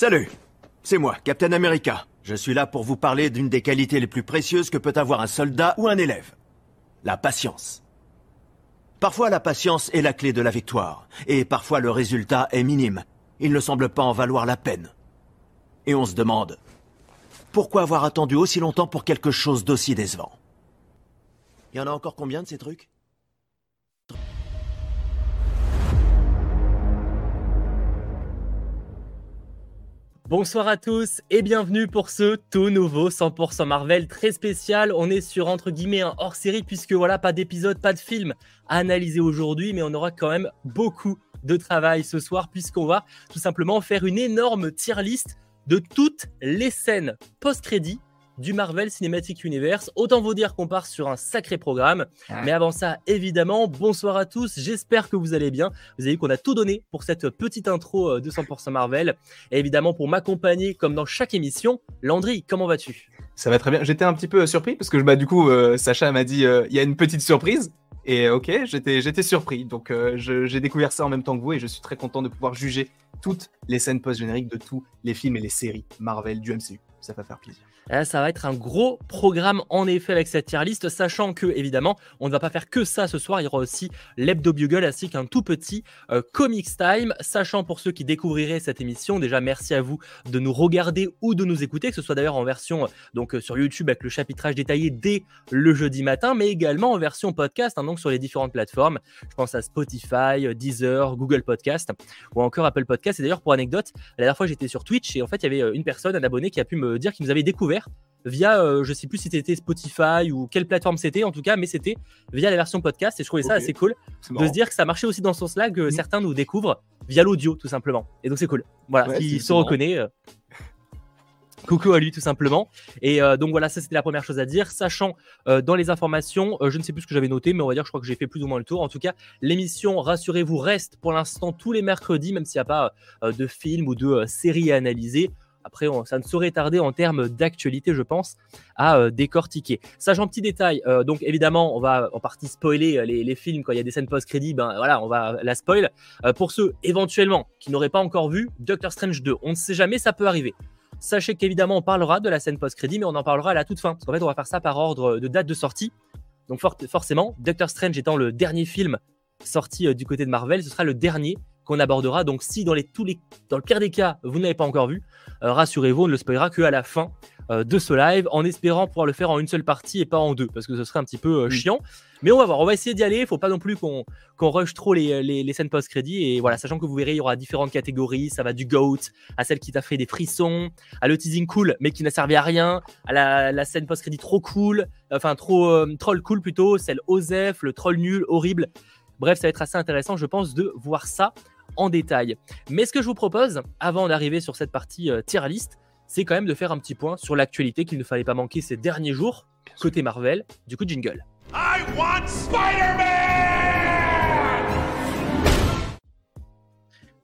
Salut, c'est moi, Captain America. Je suis là pour vous parler d'une des qualités les plus précieuses que peut avoir un soldat ou un élève. La patience. Parfois la patience est la clé de la victoire, et parfois le résultat est minime. Il ne semble pas en valoir la peine. Et on se demande, pourquoi avoir attendu aussi longtemps pour quelque chose d'aussi décevant? Il y en a encore combien de ces trucs? Bonsoir à tous et bienvenue pour ce tout nouveau 100% Marvel très spécial. On est sur entre guillemets un hors série puisque voilà, pas d'épisode, pas de film à analyser aujourd'hui, mais on aura quand même beaucoup de travail ce soir puisqu'on va tout simplement faire une énorme tier list de toutes les scènes post-crédit du Marvel Cinematic Universe. Autant vous dire qu'on part sur un sacré programme. Mais avant ça, évidemment, bonsoir à tous. J'espère que vous allez bien. Vous avez vu qu'on a tout donné pour cette petite intro euh, de 100% Marvel. Et évidemment, pour m'accompagner, comme dans chaque émission, Landry, comment vas-tu? Ça va très bien. J'étais un petit peu surpris parce que bah, du coup, euh, Sacha m'a dit euh, il y a une petite surprise. Et ok, j'étais, j'étais surpris. Donc j'ai découvert ça en même temps que vous et je suis très content de pouvoir juger toutes les scènes post-génériques de tous les films et les séries Marvel du MCU. Ça va faire plaisir. Eh, ça va être un gros programme en effet avec cette tier list, sachant que évidemment on ne va pas faire que ça ce soir, il y aura aussi l'Hebdo Bugle ainsi qu'un tout petit euh, Comics Time, sachant pour ceux qui découvriraient cette émission, déjà merci à vous de nous regarder ou de nous écouter, que ce soit d'ailleurs en version euh, donc euh, sur YouTube avec le chapitrage détaillé dès le jeudi matin, mais également en version podcast, hein, donc sur les différentes plateformes. Je pense à Spotify, Deezer, Google Podcast ou encore Apple Podcast. Et d'ailleurs pour anecdote, la dernière fois j'étais sur Twitch et en fait il y avait une personne, un abonné qui a pu me dire qu'il nous avait découvert via, euh, je sais plus si c'était Spotify ou quelle plateforme c'était en tout cas, mais c'était via la version podcast et je trouvais ça assez cool de se dire que ça marchait aussi dans ce sens-là que mm. certains nous découvrent via l'audio tout simplement. Et donc c'est cool. Voilà, il se reconnaît. Euh, coucou à lui tout simplement. Et euh, donc voilà, ça c'était la première chose à dire. Sachant dans les informations, je ne sais plus ce que j'avais noté, mais on va dire, je crois que j'ai fait plus ou moins le tour. En tout cas, l'émission, rassurez-vous, reste pour l'instant tous les mercredis, même s'il n'y a pas de film ou de série à analyser. Après, ça ne saurait tarder en termes d'actualité, je pense, à euh, décortiquer. Sachant petit détail, euh, donc évidemment, on va en partie spoiler euh, les, films quand il y a des scènes post-crédit, ben voilà, on va la spoil. pour ceux éventuellement qui n'auraient pas encore vu Doctor Strange 2, on ne sait jamais, ça peut arriver. Sachez qu'évidemment, on parlera de la scène post-crédit, mais on en parlera à la toute fin. Parce qu'en fait, on va faire ça par ordre de date de sortie. Donc forcément, Doctor Strange étant le dernier film sorti du côté de Marvel, ce sera le dernier qu'on abordera. Donc si dans, les, tous les, dans le pire des cas, vous n'avez pas encore vu, euh, rassurez-vous, on ne le spoilera qu'à la fin euh, de ce live, en espérant pouvoir le faire en une seule partie et pas en deux, parce que ce serait un petit peu euh, chiant. Mais on va voir, on va essayer d'y aller. Il faut pas non plus qu'on rush trop les, les, scènes post-crédit. Et voilà, sachant que vous verrez, il y aura différentes catégories. Ça va du GOAT à celle qui t'a fait des frissons, à le teasing cool, mais qui n'a servi à rien, à la, la scène post-crédit trop cool, enfin trop troll cool plutôt, celle OZEF, le troll nul, horrible. Bref, ça va être assez intéressant, je pense, de voir ça en détail. Mais ce que je vous propose, avant d'arriver sur cette partie euh, tier list, c'est quand même de faire un petit point sur l'actualité qu'il ne fallait pas manquer ces derniers jours, côté Marvel, du coup jingle. I want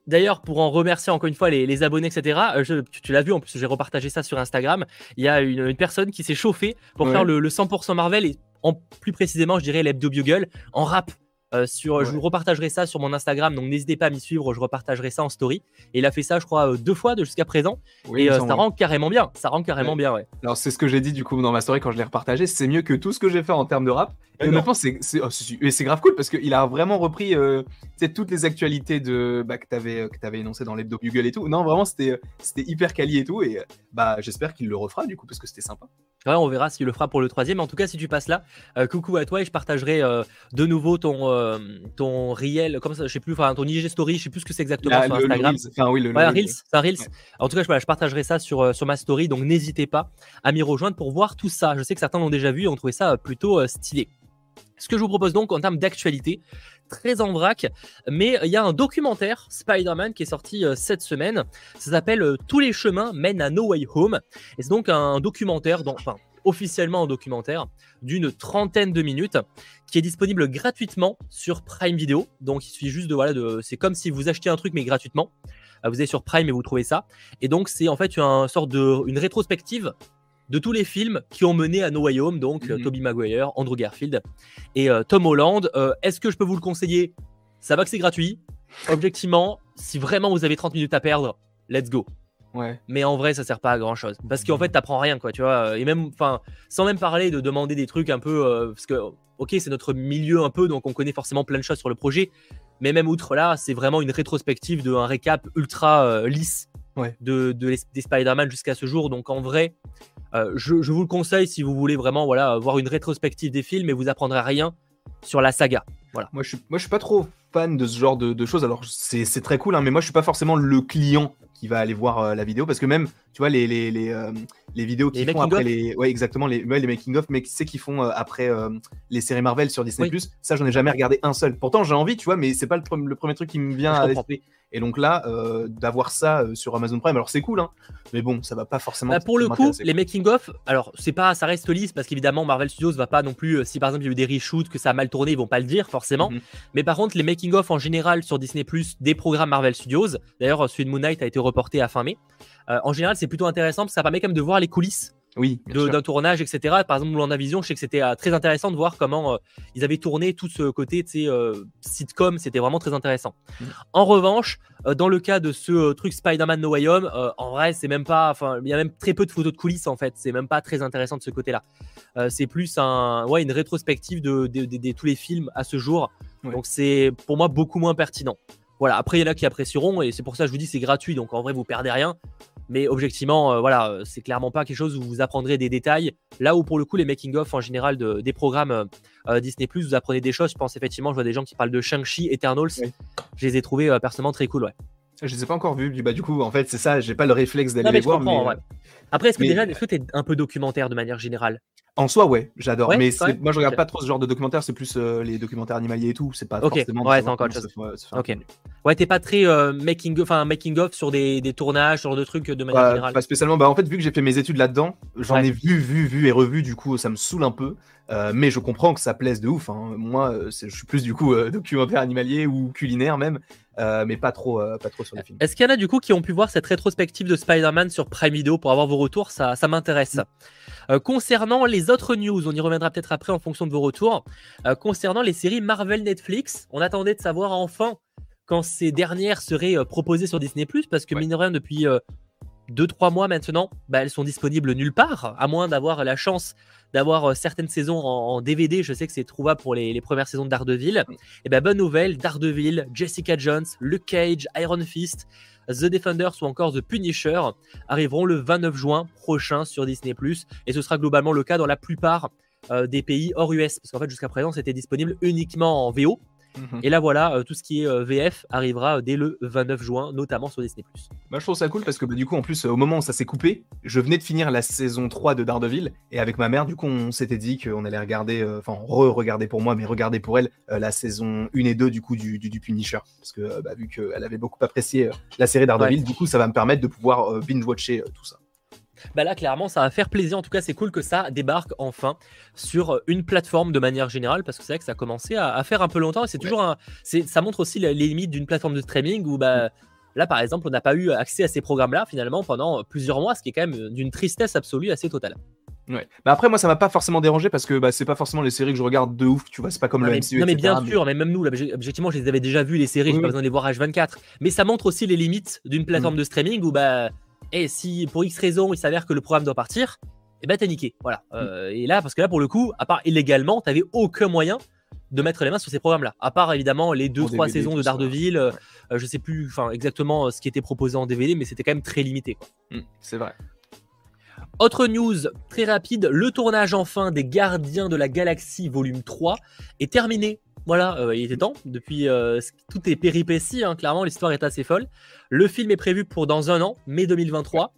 D'ailleurs, pour en remercier encore une fois les, abonnés, etc., euh, tu, l'as vu, en plus j'ai repartagé ça sur Instagram, il y a une, personne qui s'est chauffée pour faire le, le 100% Marvel et en plus précisément, je dirais l'hebdo bugle en rap. Euh, sur, Je vous repartagerai ça sur mon Instagram, donc n'hésitez pas à m'y suivre, je repartagerai ça en story. Et il a fait ça, je crois, euh, deux fois jusqu'à présent. et euh, ça rend carrément bien. Ça rend carrément bien, ouais. Alors, c'est ce que j'ai dit du coup dans ma story quand je l'ai repartagé. C'est mieux que tout ce que j'ai fait en termes de rap. Et maintenant, c'est oh, c'est grave cool parce qu'il a vraiment repris toutes les actualités de, bah, que tu avais, avais énoncées dans l'hebdo Google et tout. Non, vraiment, c'était hyper quali et tout. Et bah, j'espère qu'il le refera du coup parce que c'était sympa. Ouais, on verra s'il le fera pour le troisième. En tout cas, si tu passes là, coucou à toi et je partagerai de nouveau ton euh, ton réel, comme ça, je sais plus, enfin ton IG story, je sais plus ce que c'est exactement sur Instagram. enfin, oui, le, Reels, un Reels. En tout cas, je, je partagerai ça sur, euh, sur ma story, donc n'hésitez pas à m'y rejoindre pour voir tout ça. Je sais que certains l'ont déjà vu et ont trouvé ça euh, plutôt stylé. Ce que je vous propose donc en termes d'actualité, très en vrac, mais il y a un documentaire Spider-Man qui est sorti cette semaine. Ça s'appelle Tous les chemins mènent à No Way Home. Et c'est donc un documentaire, dans, enfin officiellement un documentaire d'une trentaine de minutes qui est disponible gratuitement sur Prime Video. Donc il suffit juste de voilà de c'est comme si vous achetiez un truc mais gratuitement. Euh, vous allez sur Prime et vous trouvez ça. Et donc c'est en fait une sorte de une rétrospective de tous les films qui ont mené à No Way Home, donc mm Tobey Maguire, Andrew Garfield et euh, Tom Holland. Est-ce que je peux vous le conseiller? Ça va que c'est gratuit. Objectivement, si vraiment vous avez 30 minutes à perdre, let's go. Ouais. Mais en vrai, ça sert pas à grand chose. Parce qu'en fait, t'apprends rien, quoi, tu vois. Et même, enfin, sans même parler de demander des trucs un peu. euh, parce que, ok, c'est notre milieu un peu, donc on connaît forcément plein de choses sur le projet. Mais même outre là, c'est vraiment une rétrospective de un récap ultra euh, lisse Ouais. de, de les- des Spider-Man jusqu'à ce jour. Donc en vrai, euh, je, je vous le conseille si vous voulez vraiment voilà, voir une rétrospective des films et vous apprendrez rien sur la saga. Voilà. Moi, je suis, moi, je suis pas trop fan de ce genre de, de choses. Alors, c'est très cool, hein, mais moi, je suis pas forcément le client qui va aller voir euh, la vidéo parce que même, tu vois, les, les, les, euh, les vidéos qui Les font après of les. Ouais, exactement, les, ouais, les making-of, mais qui c'est qui font euh, après les séries Marvel sur Disney. Ça, j'en ai jamais regardé un seul. Pourtant, j'ai envie, tu vois, mais c'est pas le, pre- le premier truc qui me vient à l'esprit. Et donc là, d'avoir ça sur Amazon Prime, alors c'est cool, hein, mais bon, ça va pas forcément. Bah, pour le coup, les making-of, alors c'est pas, ça reste lisse parce qu'évidemment Marvel Studios va pas non plus, si par exemple il y a eu des reshoots, que ça a mal tourné, ils vont pas le dire forcément. Mhm. Mais par contre, les making-of en général sur Disney des programmes Marvel Studios, d'ailleurs celui de Moon Knight a été reporté à fin mai. euh, en général, c'est plutôt intéressant parce que ça permet quand même de voir les coulisses Oui, d'un tournage, etc. Par exemple, Vision, je sais que c'était euh, très intéressant de voir comment euh, ils avaient tourné tout ce côté euh, sitcom, c'était vraiment très intéressant. Mm. En revanche, euh, dans le cas de ce truc Spider-Man No Way Home, en vrai, c'est même pas, enfin, il y a même très peu de photos de coulisses en fait, c'est même pas très intéressant de ce côté-là. C'est plus un, ouais, une rétrospective de, de- de- de tous les films à ce jour, Ouais. donc c'est pour moi beaucoup moins pertinent. Voilà, après il y en a qui apprécieront et c'est pour ça que je vous dis c'est gratuit, donc en vrai vous perdez rien. Mais objectivement, euh, voilà, euh, c'est clairement pas quelque chose où vous apprendrez des détails. Là où pour le coup les making-of en général de- des programmes euh, Disney+, vous apprenez des choses. Je pense effectivement, je vois des gens qui parlent de Shang-Chi, Eternals. Oui. Je les ai trouvés euh, personnellement très cool, ouais. Je les ai pas encore vus. Bah, du coup, en fait, c'est ça, j'ai pas le réflexe d'aller les voir. mais. Après, est-ce que mais- déjà, est-ce que t'es un peu documentaire de manière générale? En soi, ouais, j'adore. Ouais, mais moi, je regarde pas trop ce genre de documentaires, c'est plus euh, les documentaires animaliers et tout. C'est pas Ok, forcément. ouais, c'est encore un Ok. Ouais, t'es pas très euh, making, enfin making of sur des, des tournages, sur de trucs euh, de manière Pas, générale? pas spécialement. Bah, en fait, vu que j'ai fait mes études là-dedans, j'en ai vu, vu, vu et revu. Du coup, ça me saoule un peu. Euh, mais je comprends que ça plaise de ouf. hein. Moi, je suis plus du coup documentaire animalier ou culinaire même, euh, mais pas trop, euh, pas trop sur les films. Est-ce qu'il y en a du coup qui ont pu voir cette rétrospective de Spider-Man sur Prime Video pour avoir vos retours? Ça, ça m'intéresse. Euh, concernant les autres news, on y reviendra peut-être après en fonction de vos retours. Concernant les séries Marvel Netflix, on attendait de savoir enfin quand ces dernières seraient proposées sur Disney parce que Ouais. mine de rien, depuis 2-3 mois maintenant, bah, elles sont disponibles nulle part, à moins d'avoir la chance d'avoir euh, certaines saisons en, en DVD. Je sais que c'est trouvable pour les, les premières saisons de Daredevil. Et ben bonne nouvelle, Daredevil, Jessica Jones, Luke Cage, Iron Fist, The Defenders ou encore The Punisher arriveront le 29 juin prochain sur Disney+. Et ce sera globalement le cas dans la plupart euh, des pays hors US. Parce qu'en fait, jusqu'à présent, c'était disponible uniquement en VO. Mhm. Et là, voilà, euh, tout ce qui est euh, VF arrivera dès le 29 juin, notamment sur Disney+. Bah, je trouve ça cool parce que bah, du coup, en plus, euh, au moment où ça s'est coupé, je venais de finir la saison 3 de Daredevil et avec ma mère, du coup, on s'était dit qu'on allait regarder, euh, enfin, re-regarder pour moi, mais regarder pour elle euh, la saison 1 et 2 du coup du, du, du Punisher. Parce que euh, bah, vu qu'elle avait beaucoup apprécié euh, la série Daredevil, du coup, ça va me permettre de pouvoir euh, binge-watcher euh, tout ça. Bah là, clairement, ça va faire plaisir. En tout cas, c'est cool que ça débarque enfin sur euh, une plateforme de manière générale, parce que c'est vrai que ça a commencé à, à faire un peu longtemps. Et c'est Ouais. toujours un, ça montre aussi les limites d'une plateforme de streaming où bah là, par exemple, on n'a pas eu accès à ces programmes-là finalement pendant plusieurs mois, ce qui est quand même d'une tristesse absolue assez totale. Ouais. Bah après, moi, ça m'a pas forcément dérangé parce que bah, c'est pas forcément les séries que je regarde de ouf, tu vois, c'est pas comme Non le mais, MCU. non, mais etc., bien sûr, mais même nous, là, obje- objectivement, je les avais déjà vus les séries, j'ai Oui, pas oui. besoin de les voir H24. Mais ça montre aussi les limites d'une plateforme Mm. de streaming où bah, et si pour X raison il s'avère que le programme doit partir, et bah t'es niqué. Voilà. Mm. Euh, et là, parce que là, pour le coup, à part illégalement, t'avais aucun moyen de mettre les mains sur ces programmes-là. À part évidemment les deux En trois DVD, saisons de. Daredevil, euh, euh, je sais plus, exactement euh, ce qui était proposé en DVD, mais c'était quand même très limité. Mm, c'est vrai. Autre news très rapide, le tournage enfin des Gardiens de la Galaxie volume 3 est terminé. Voilà, euh, il était temps. Depuis, euh, c- tout est péripéties, hein, clairement, l'histoire est assez folle. Le film est prévu pour dans un an, mai 2023.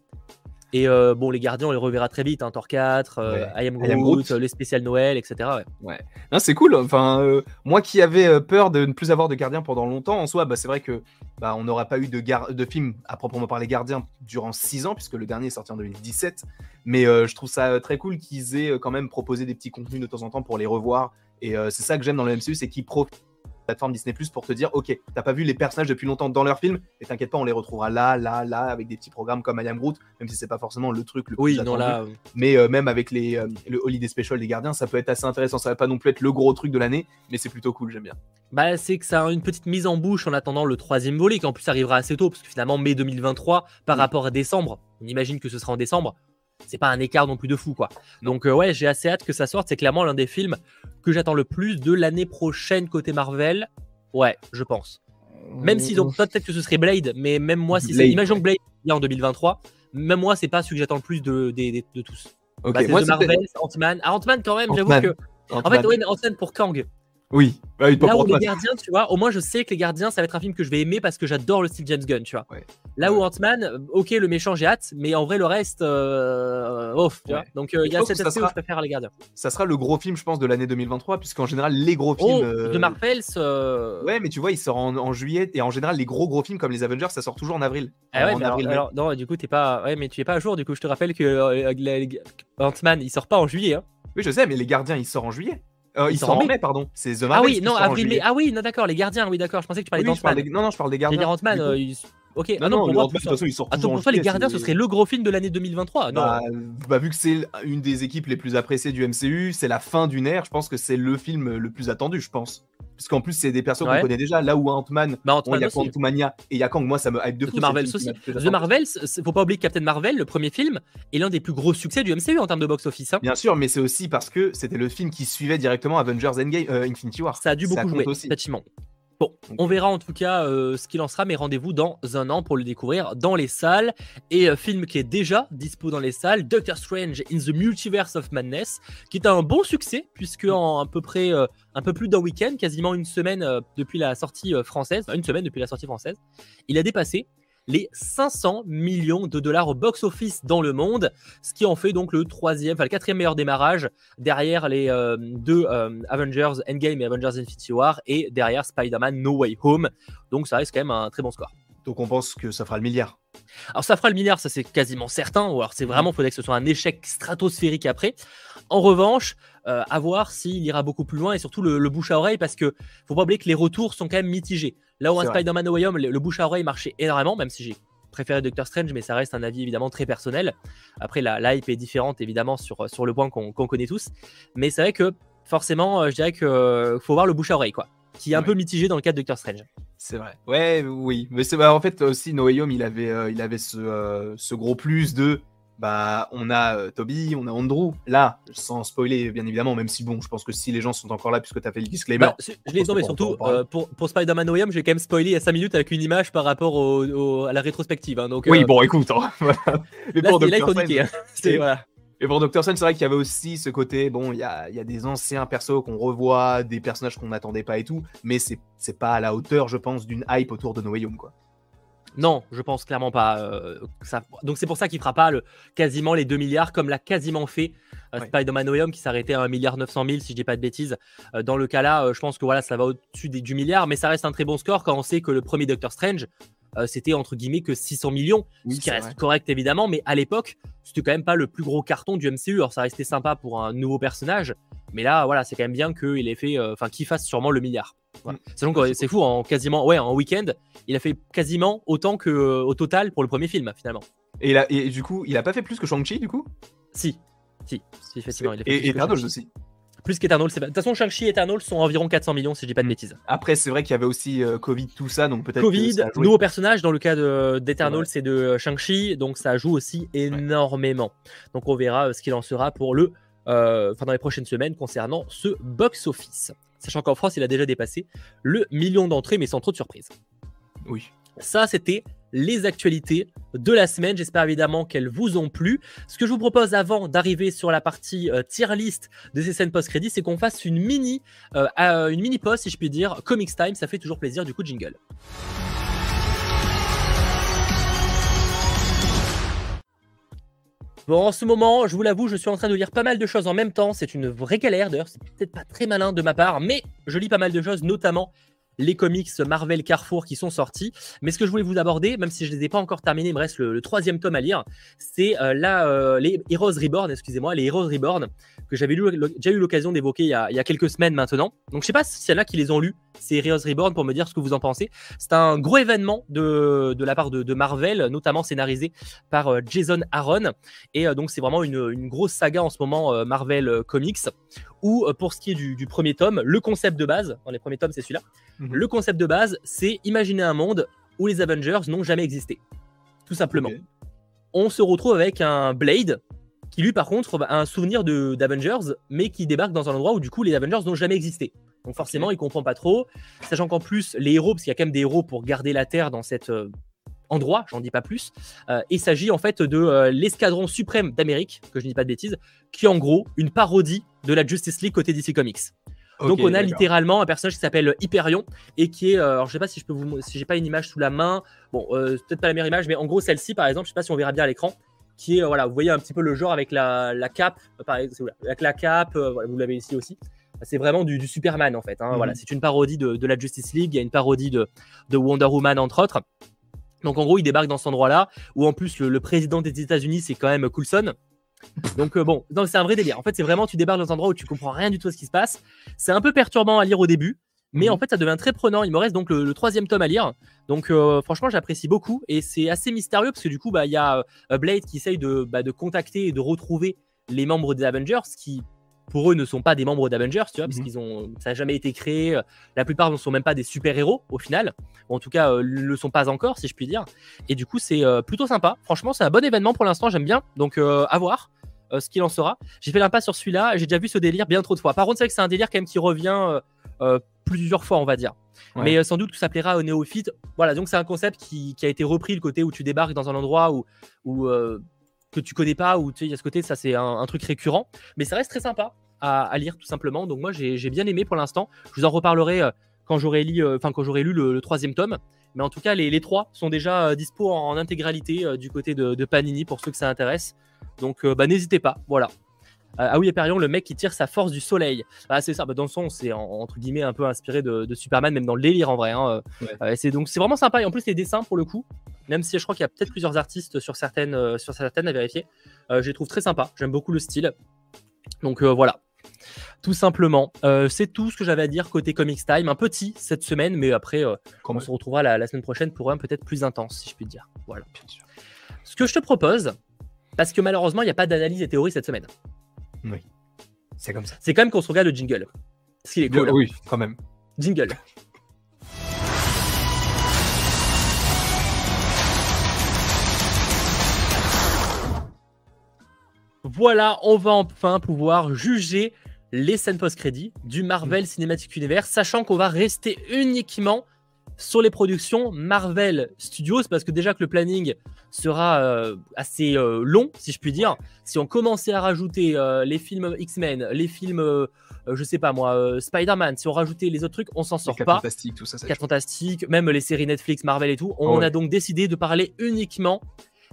Et euh, bon, les Gardiens, on les reverra très vite. Hein, Thor 4, euh, Ouais. I Am I Am Groot, euh, les spéciales Noël, etc. ouais. Non, c'est cool. Enfin, euh, moi qui avais peur de ne plus avoir de gardien pendant longtemps, en soi, bah, c'est vrai que bah, on n'aura pas eu de, gar- de film à proprement parler gardien durant 6 ans, puisque le dernier est sorti en 2017. Mais je trouve ça très cool qu'ils aient quand même proposé des petits contenus de temps en temps pour les revoir. Et c'est ça que j'aime dans le MCU, c'est qu'ils profitent plateforme Disney Plus pour te dire, ok, t'as pas vu les personnages depuis longtemps dans leur film, et t'inquiète pas, on les retrouvera là, là, là, avec des petits programmes comme I Am Groot, même si c'est pas forcément le truc le Oui, plus non, attendu. là. euh, Mais euh, même avec les, euh, le Holiday Special des gardiens, ça peut être assez intéressant. Ça va pas non plus être le gros truc de l'année, mais c'est plutôt cool, j'aime bien. Bah, c'est que ça a une petite mise en bouche en attendant le troisième volet, qui en plus arrivera assez tôt, parce que finalement, mai 2023, par Oui. rapport à décembre, on imagine que ce sera en décembre, c'est pas un écart non plus de fou, quoi. Donc, euh, ouais, j'ai assez hâte que ça sorte. C'est clairement l'un des films que j'attends le plus de l'année prochaine côté Marvel. Ouais, je pense. Même s'ils ont peut-être que ce serait Blade, mais même moi, si c'est. Imaginons que Blade vient en 2023, même moi, c'est pas celui que j'attends le plus de, de, de- de tous. Ok, Bah, c'est moi c'était- Marvel, Ant-Man. Ah, Ant-Man, quand même, j'avoue que. En fait, ouais, Ant-Man pour Kang. Oui, bah pas Là où les gardiens, tu vois, au moins je sais que les gardiens, ça va être un film que je vais aimer parce que j'adore le style James Gunn, tu vois. Ouais. Là où. Ant-Man, euh, ok, le méchant, j'ai hâte, mais en vrai, le reste, euh, off, tu vois. Donc euh, il y a pense cet que ça aspect où sera- je préfère les gardiens. Ça sera le gros film, je pense, de l'année 2023, puisqu'en général, les gros films. Oh, de Marvels. euh, Ouais, mais tu vois, il sort en, en juillet, et en général, les gros gros films comme les Avengers, ça sort toujours en avril. Ah ouais, en mais avril, alors, non, du coup, t'es pas. Ouais, mais tu es pas à jour. Du coup, je te rappelle que euh, Ant-Man, il sort pas en juillet. Hein. Oui, je sais, mais les gardiens, ils sortent en juillet. Euh, Il ils sort sortent en en mai. mai, pardon. C'est The Ah Marvels oui, non, avril, mai. Ah oui, non, d'accord, les gardiens, oui, d'accord. Je pensais que tu parlais Oui, d'Ant-Man. des... Non, non, je parle des Les gardiens. Euh, ils- ok. Non, ah non, pour moi, de toute façon, il sort Attends, pour toi, les gardiens, ce serait le gros film de l'année 2023. Non? Bah, bah, vu que c'est une des équipes les plus appréciées du MCU, c'est la fin d'une ère, je pense que c'est le film le plus attendu, je pense. Parce qu'en plus, c'est des persos Ouais. qu'on connaît déjà. Là où Ant-Man, Bah, il y a. Quantumania et il y a Kang, moi ça me hype de fou. The qui aussi. The c'est- faut pas oublier que Captain Marvel, le premier film, est l'un des plus gros succès du MCU en termes de box-office. hein. Bien sûr, mais c'est aussi parce que c'était le film qui suivait directement Avengers Endgame, euh, Infinity War. Ça a dû beaucoup jouer, aussi. effectivement. Bon, on verra en tout cas euh, ce qu'il en sera, mais rendez-vous dans un an pour le découvrir dans les salles. Et euh, film qui est déjà dispo dans les salles, Doctor Strange in the Multiverse of Madness, qui est un bon succès, puisque en à peu près euh, un peu plus d'un week-end, quasiment une semaine depuis la sortie française, enfin, une semaine depuis la sortie française, il a dépassé les 500 millions de dollars au box-office dans le monde, ce qui en fait donc le troisième, enfin le quatrième meilleur démarrage derrière les euh, deux euh, Avengers Endgame et Avengers Infinity War et derrière Spider-Man No Way Home. Donc ça reste quand même un très bon score. Donc on pense que ça fera le milliard. Alors ça fera le milliard, ça c'est quasiment certain, ou alors c'est vraiment, faudrait que ce soit un échec stratosphérique après. En revanche, euh, à voir s'il ira beaucoup plus loin et surtout le, le bouche à oreille parce que faut pas oublier que les retours sont quand même mitigés. Là où un. Spider-Man No Way Home, le, le bouche à oreille marchait énormément, même si j'ai préféré Doctor Strange, mais ça reste un avis évidemment très personnel. Après, la, la hype est différente évidemment sur, sur le point qu'on connaît tous. Mais c'est vrai que forcément, euh, je dirais qu'il faut voir le bouche à oreille, quoi. Qui est un Ouais. peu mitigé dans le cas de Doctor Strange. C'est vrai. Ouais, oui. Mais c'est bah, en fait aussi No Way Home, il avait, euh, il avait ce, euh, ce gros plus de bah on a euh, Toby, on a Andrew. Là, sans spoiler bien évidemment, même si bon, je pense que si les gens sont encore là puisque tu as fait le disclaimer. Bah, je l'ai non, mais surtout euh, pour, pour Spider-Man No j'ai quand même spoilé à 5 minutes avec une image par rapport au, au- à la rétrospective. hein, donc, oui, euh, bon, écoute. hein, voilà. Mais là, pour. Strange- hein. Et- voilà. Et pour Doctor Strange, c'est vrai qu'il y avait aussi ce côté, bon, il y a, y a des anciens persos qu'on revoit, des personnages qu'on n'attendait pas et tout, mais c'est c'est pas à la hauteur, je pense, d'une hype autour de No Way Home, quoi. Non, je pense clairement pas. euh, ça... Donc c'est pour ça qu'il fera pas le, quasiment les 2 milliards comme l'a quasiment fait euh, Ouais. Spider-Man No Home qui s'arrêtait à 1 milliard 900 000 si je dis pas de bêtises. Euh, dans le cas là, je pense que voilà, ça va au-dessus des- du milliard, mais ça reste un très bon score quand on sait que le premier Doctor Strange c'était entre guillemets que 600 millions, Oui, ce qui reste vrai. correct évidemment, mais à l'époque c'était quand même pas le plus gros carton du MCU. Alors ça restait sympa pour un nouveau personnage, mais là voilà, c'est quand même bien qu'il ait fait, euh, enfin qu'il fasse sûrement le milliard. Voilà. Mm. Ouais, c'est fou, en quasiment, ouais, en week-end, il a fait quasiment autant que euh, au total pour le premier film finalement. Et, là, et du coup, il a pas fait plus que Shang-Chi, du coup? Si, si, si effectivement. Il a fait Et Eternals aussi. Plus qu'Eternals. De toute façon, Shang-Chi et Eternals sont environ 400 millions si je dis pas de bêtises. Après, c'est vrai qu'il y avait aussi euh, Covid, tout ça, donc peut-être. Covid, nouveau personnage dans le cas de- d'Eternals Ouais. et de Shang-Chi, donc ça joue aussi énormément. Donc on verra ce qu'il en sera pour le, euh, enfin dans les prochaines semaines concernant ce box-office. Sachant qu'en France, il a déjà dépassé le million d'entrées, mais sans trop de surprise. Oui. Ça, c'était les actualités de la semaine. J'espère évidemment qu'elles vous ont plu. Ce que je vous propose avant d'arriver sur la partie euh, tier list de ces scènes post-crédit, c'est qu'on fasse une mini, euh, euh, une mini pause, si je puis dire, Comics Time. Ça fait toujours plaisir, du coup, jingle. Bon, en ce moment, je vous l'avoue, je suis en train de lire pas mal de choses en même temps. C'est une vraie galère. D'ailleurs, c'est peut-être pas très malin de ma part, mais je lis pas mal de choses, notamment les comics Marvel Carrefour qui sont sortis. Mais ce que je voulais vous aborder, même si je les ai pas encore terminés, il me reste le, troisième tome à lire, c'est euh, là euh, les Heroes Reborn, excusez-moi, les Heroes Reborn que j'avais déjà eu l'occasion d'évoquer il, y a- quelques semaines maintenant. Donc je sais pas y en a qui les ont lus c'est Heroes Reborn pour me dire ce que vous en pensez. C'est un gros événement de, de la part de, de, Marvel, notamment scénarisé par euh, Jason Aaron. Et euh, donc, c'est vraiment une, une, grosse saga en ce moment, euh, Marvel Comics, où pour ce qui est du, du, premier tome, le concept de base, dans les premiers tomes, c'est celui-là, mm -hmm. le concept de base, c'est imaginer un monde où les Avengers n'ont jamais existé. Tout simplement. Okay. On se retrouve avec un Blade qui lui par contre a un souvenir d'Avengers, mais qui débarque dans un endroit où du coup les Avengers n'ont jamais existé. Donc forcément, okay. il comprend pas trop, sachant qu'en plus les héros, parce qu'il y a quand même des héros pour garder la Terre dans cet euh, endroit, j'en dis pas plus. Euh, il s'agit en fait de euh, l'escadron suprême d'Amérique, que je ne dis pas de bêtises, qui est en gros une parodie de la Justice League côté DC Comics. Okay, Donc on a littéralement un personnage qui s'appelle Hyperion et qui est, euh, alors je sais pas si je peux vous, si j'ai pas une image sous la main, bon euh, peut-être pas la meilleure image, mais en gros celle-ci par exemple, je sais pas si on verra bien à l'écran, qui est voilà, vous voyez un petit peu le genre avec la, la cape, par exemple, avec la cape, voilà, vous l'avez ici aussi. C'est vraiment du, du, Superman en fait. Hein, mm -hmm. Voilà, c'est une parodie de, de, la Justice League, il y a une parodie de, de Wonder Woman entre autres. Donc en gros, il débarque dans cet endroit-là, où en plus le, le président des États-Unis c'est quand même Coulson. Donc euh, bon, c'est un vrai délire. En fait, c'est vraiment tu débarques dans un endroit où tu comprends rien du tout à ce qui se passe. C'est un peu perturbant à lire au début, mais mmh. en fait, ça devient très prenant. Il me reste donc le, le troisième tome à lire. Donc euh, franchement, j'apprécie beaucoup et c'est assez mystérieux parce que du coup, bah il y a euh, Blade qui essaye de, bah, de contacter et de retrouver les membres des Avengers qui pour eux ne sont pas des membres d'Avengers, tu vois, mmh. parce qu'ils ont, ça n'a jamais été créé. La plupart ne sont même pas des super-héros au final. Ou en tout cas, euh, ne le sont pas encore, si je puis dire. Et du coup, c'est euh, plutôt sympa. Franchement, c'est un bon événement pour l'instant, j'aime bien. Donc, euh, à voir ce qu'il en sera. J'ai fait l'impasse sur celui-là. J'ai déjà vu ce délire bien trop de fois. Par contre, c'est vrai que c'est un délire quand même qui revient plusieurs fois, on va dire. Ouais. Mais sans doute que ça plaira aux néophytes. Voilà, donc c'est un concept qui, qui, a été repris, le côté où tu débarques dans un endroit où. où que tu connais pas, ou tu sais, il y a ce côté, ça c'est un, truc récurrent, mais ça reste très sympa à, lire tout simplement. Donc moi j'ai bien aimé pour l'instant. Je vous en reparlerai euh, quand j'aurai lu, euh, enfin quand j'aurai lu le, troisième tome. Mais en tout cas, les, trois sont déjà euh, dispo en, intégralité du côté de, de, Panini pour ceux que ça intéresse. Donc bah, n'hésitez pas, voilà. Ah oui, Hyperion, le mec qui tire sa force du soleil. Ah, c'est ça, bah, dans le son, c'est entre guillemets un peu inspiré de, de, Superman, même dans le délire en vrai. Hein. Ouais. c'est donc c'est vraiment sympa. Et en plus, les dessins, pour le coup, même si je crois qu'il y a peut-être plusieurs artistes sur certaines, euh, sur certaines à vérifier. Euh, je les trouve très sympas, j'aime beaucoup le style. Donc euh, voilà, tout simplement. c'est tout ce que j'avais à dire côté Comics Time. Un petit cette semaine, mais après, on se retrouvera la, la, semaine prochaine pour un peut-être plus intense, si je puis dire. Voilà. Ce que je te propose, parce que malheureusement, il n'y a pas d'analyse et théorie cette semaine. Oui, c'est comme ça. C'est quand même qu'on se regarde le jingle. Ce qui est cool. Oui, quand même. Jingle. Voilà, on va enfin pouvoir juger les scènes post-crédit du Marvel Cinematic Universe, sachant qu'on va rester uniquement sur les productions Marvel Studios, parce que déjà que le planning sera euh, assez euh, long, si je puis dire. Si on commençait à rajouter euh, les films X-Men, les films, je sais pas moi, Spider-Man, si on rajoutait les autres trucs, on s'en sort pas. Fantastique, tout ça. ça 4 Fantastique, même les séries Netflix, Marvel et tout. On oh, ouais. a donc décidé de parler uniquement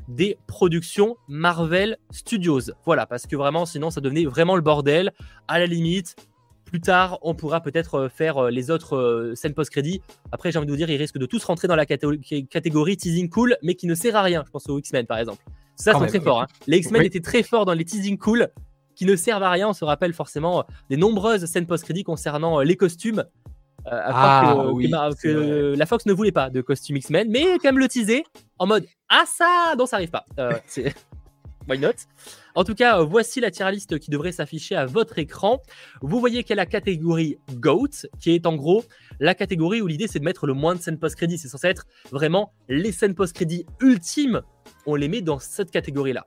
des productions Marvel Studios. Voilà, parce que vraiment, sinon, ça devenait vraiment le bordel. À la limite, plus tard, on pourra peut-être faire les autres scènes post-crédit. Après, j'ai envie de vous dire, ils risquent de tous rentrer dans la catégorie teasing cool, mais qui ne sert à rien. Je pense aux X-Men, par exemple. Ça, c'est très fort. Hein. Les X-Men oui. étaient très forts dans les teasing cool, qui ne servent à rien. On se rappelle forcément des nombreuses scènes post-crédit concernant les costumes. Euh, ah, que, oui, que, que la Fox ne voulait pas de costume X-Men, mais quand même le teaser en mode Ah ça Non, ça arrive pas. Euh, Why not? En tout cas, voici la tier list qui devrait s'afficher à votre écran. Vous voyez qu'il y a la catégorie GOAT, qui est en gros la catégorie où l'idée c'est de mettre le moins de scènes post-crédit. C'est censé être vraiment les scènes post-crédit ultimes. On les met dans cette catégorie-là.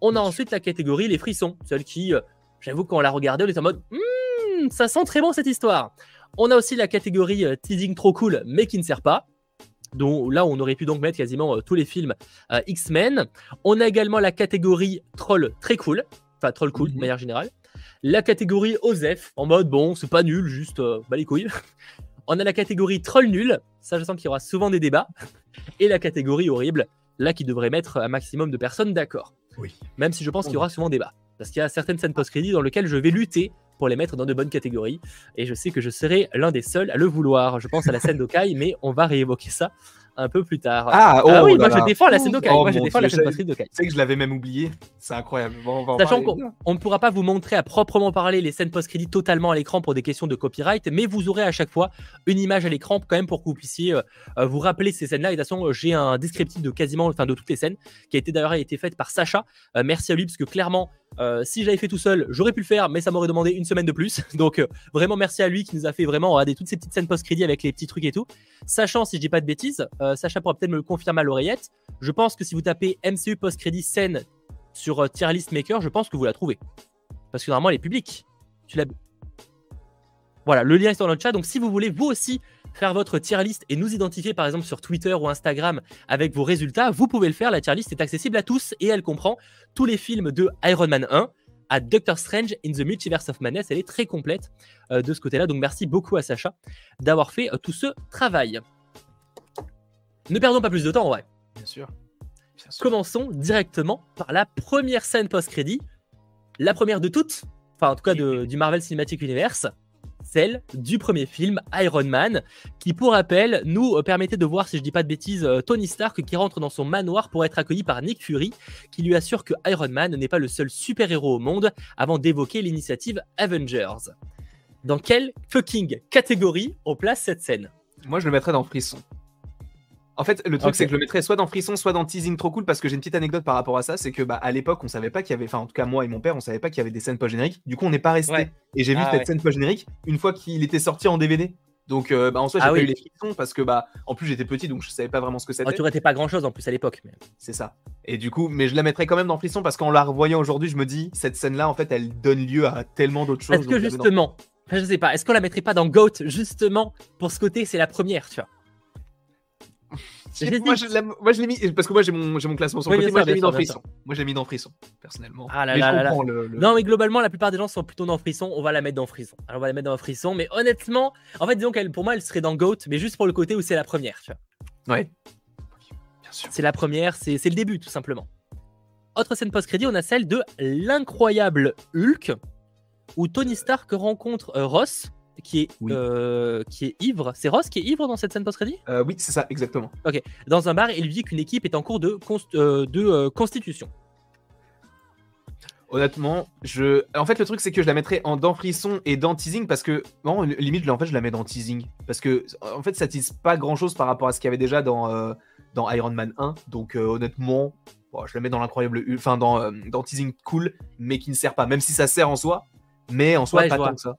On a ensuite la catégorie les frissons, celle qui, euh, j'avoue, quand on l'a regardée, on est en mode mmm, ça sent très bon cette histoire. On a aussi la catégorie euh, teasing trop cool, mais qui ne sert pas. Donc là, on aurait pu donc mettre quasiment euh, tous les films euh, X-Men. On a également la catégorie troll très cool, enfin troll cool mm -hmm. de manière générale. La catégorie Osef, en mode bon, c'est pas nul, juste euh, bah les couilles. on a la catégorie troll nul, ça je sens qu'il y aura souvent des débats. Et la catégorie horrible, là qui devrait mettre un maximum de personnes d'accord. Oui. Même si je pense qu'il y aura souvent débat. Parce qu'il y a certaines scènes post-crédit dans lesquelles je vais lutter pour les mettre dans de bonnes catégories. Et je sais que je serai l'un des seuls à le vouloir. Je pense à la scène d'Okai, mais on va réévoquer ça un peu plus tard. Ah, oh oui, là moi je là. défends la scène d'Okai. Oh moi je la scène. Tu sais que je l'avais même oublié. C'est incroyable. Bon, on Sachant qu'on on ne pourra pas vous montrer à proprement parler les scènes post-crédit totalement à l'écran pour des questions de copyright, mais vous aurez à chaque fois une image à l'écran quand même pour que vous puissiez euh, euh, vous rappeler ces scènes-là. Et de toute façon, j'ai un descriptif de quasiment, enfin de toutes les scènes qui a été d'ailleurs été faite par Sacha. Euh, merci à lui parce que clairement, euh, si je l'avais fait tout seul, j'aurais pu le faire, mais ça m'aurait demandé une semaine de plus. Donc euh, vraiment merci à lui qui nous a fait vraiment regardez, toutes ces petites scènes post-crédit avec les petits trucs et tout. Sachant, si je dis pas de bêtises, euh, Sacha pourra peut-être me le confirmer à l'oreillette. Je pense que si vous tapez MCU post-crédit scène sur tier list maker, je pense que vous la trouvez. Parce que normalement, elle est publique. Tu l'as. Voilà, le lien est dans le chat. Donc, si vous voulez vous aussi faire votre tier list et nous identifier par exemple sur Twitter ou Instagram avec vos résultats, vous pouvez le faire. La tier list est accessible à tous et elle comprend tous les films de Iron Man 1 à Doctor Strange in the Multiverse of Madness. Elle est très complète euh, de ce côté-là. Donc, merci beaucoup à Sacha d'avoir fait euh, tout ce travail. Ne perdons pas plus de temps en vrai. Bien sûr. Bien sûr. Commençons directement par la première scène post-crédit, la première de toutes, enfin en tout cas de- du Marvel Cinematic Universe, celle du premier film Iron Man, qui pour rappel nous euh, permettait de voir, si je dis pas de bêtises, euh, Tony Stark qui rentre dans son manoir pour être accueilli par Nick Fury, qui lui assure que Iron Man n'est pas le seul super-héros au monde avant d'évoquer l'initiative Avengers. Dans quelle fucking catégorie on place cette scène? Moi, je le mettrais dans Frisson. En fait, le truc, c'est que je le mettrais soit dans Frisson, soit dans Teasing trop cool, parce que j'ai une petite anecdote par rapport à ça. C'est que bah, à l'époque, on savait pas qu'il y avait, enfin, en tout cas, moi et mon père, on savait pas qu'il y avait des scènes post-génériques. Du coup, on n'est pas resté. Ouais. Et j'ai vu Ah cette scène post-générique une fois qu'il était sorti en DVD. Donc, euh, bah, en soi, j'ai Ah pas oui. eu les frissons parce que, bah, en plus, j'étais petit, donc je savais pas vraiment ce que oh, c'était. Tu aurais pas grand chose en plus à l'époque. mais- C'est ça. Et du coup, mais je la mettrais quand même dans Frisson parce qu'en la revoyant aujourd'hui, je me dis, cette scène-là, en fait, elle donne lieu à tellement d'autres choses. Est-ce que dans- justement, je sais pas, est-ce qu'on la mettrait pas dans GOAT justement pour ce côté, c'est la première, tu vois? Moi, je l'ai- moi, mis parce que moi, j'ai mon, classement sur Oui, le côté. bien Moi, je l'ai mis dans Frisson. Moi, je l'ai mis dans Frisson, personnellement. Ah là mais là je là là. comprends le. le- Non, mais globalement, la plupart des gens sont plutôt dans Frisson. On va la mettre dans Frisson. Alors, on va la mettre dans Frisson. Mais honnêtement, en fait, disons qu'elle, pour moi, elle serait dans GOAT, mais juste pour le côté où c'est la première, tu vois. Ouais. Bien sûr. C'est la première, c'est c'est le début, tout simplement. Autre scène post-crédit, on a celle de l'incroyable Hulk, où Tony Stark rencontre euh, Ross, qui est, Oui. euh, qui est ivre. C'est Ross qui est ivre dans cette scène post-crédit? Euh, oui, c'est ça, exactement. dans un bar il lui dit qu'une équipe est en cours de, const- euh, de constitution. Honnêtement, je. En fait, le truc, c'est que je la mettrais en dans Frisson et dans Teasing parce que. Non, limite, en fait, je la mets dans Teasing. Parce que, en fait, ça tease pas grand chose par rapport à ce qu'il y avait déjà dans, dans Iron Man 1. Donc, honnêtement, bon, je la mets dans l'incroyable. Enfin, dans, dans Teasing cool, mais qui ne sert pas. Même si ça sert en soi, mais en soi, Ouais, pas tant que ça.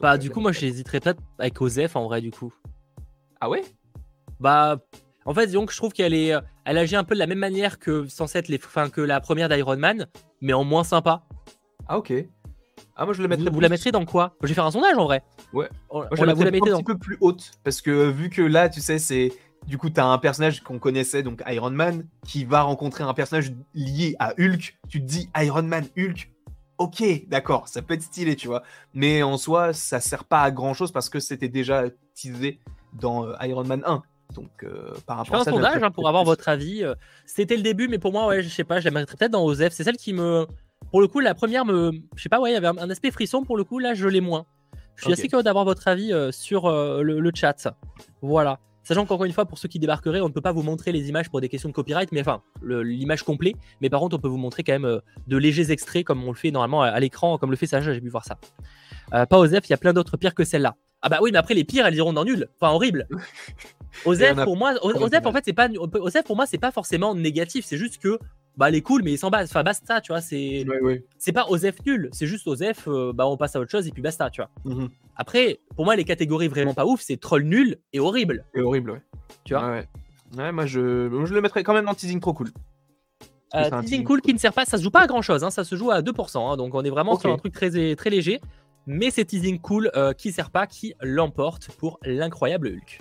Bah, Donc, du coup, moi, j'hésiterais peut-être avec Osef en vrai, du coup. Ah ouais? Bah, en fait, disons que je trouve qu'elle est, euh, elle agit un peu de la même manière que censée être les, enfin, que la première d'Iron Man, mais en moins sympa. Ah, ok. Ah, moi, je la Vous, mettrais vous la plus- mettrez dans quoi? Je vais faire un sondage en vrai. Ouais. On, Moi, on je la, la vous la mettez un dans petit peu plus haute parce que vu que là, tu sais, c'est du coup, tu as un personnage qu'on connaissait, donc Iron Man, qui va rencontrer un personnage lié à Hulk. Tu te dis Iron Man, Hulk. Ok, d'accord, ça peut être stylé, tu vois. Mais en soi, ça sert pas à grand chose parce que c'était déjà teasé dans euh, Iron Man 1. Donc, euh, par rapport à un ça, sondage j'aimerais hein, pour avoir plus. votre avis. euh, C'était le début, mais pour moi, ouais, je sais pas, je la mettrais peut-être dans Osef. C'est celle qui me, pour le coup, la première me, je sais pas, ouais, il y avait un, un aspect frisson pour le coup. Là, je l'ai moins. Je suis assez curieux d'avoir votre avis euh, sur euh, le, le chat. Voilà. Sachant qu'encore une fois, pour ceux qui débarqueraient, on ne peut pas vous montrer les images pour des questions de copyright, mais enfin, l'image complète. Mais par contre, on peut vous montrer quand même euh, de légers extraits, comme on le fait normalement à, l'écran, comme le fait Sacha, j'ai pu voir ça. Euh, pas Osef, il y a plein d'autres pires que celle-là. Ah bah oui, mais après, les pires, elles iront dans nul. Enfin, horrible. Osef, a pour moi, Osef, en fait, c'est pas, Osef, pour moi, c'est pas forcément négatif. C'est juste que, bah, elle est cool, mais il s'en base. Enfin, basta, tu vois. C'est, Ouais, ouais. c'est pas Osef nul. C'est juste Osef, euh, bah, on passe à autre chose et puis basta, tu vois. Mhm. Après, pour moi, les catégories vraiment pas ouf, c'est troll nul et horrible. C'est horrible, ouais. Tu vois? Ouais, ouais. Moi, je... je le mettrais quand même dans teasing trop cool. Euh, teasing teasing cool qui ne sert pas, ça se joue pas à grand chose, ça se joue à 2%, hein, donc on est vraiment sur un truc très, très léger. Mais c'est teasing cool euh, qui sert pas, qui l'emporte pour l'incroyable Hulk.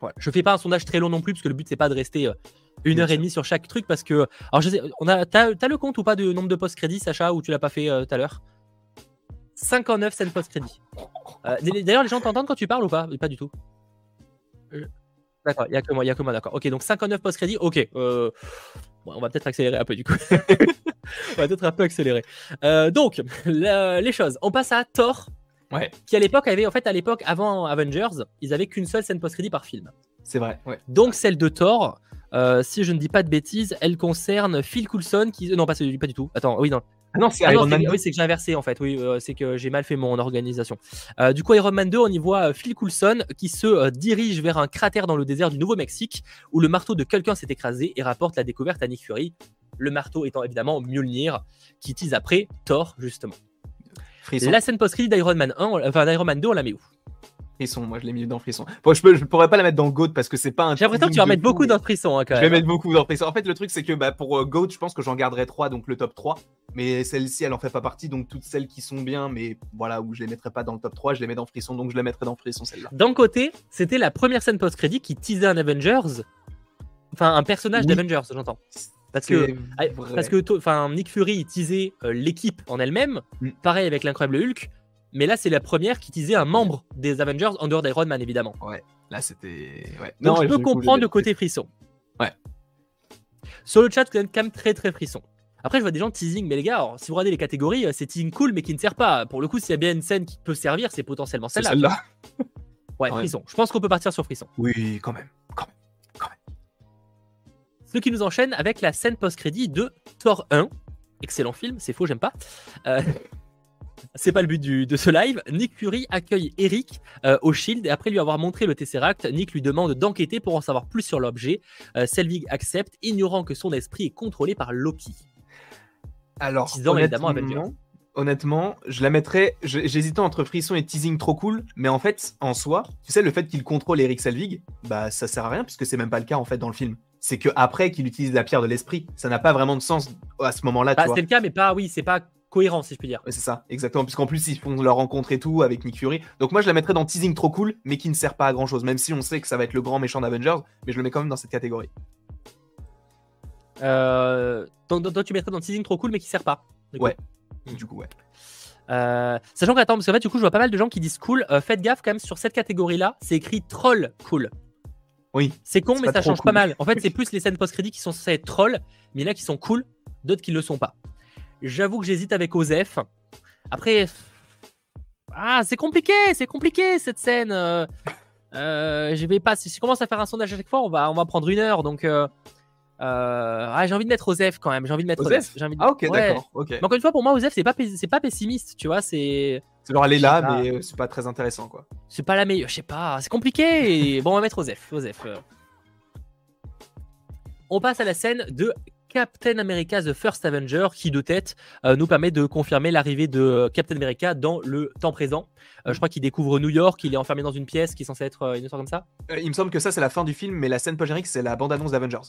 Voilà. Je fais pas un sondage très long non plus, parce que le but c'est pas de rester euh, une heure et demie sur chaque truc, parce que. Alors je sais, on a, t'as, le compte ou pas de nombre de post-crédits, Sacha, ou tu l'as pas fait euh, tout à l'heure? 59 scènes post-crédits. Euh, D'ailleurs, les gens t'entendent quand tu parles ou pas? Pas du tout. D'accord, il n'y a que moi, il y a que moi, d'accord. Ok, donc 59 post-crédits, ok. euh, bon, on va peut-être accélérer un peu du coup. on va peut-être un peu accélérer. Euh, donc, la- les choses. On passe à Thor, Ouais. Qui à l'époque avait, en fait, à l'époque, avant Avengers, ils avaient qu'une seule scène post-crédit par film. C'est vrai. Ouais. Donc celle de Thor, euh, si je ne dis pas de bêtises, elle concerne Phil Coulson qui. Non, pas, pas du tout. Attends, oui, non. Ah non, c'est Ah Iron Man 2. oui, c'est que j'ai inversé en fait. Oui, euh, c'est que j'ai mal fait mon organisation. Euh, du coup, Iron Man 2, on y voit euh, Phil Coulson qui se euh, dirige vers un cratère dans le désert du Nouveau-Mexique où le marteau de quelqu'un s'est écrasé et rapporte la découverte à Nick Fury. Le marteau étant évidemment Mjolnir qui tease après Thor justement. Frisson. La scène post-crédit d'Iron Man 1, on- enfin d'Iron Man 2, on la met où? Frisson, moi je l'ai mis dans Frisson. Bon, je, peux, je pourrais pas la mettre dans Goat parce que c'est pas un. J'ai l'impression que tu vas mettre beaucoup dans frisson hein, quand Je vais mettre beaucoup dans Frisson. En fait, le truc, c'est que bah, pour euh, Goat, je pense que j'en garderai 3, donc le top 3. Mais celle-ci, elle en fait pas partie. Donc toutes celles qui sont bien, mais voilà, où je les mettrai pas dans le top 3, je les mets dans Frisson. Donc je les mettrai dans Frisson, celle-là. D'un côté, c'était la première scène post-crédit qui teasait un Avengers, enfin un personnage Oui. d'Avengers, j'entends. Parce que vrai. Parce que enfin, Nick Fury il teasait euh, l'équipe en elle-même, Mm. pareil avec l'incroyable Hulk, mais là c'est la première qui teasait un membre des Avengers en dehors d'Iron Man évidemment. Là, c'était. Ouais. Donc Non, je peux comprendre le côté frisson. Ouais. Sur le chat, c'est quand même très très frisson. Après, je vois des gens teasing, mais les gars, alors, si vous regardez les catégories, euh, c'est teasing cool, mais qui ne sert pas. Pour le coup, s'il y a bien une scène qui peut servir, c'est potentiellement celle-là. celle-là. ouais, Ouais. frisson. Je pense qu'on peut partir sur frisson. Oui, quand même. Ce qui nous enchaîne avec la scène post-crédit de Thor 1. Excellent film, c'est faux, j'aime pas. Euh, c'est pas le but du- de ce live. Nick Fury accueille Eric euh, au Shield et après lui avoir montré le Tesseract, Nick lui demande d'enquêter pour en savoir plus sur l'objet. Euh, Selvig accepte, ignorant que son esprit est contrôlé par Loki. Alors, évidemment, honnêtement, honnêtement, je la mettrais. J'hésitais entre frisson et teasing trop cool, mais en fait, en soi, tu sais, le fait qu'il contrôle Eric Selvig, bah ça sert à rien puisque c'est même pas le cas en fait dans le film. C'est que après qu'il utilise la pierre de l'esprit, ça n'a pas vraiment de sens à ce moment-là. Bah, c'est le cas, mais pas, oui, c'est pas cohérent si je puis dire. C'est ça, exactement. Puisqu'en plus, ils font leur rencontre et tout avec Nick Fury. Donc, moi, je la mettrais dans teasing trop cool, mais qui ne sert pas à grand chose. Même si on sait que ça va être le grand méchant d'Avengers, mais je le mets quand même dans cette catégorie. Euh, toi, tu mettrais dans teasing trop cool, mais qui sert pas. du. Ouais. Mm. Du coup, ouais. Euh, sachant qu'attends, parce qu'en fait, du coup, je vois pas mal de gens qui disent cool. Euh, faites gaffe quand même sur cette catégorie-là, c'est écrit troll cool. Oui. C'est con, mais ça change cool. pas mal. En fait, c'est plus les scènes post-crédit qui sont censées être troll, mais il y en a qui sont cool, d'autres qui le sont pas. J'avoue que j'hésite avec Osef. Après, ah, c'est compliqué, c'est compliqué cette scène. Euh, euh, je vais pas. Si je commence à faire un sondage à chaque fois, on va, on va prendre une heure. Donc, euh, ah, j'ai envie de mettre Osef quand même. J'ai envie de mettre Osef Osef. J'ai envie de- Ah, ok, Ouais. d'accord. Ok. Mais encore une fois, pour moi, Osef, c'est pas, c'est pas pessimiste, tu vois. C'est. Genre, elle est là, pas. mais c'est pas très intéressant, quoi. C'est pas la meilleure, je sais pas, c'est compliqué. bon, on va mettre Osef. Osef. On passe à la scène de Captain America The First Avenger qui de tête euh, nous permet de confirmer l'arrivée de euh, Captain America dans le temps présent. Euh, je crois qu'il découvre New York, il est enfermé dans une pièce qui est censée être euh, une histoire comme ça. Il me semble que ça, c'est la fin du film, mais la scène post-générique, c'est la bande-annonce d'Avengers.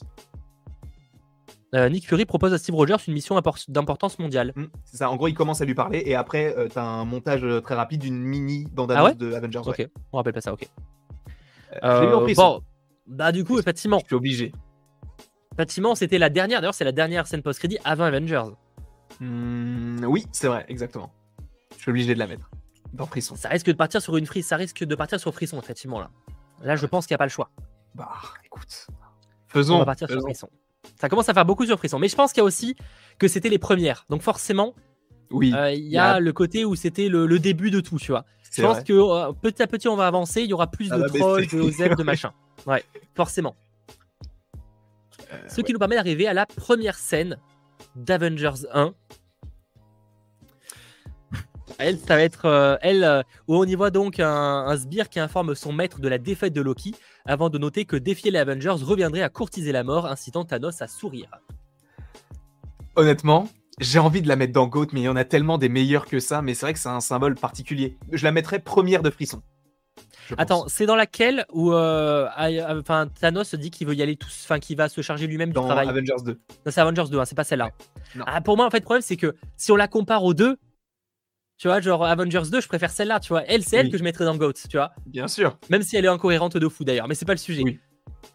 Nick Fury propose à Steve Rogers une mission impor- d'importance mondiale. Hmm, c'est ça. En gros, il commence à lui parler, et après, euh, t'as un montage très rapide d'une mini bande-annonce Ah ouais de Avengers. ouais. Ok, on rappelle pas ça, ok. En Euh, frisson. bon, bah du coup, effectivement, Je suis obligé. Effectivement c'était la dernière, d'ailleurs c'est la dernière scène post-crédit avant Avengers. Hmm, oui, c'est vrai, exactement. Je suis obligé de la mettre. Dans frisson. Ça risque de partir sur une frise, ça risque de partir sur frisson, effectivement là. Là, je pense qu'il n'y a pas le choix. Bah, écoute. On Faisons. va partir sur faisons. frisson. Ça commence à faire beaucoup sur frisson. Mais je pense qu'il y a aussi que c'était les premières. Donc forcément, Oui, euh, il y a- le côté où c'était le, le début de tout, tu vois. Je pense vrai. que euh, petit à petit, on va avancer. Il y aura plus Ça de trolls, de OZEF, de machin. Ouais, forcément. Euh, Ce qui nous permet d'arriver à la première scène d'Avengers 1. Elle, ça va être euh, elle, euh, où on y voit donc un, un sbire qui informe son maître de la défaite de Loki, avant de noter que défier les Avengers reviendrait à courtiser la mort, incitant Thanos à sourire. Honnêtement, j'ai envie de la mettre dans Goat, mais il y en a tellement des meilleurs que ça, mais c'est vrai que c'est un symbole particulier. Je la mettrais première de frisson. Attends, c'est dans laquelle où euh, euh, enfin, Thanos dit qu'il veut y aller tout, enfin qu'il va se charger lui-même du travail. Avengers 2. Non, c'est Avengers 2, hein, c'est pas celle-là. Ah, pour moi, en fait, le problème, c'est que si on la compare aux deux, tu vois, genre Avengers 2, je préfère celle-là, tu vois. Elle, c'est elle que je mettrais dans GOAT, tu vois. Bien sûr. Même si elle est incohérente de fou d'ailleurs, mais c'est pas le sujet. Oui.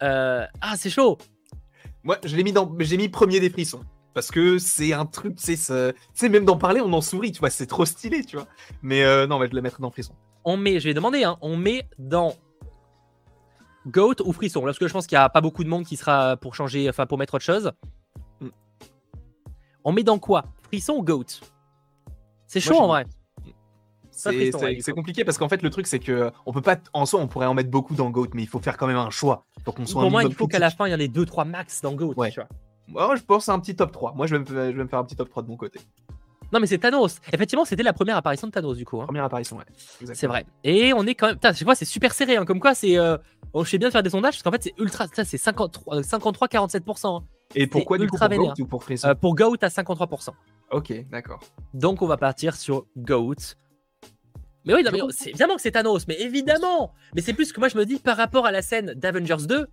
Euh, Ah, c'est chaud. Moi, je l'ai mis dans, j'ai mis premier des frissons. Parce que c'est un truc, c'est ce... tu sais, même d'en parler, on en sourit, tu vois, c'est trop stylé, tu vois. Mais euh, non, mais je vais la mettre dans frisson. On met, je vais demander, hein, on met dans GOAT ou Frisson Parce que je pense qu'il y a pas beaucoup de monde qui sera pour changer, enfin pour mettre autre chose. Mm. On met dans quoi? Frisson ou GOAT? C'est chaud Moi, en vrai. C'est compliqué parce qu'en fait, le truc, c'est que on peut pas, en soi, on pourrait en mettre beaucoup dans Goat, mais il faut faire quand même un choix pour qu'on soit Pour moi, il faut qu'à la fin, il y en ait 2-3 max dans Goat. Tu vois. Moi, je pense à un petit top 3. Moi, je vais, me, je vais me faire un petit top 3 de mon côté. Non, mais c'est Thanos. Effectivement, c'était la première apparition de Thanos, du coup. Hein. Première apparition, ouais. C'est vrai. Et on est quand même. Putain, je vois, c'est super serré. Hein. Comme quoi, c'est. Euh... je sais bien de faire des sondages parce qu'en fait, c'est ultra. Ça, c'est 53-47%. Hein. Et pourquoi du coup pour Goat ou pour euh, Pour Goat à 53%. Ok, d'accord. Donc, on va partir sur Goat. Mais oui, c'est évidemment que c'est Thanos, mais évidemment. Mais c'est plus que moi, je me dis par rapport à la scène d'Avengers 2,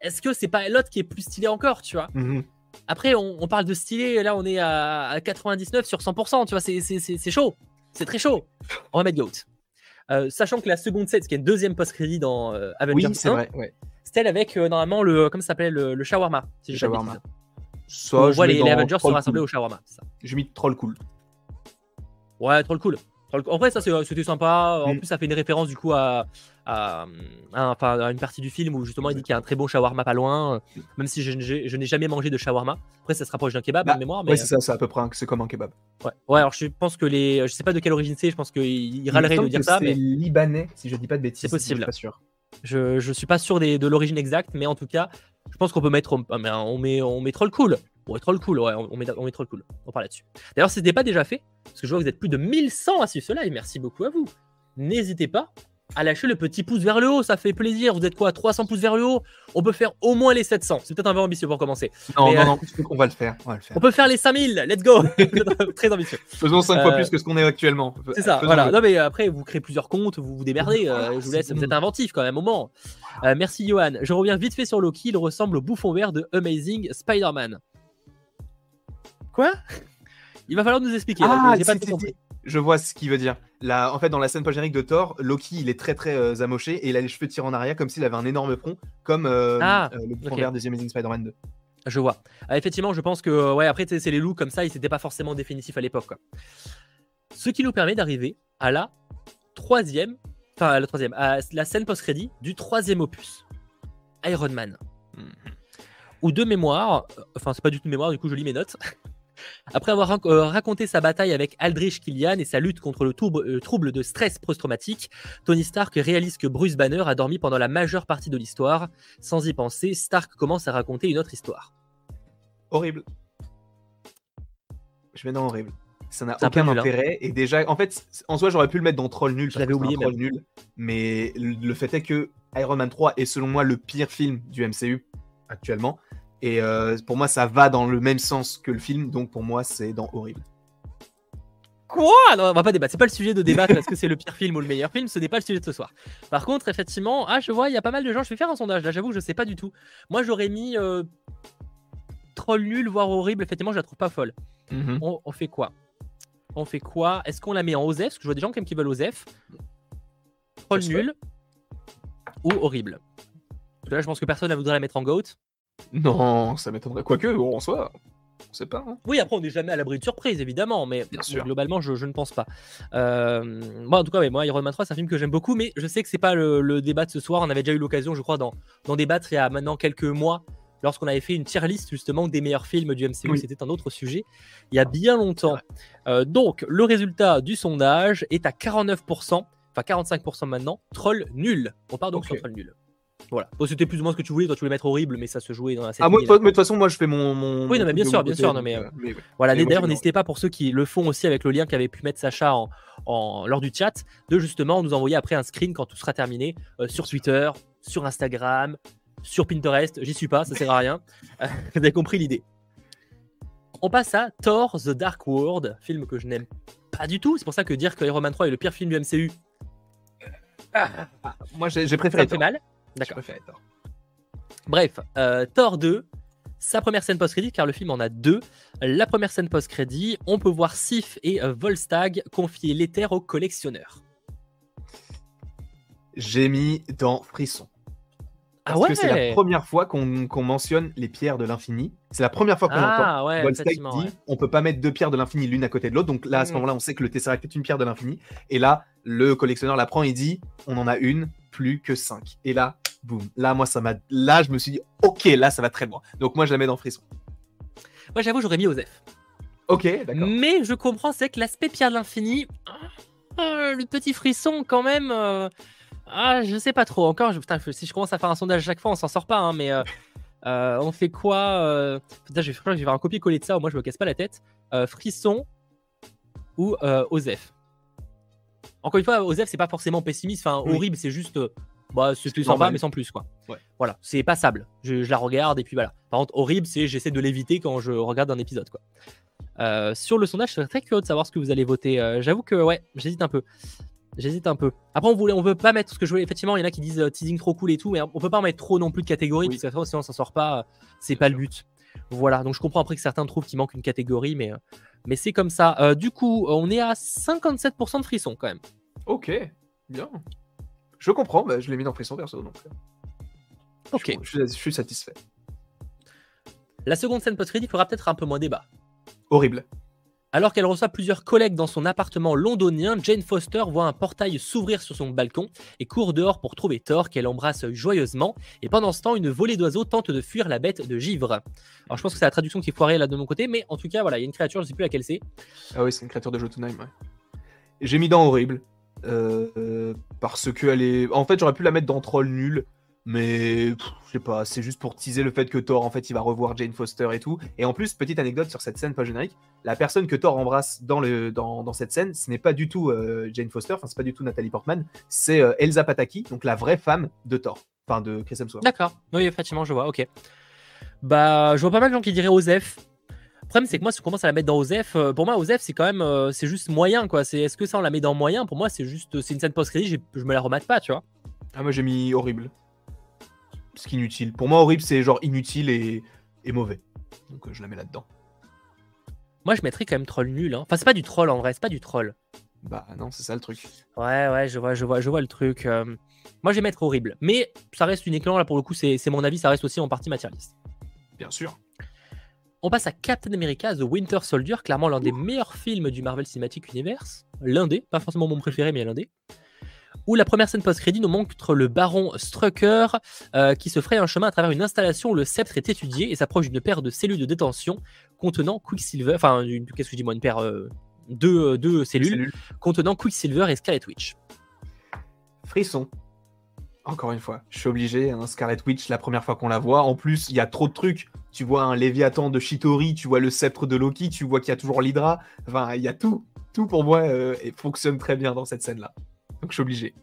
est-ce que c'est pas l'autre qui est plus stylé encore, tu vois? Mhm. Après, on, parle de stylé, là on est à, 99 sur 100%, tu vois, c'est chaud. C'est très chaud. On va mettre Goat. Euh, sachant que la seconde set, qui est une deuxième post-crédit dans euh, Avengers oui, c'est vrai, elle avec euh, normalement le, comment ça s'appelle, le, shawarma. Si le shawarma. on voit les, Avengers se rassembler au shawarma. J'ai mis troll cool. Ouais, troll cool. En vrai, ça c'était sympa. En mm. plus, ça fait une référence du coup à, à, une partie du film où justement il dit qu'il y a un très bon shawarma pas loin, même si je, n'ai jamais mangé de shawarma. Après, ça se rapproche d'un kebab bah, mémoire. Mais... c'est ça, c'est à peu près c'est comme un kebab. Ouais. ouais, alors je pense que les. Je sais pas de quelle origine c'est, je pense qu'il râlerait de dire ça. C'est libanais, si je dis pas de bêtises. C'est possible. Je suis pas sûr. Je, je suis pas sûr de l'origine exacte, mais en tout cas, je pense qu'on peut mettre. On, met, on met troll cool. Ouais, troll cool, ouais, on met, on met troll cool. On parle là-dessus. D'ailleurs, si ce n'était pas déjà fait, parce que je vois que vous êtes plus de 1100 à suivre ce live, merci beaucoup à vous. N'hésitez pas à lâcher le petit pouce vers le haut, ça fait plaisir. Vous êtes quoi 300 pouces vers le haut? On peut faire au moins les 700. C'est peut-être un peu ambitieux pour commencer. Non, non, euh, non, on va le faire. On, peut faire les 5000, let's go Très ambitieux. Faisons 5 fois euh, plus que ce qu'on est actuellement. C'est ça, voilà. Non, mais après, vous créez plusieurs comptes, vous vous démerdez. Euh, je vous laisse, vous êtes inventif quand même, au moment. merci, Johan. Je reviens vite fait sur Loki. Il ressemble au bouffon vert de Amazing Spider-Man. Quoi? Il va falloir nous expliquer. Ah, pas je vois ce qu'il veut dire. Là, en fait, dans la scène post de Thor, Loki, il est très très euh, amoché et il a les cheveux tirés en arrière comme s'il avait un énorme front, comme euh, ah, euh, le bouffon vert des Amazing Spider-Man 2. Je vois. Ah, effectivement, je pense que, ouais, après, c'est les loups comme ça, ils n'étaient pas forcément définitifs à l'époque. Ce qui nous permet d'arriver à la troisième, enfin, à la troisième, à la scène post-crédit du troisième opus, Iron Man. Mhm. Ou de mémoire, enfin, c'est pas du tout de mémoire, du coup, je lis mes notes. Après avoir euh, raconté sa bataille avec Aldrich Killian et sa lutte contre le, trouble de stress post-traumatique, Tony Stark réalise que Bruce Banner a dormi pendant la majeure partie de l'histoire. Sans y penser, Stark commence à raconter une autre histoire. Horrible. Je mets dans horrible. Ça n'a aucun hein. intérêt. Et déjà, en fait, en soi, j'aurais pu le mettre dans Troll nul. Je l'avais oublié. Troll nul. Mais le fait est que Iron Man 3 est selon moi le pire film du MCU actuellement. Et euh, pour moi, ça va dans le même sens que le film, donc pour moi, c'est dans Horrible. Quoi? Non, on va pas débattre. C'est pas le sujet de débattre est-ce que c'est le pire film ou le meilleur film. Ce n'est pas le sujet de ce soir. Par contre, effectivement, ah, je vois, il y a pas mal de gens. Je vais faire un sondage. Là, j'avoue, je sais pas du tout. Moi, j'aurais mis euh, troll nul, voire horrible. Effectivement, je la trouve pas folle. Mhm. on, fait quoi? On fait quoi? Est-ce qu'on la met en OZEF Parce que je vois des gens quand même qui veulent OZEF. Troll nul ou horrible? là, je pense que personne ne voudrait la mettre en GOAT. Non, ça m'étonnerait. Quoique, bon, en soi, on sait pas. Hein. Oui, après, on n'est jamais à l'abri de surprise, évidemment, mais globalement, je, ne pense pas. Euh, moi, en tout cas, moi, Iron Man 3, c'est un film que j'aime beaucoup, mais je sais que c'est pas le, débat de ce soir. On avait déjà eu l'occasion, je crois, d'en débattre il y a maintenant quelques mois, lorsqu'on avait fait une tier list justement des meilleurs films du MCU. C'était un autre sujet, il y a bien longtemps. Euh, donc, le résultat du sondage est à 49%, enfin 45% maintenant, troll nul. On part donc sur troll nul. Voilà. C'était plus ou moins ce que tu voulais. Toi, tu voulais mettre horrible, mais ça se jouait dans la Ah, moi, de toute façon, moi, je fais mon. oui, non, mais bien sûr, bien sûr. Non, mais, euh, voilà. D'ailleurs, n'hésitez pas pour ceux qui le font aussi avec le lien qu'avait pu mettre Sacha en, lors du chat, de justement nous envoyer après un screen quand tout sera terminé euh, sur Twitter, sur Instagram, sur Pinterest. J'y suis pas, ça sert à rien. Vous avez compris l'idée. On passe à Thor The Dark World, film que je n'aime pas du tout. C'est pour ça que dire que Iron Man 3 est le pire film du MCU. Ah, moi, j'ai préféré. Ça fait mal. D'accord. Bref, euh, Thor 2, sa première scène post-crédit, car le film en a deux. La première scène post-crédit, on peut voir Sif et euh, Volstagg confier l'éther au collectionneur. J'ai mis dans Frisson. Ah Parce que c'est la première fois qu'on mentionne les pierres de l'infini. C'est la première fois qu'on ah, entend. Volstagg dit on peut pas mettre deux pierres de l'infini l'une à côté de l'autre. Donc là, à ce mm. moment-là, on sait que le Tesseract est une pierre de l'infini. Et là, le collectionneur la prend et dit on en a une, plus que cinq. Et là, boum. Là, moi, ça m'a. Là, je me suis dit, ok, là, ça va très loin. Donc, moi, je la mets dans frisson. Moi, j'avoue, j'aurais mis Osef. Ok, d'accord. Mais je comprends, c'est que l'aspect pierre de l'infini. le petit frisson quand même. Ah, je sais pas trop. Encore, je, putain, si je commence à faire un sondage à chaque fois, on s'en sort pas. Hein, mais on fait quoi Putain, je vais, je vais faire un copier-coller de ça. Moi, je me casse pas la tête. frisson ou Osef. Encore une fois, Osef, c'est pas forcément pessimiste. Enfin, horrible, c'est juste. Bah, c'est sympa, mais sans plus, quoi. Voilà, c'est passable. Je, je, la regarde et puis voilà. Par contre, horrible, c'est j'essaie de l'éviter quand je regarde un épisode, quoi. Euh, sur le sondage, je serais très curieux de savoir ce que vous allez voter. Euh, j'avoue que, ouais, j'hésite un peu. J'hésite un peu. Après, on voulait, on veut pas mettre ce que je voulais. Effectivement, il y en a qui disent euh, teasing trop cool et tout, mais on peut pas en mettre trop non plus de catégories, parce que sinon, on s'en sort pas. c'est pas le but. Voilà, donc je comprends après que certains trouvent qu'il manque une catégorie, mais, mais c'est comme ça. du coup, on est à 57% de frisson quand même. Ok, bien. Je comprends, bah, je l'ai mis dans frisson perso, donc. Ok. Je, suis satisfait. La seconde scène post-crédit fera peut-être un peu moins débat. Horrible. Alors qu'elle reçoit plusieurs collègues dans son appartement londonien, Jane Foster voit un portail s'ouvrir sur son balcon et court dehors pour trouver Thor qu'elle embrasse joyeusement. Et pendant ce temps, une volée d'oiseaux tente de fuir la bête de givre. Alors je pense que c'est la traduction qui est foirée là de mon côté, mais en tout cas, voilà, il y a une créature, je sais plus laquelle c'est. Ah oui, c'est une créature de Jotunheim, ouais. J'ai mis dans horrible. Euh, parce que elle est. En fait, j'aurais pu la mettre dans troll nul. Mais je sais pas, c'est juste pour teaser le fait que Thor, en fait, il va revoir Jane Foster et tout. Et en plus, petite anecdote sur cette scène pas générique, la personne que Thor embrasse dans, le, dans, dans cette scène, ce n'est pas du tout euh, Jane Foster, enfin, c'est pas du tout Nathalie Portman, c'est euh, Elsa Pataki, donc la vraie femme de Thor, enfin de Chris Hemsworth. D'accord, oui, effectivement, je vois, ok. Bah, je vois pas mal de gens qui diraient Osef. Le problème, c'est que moi, si on commence à la mettre dans Osef, euh, pour moi, Osef, c'est quand même, c'est juste moyen, quoi. C'est, est-ce que ça, on la met dans moyen? Pour moi, c'est juste, c'est une scène post-crédit, je me la remate pas, tu vois. Ah, moi, j'ai mis horrible ce inutile. Pour moi, horrible, c'est genre inutile et, mauvais. Donc euh, je la mets là-dedans. Moi, je mettrais quand même troll nul. Hein. Enfin, c'est pas du troll en vrai, c'est pas du troll. Bah non, c'est ça le truc. Ouais, ouais, je vois, je vois, je vois le truc. Euh. Moi, je vais mettre horrible. Mais ça reste une écran, là, pour le coup, c'est mon avis, ça reste aussi en partie matérialiste. Bien sûr. On passe à Captain America The Winter Soldier, clairement l'un des meilleurs films du Marvel Cinematic Universe. L'un des, pas forcément mon préféré, mais l'un des où la première scène post-crédit nous montre le baron Strucker euh, qui se ferait un chemin à travers une installation où le sceptre est étudié et s'approche d'une paire de cellules de détention contenant Quicksilver, enfin, qu'est-ce que je dis moi, une paire, euh, deux, euh, deux cellules, contenant Quicksilver et Scarlet Witch. Frisson. Encore une fois, je suis obligé, hein, Scarlet Witch, la première fois qu'on la voit. En plus, il y a trop de trucs. Tu vois un Léviathan de Shitori, tu vois le sceptre de Loki, tu vois qu'il y a toujours l'Hydra. Enfin, il y a tout. Tout pour moi et fonctionne très bien dans cette scène-là. Donc je suis obligé.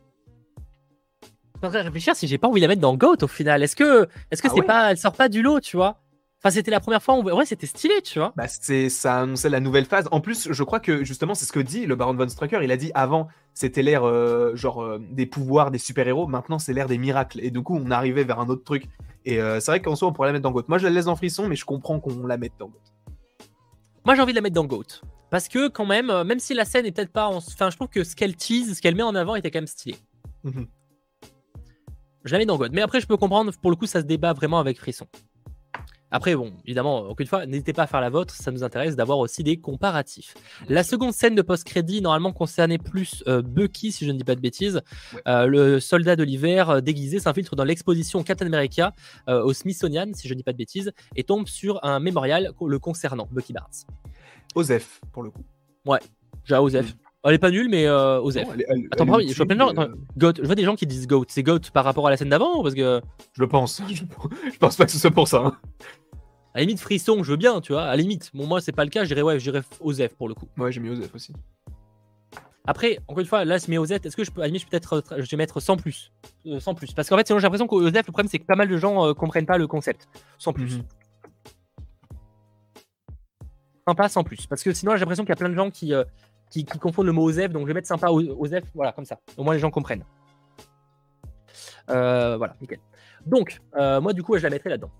Je suis réfléchir si j'ai pas envie de la mettre dans Goat au final. Est-ce que, est-ce que ah c'est pas, elle sort pas du lot, tu vois? Enfin, c'était la première fois. Où... Ouais, c'était stylé, tu vois. Bah, c'est, ça annonçait la nouvelle phase. En plus, je crois que justement, c'est ce que dit le Baron von Strucker. Il a dit avant, c'était l'ère euh, genre euh, des pouvoirs des super-héros. Maintenant, c'est l'ère des miracles. Et du coup, on arrivait vers un autre truc. Et euh, c'est vrai qu'en soi, on pourrait la mettre dans Goat. Moi, je la laisse dans Frisson, mais je comprends qu'on la mette dans Goat. Moi, j'ai envie de la mettre dans Goat. Parce que quand même, euh, même si la scène est peut-être pas... Enfin, je trouve que ce qu'elle tease, ce qu'elle met en avant était quand même stylé. Mhm. Je la mets dans God. Mais après, je peux comprendre, pour le coup, ça se débat vraiment avec Frisson. Après, bon, évidemment, encore une fois, n'hésitez pas à faire la vôtre, ça nous intéresse d'avoir aussi des comparatifs. La seconde scène de post-crédit, normalement, concernait plus euh, Bucky, si je ne dis pas de bêtises. Euh, le soldat de l'hiver déguisé s'infiltre dans l'exposition Captain America au Smithsonian, si je ne dis pas de bêtises, et tombe sur un mémorial le concernant, Bucky Barnes. Osef, pour le coup. Ouais, j'ai Osef. Mm. Elle est pas nulle, mais euh, Osef. Attends, je vois plein de gens. Euh. je vois des gens qui disent Goat. C'est Goat par rapport à la scène d'avant parce que. Je le pense. Je, pense pas que ce soit pour ça. Hein. À la limite, frisson, je veux bien, tu vois. À la limite, bon, moi, c'est pas le cas. Je dirais, ouais, je dirais Osef pour le coup. Ouais, j'ai mis Osef aussi. Après, encore une fois, là, je mets Osef. Est-ce que je peux, à la limite, peut-être, je vais mettre sans plus. Euh, sans plus. Parce qu'en fait, sinon, j'ai l'impression qu'Osef, le problème, c'est que pas mal de gens comprennent pas le concept. Sans plus. Mhm sympa sans plus. Parce que sinon, j'ai l'impression qu'il y a plein de gens qui, euh, qui, confondent le mot Osef, donc je vais mettre sympa Osef, voilà, comme ça. Au moins, les gens comprennent. Euh, voilà, nickel. Donc, euh, moi, du coup, je la mettrai là-dedans.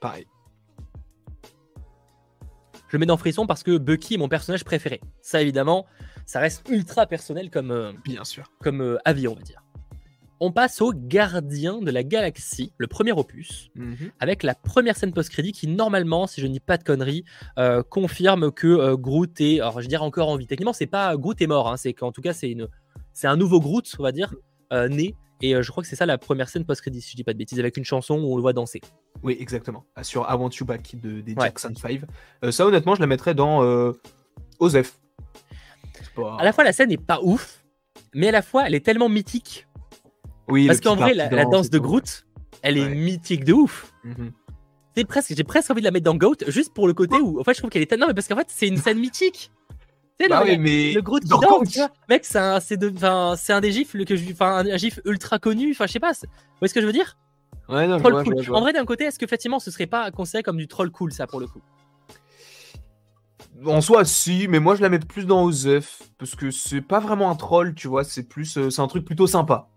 Pareil. Je le mets dans Frisson parce que Bucky est mon personnage préféré. Ça, évidemment, ça reste ultra personnel comme, Bien sûr. comme avis, on va dire on passe au Gardien de la Galaxie, le premier opus, mhm. avec la première scène post-crédit qui, normalement, si je ne dis pas de conneries, euh, confirme que euh, Groot est, alors je dirais encore en vie. Techniquement, c'est pas Groot est mort, hein, c'est qu'en tout cas, c'est une, c'est un nouveau Groot, on va dire, euh, né. Et je crois que c'est ça la première scène post-crédit, si je dis pas de bêtises, avec une chanson où on le voit danser. Oui, exactement. Sur I Want You Back de, des Jackson 5. ça, honnêtement, je la mettrais dans Osef. À la fois, la scène est pas ouf, mais à la fois, elle est tellement mythique. Oui, Parce qu'en vrai, la, la danse de. Groot, elle est mythique de ouf. Mhm. Presque, j'ai presque envie de la mettre dans Goat, juste pour le côté où, en fait, je trouve qu'elle est tellement. Non, mais parce qu'en fait, c'est une scène mythique. Tu Bah oui, le- mais le Groot qui dans danse, tu vois. Mec, c'est un, c'est de, enfin, c'est un des gifs que je, enfin, un gif ultra connu. Enfin, je sais pas. Vous voyez ce que je veux dire? Ouais, non, je Troll vois, je cool. vois, je En vrai, d'un côté, est-ce que effectivement, ce serait pas considéré comme du troll cool, ça, pour le coup? En soi, si, mais moi je la mets plus dans Osef parce que c'est pas vraiment un troll, tu vois, c'est plus, euh, c'est un truc plutôt sympa.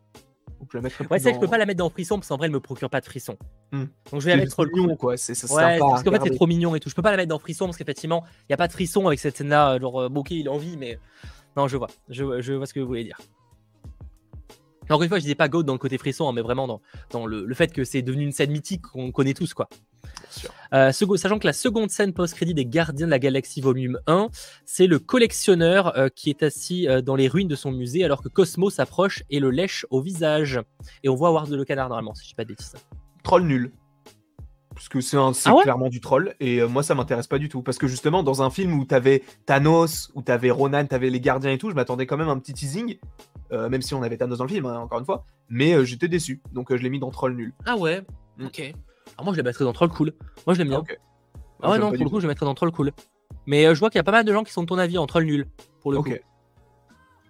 Donc je la Ouais, c'est que je peux pas la mettre dans frisson parce qu'en vrai, elle me procure pas de frisson. Hmm. Donc je vais la mettre mignon, quoi. C'est c'est Ouais, parce qu'en fait, c'est trop mignon et tout. Je peux pas la mettre dans frisson parce qu'effectivement, il y a pas de frisson avec cette scène-là. Genre, euh, bon, ok, il a envie, mais non, je vois. Je, je vois ce que vous voulez dire. Encore une fois, je disais pas Goat dans le côté frisson, hein, mais vraiment dans, dans le, le fait que c'est devenu une scène mythique qu'on connaît tous, quoi. Euh, sachant que la seconde scène post-crédit des Gardiens de la Galaxie volume 1, c'est le collectionneur euh, qui est assis euh, dans les ruines de son musée alors que Cosmo s'approche et le lèche au visage. Et on voit Howard le canard normalement, si je dis pas de bêtises. Troll nul. Parce que c'est Ah ouais clairement du troll et euh, moi ça m'intéresse pas du tout. Parce que justement, dans un film où t'avais Thanos, où t'avais Ronan, t'avais les gardiens et tout, je m'attendais quand même à un petit teasing. euh, même si on avait Thanos dans le film, hein, encore une fois. Mais euh, j'étais déçu. Donc je l'ai mis dans troll nul. Ah ouais, Mm. ok. Alors moi je la mettrais dans Troll Cool. Moi je l'aime bien. ok. Ah ouais, non, pour le coup, je le mettrais dans Troll Cool. Mais je vois qu'il y a pas mal de gens qui sont de ton avis en Troll Nul. Pour le coup. Ok.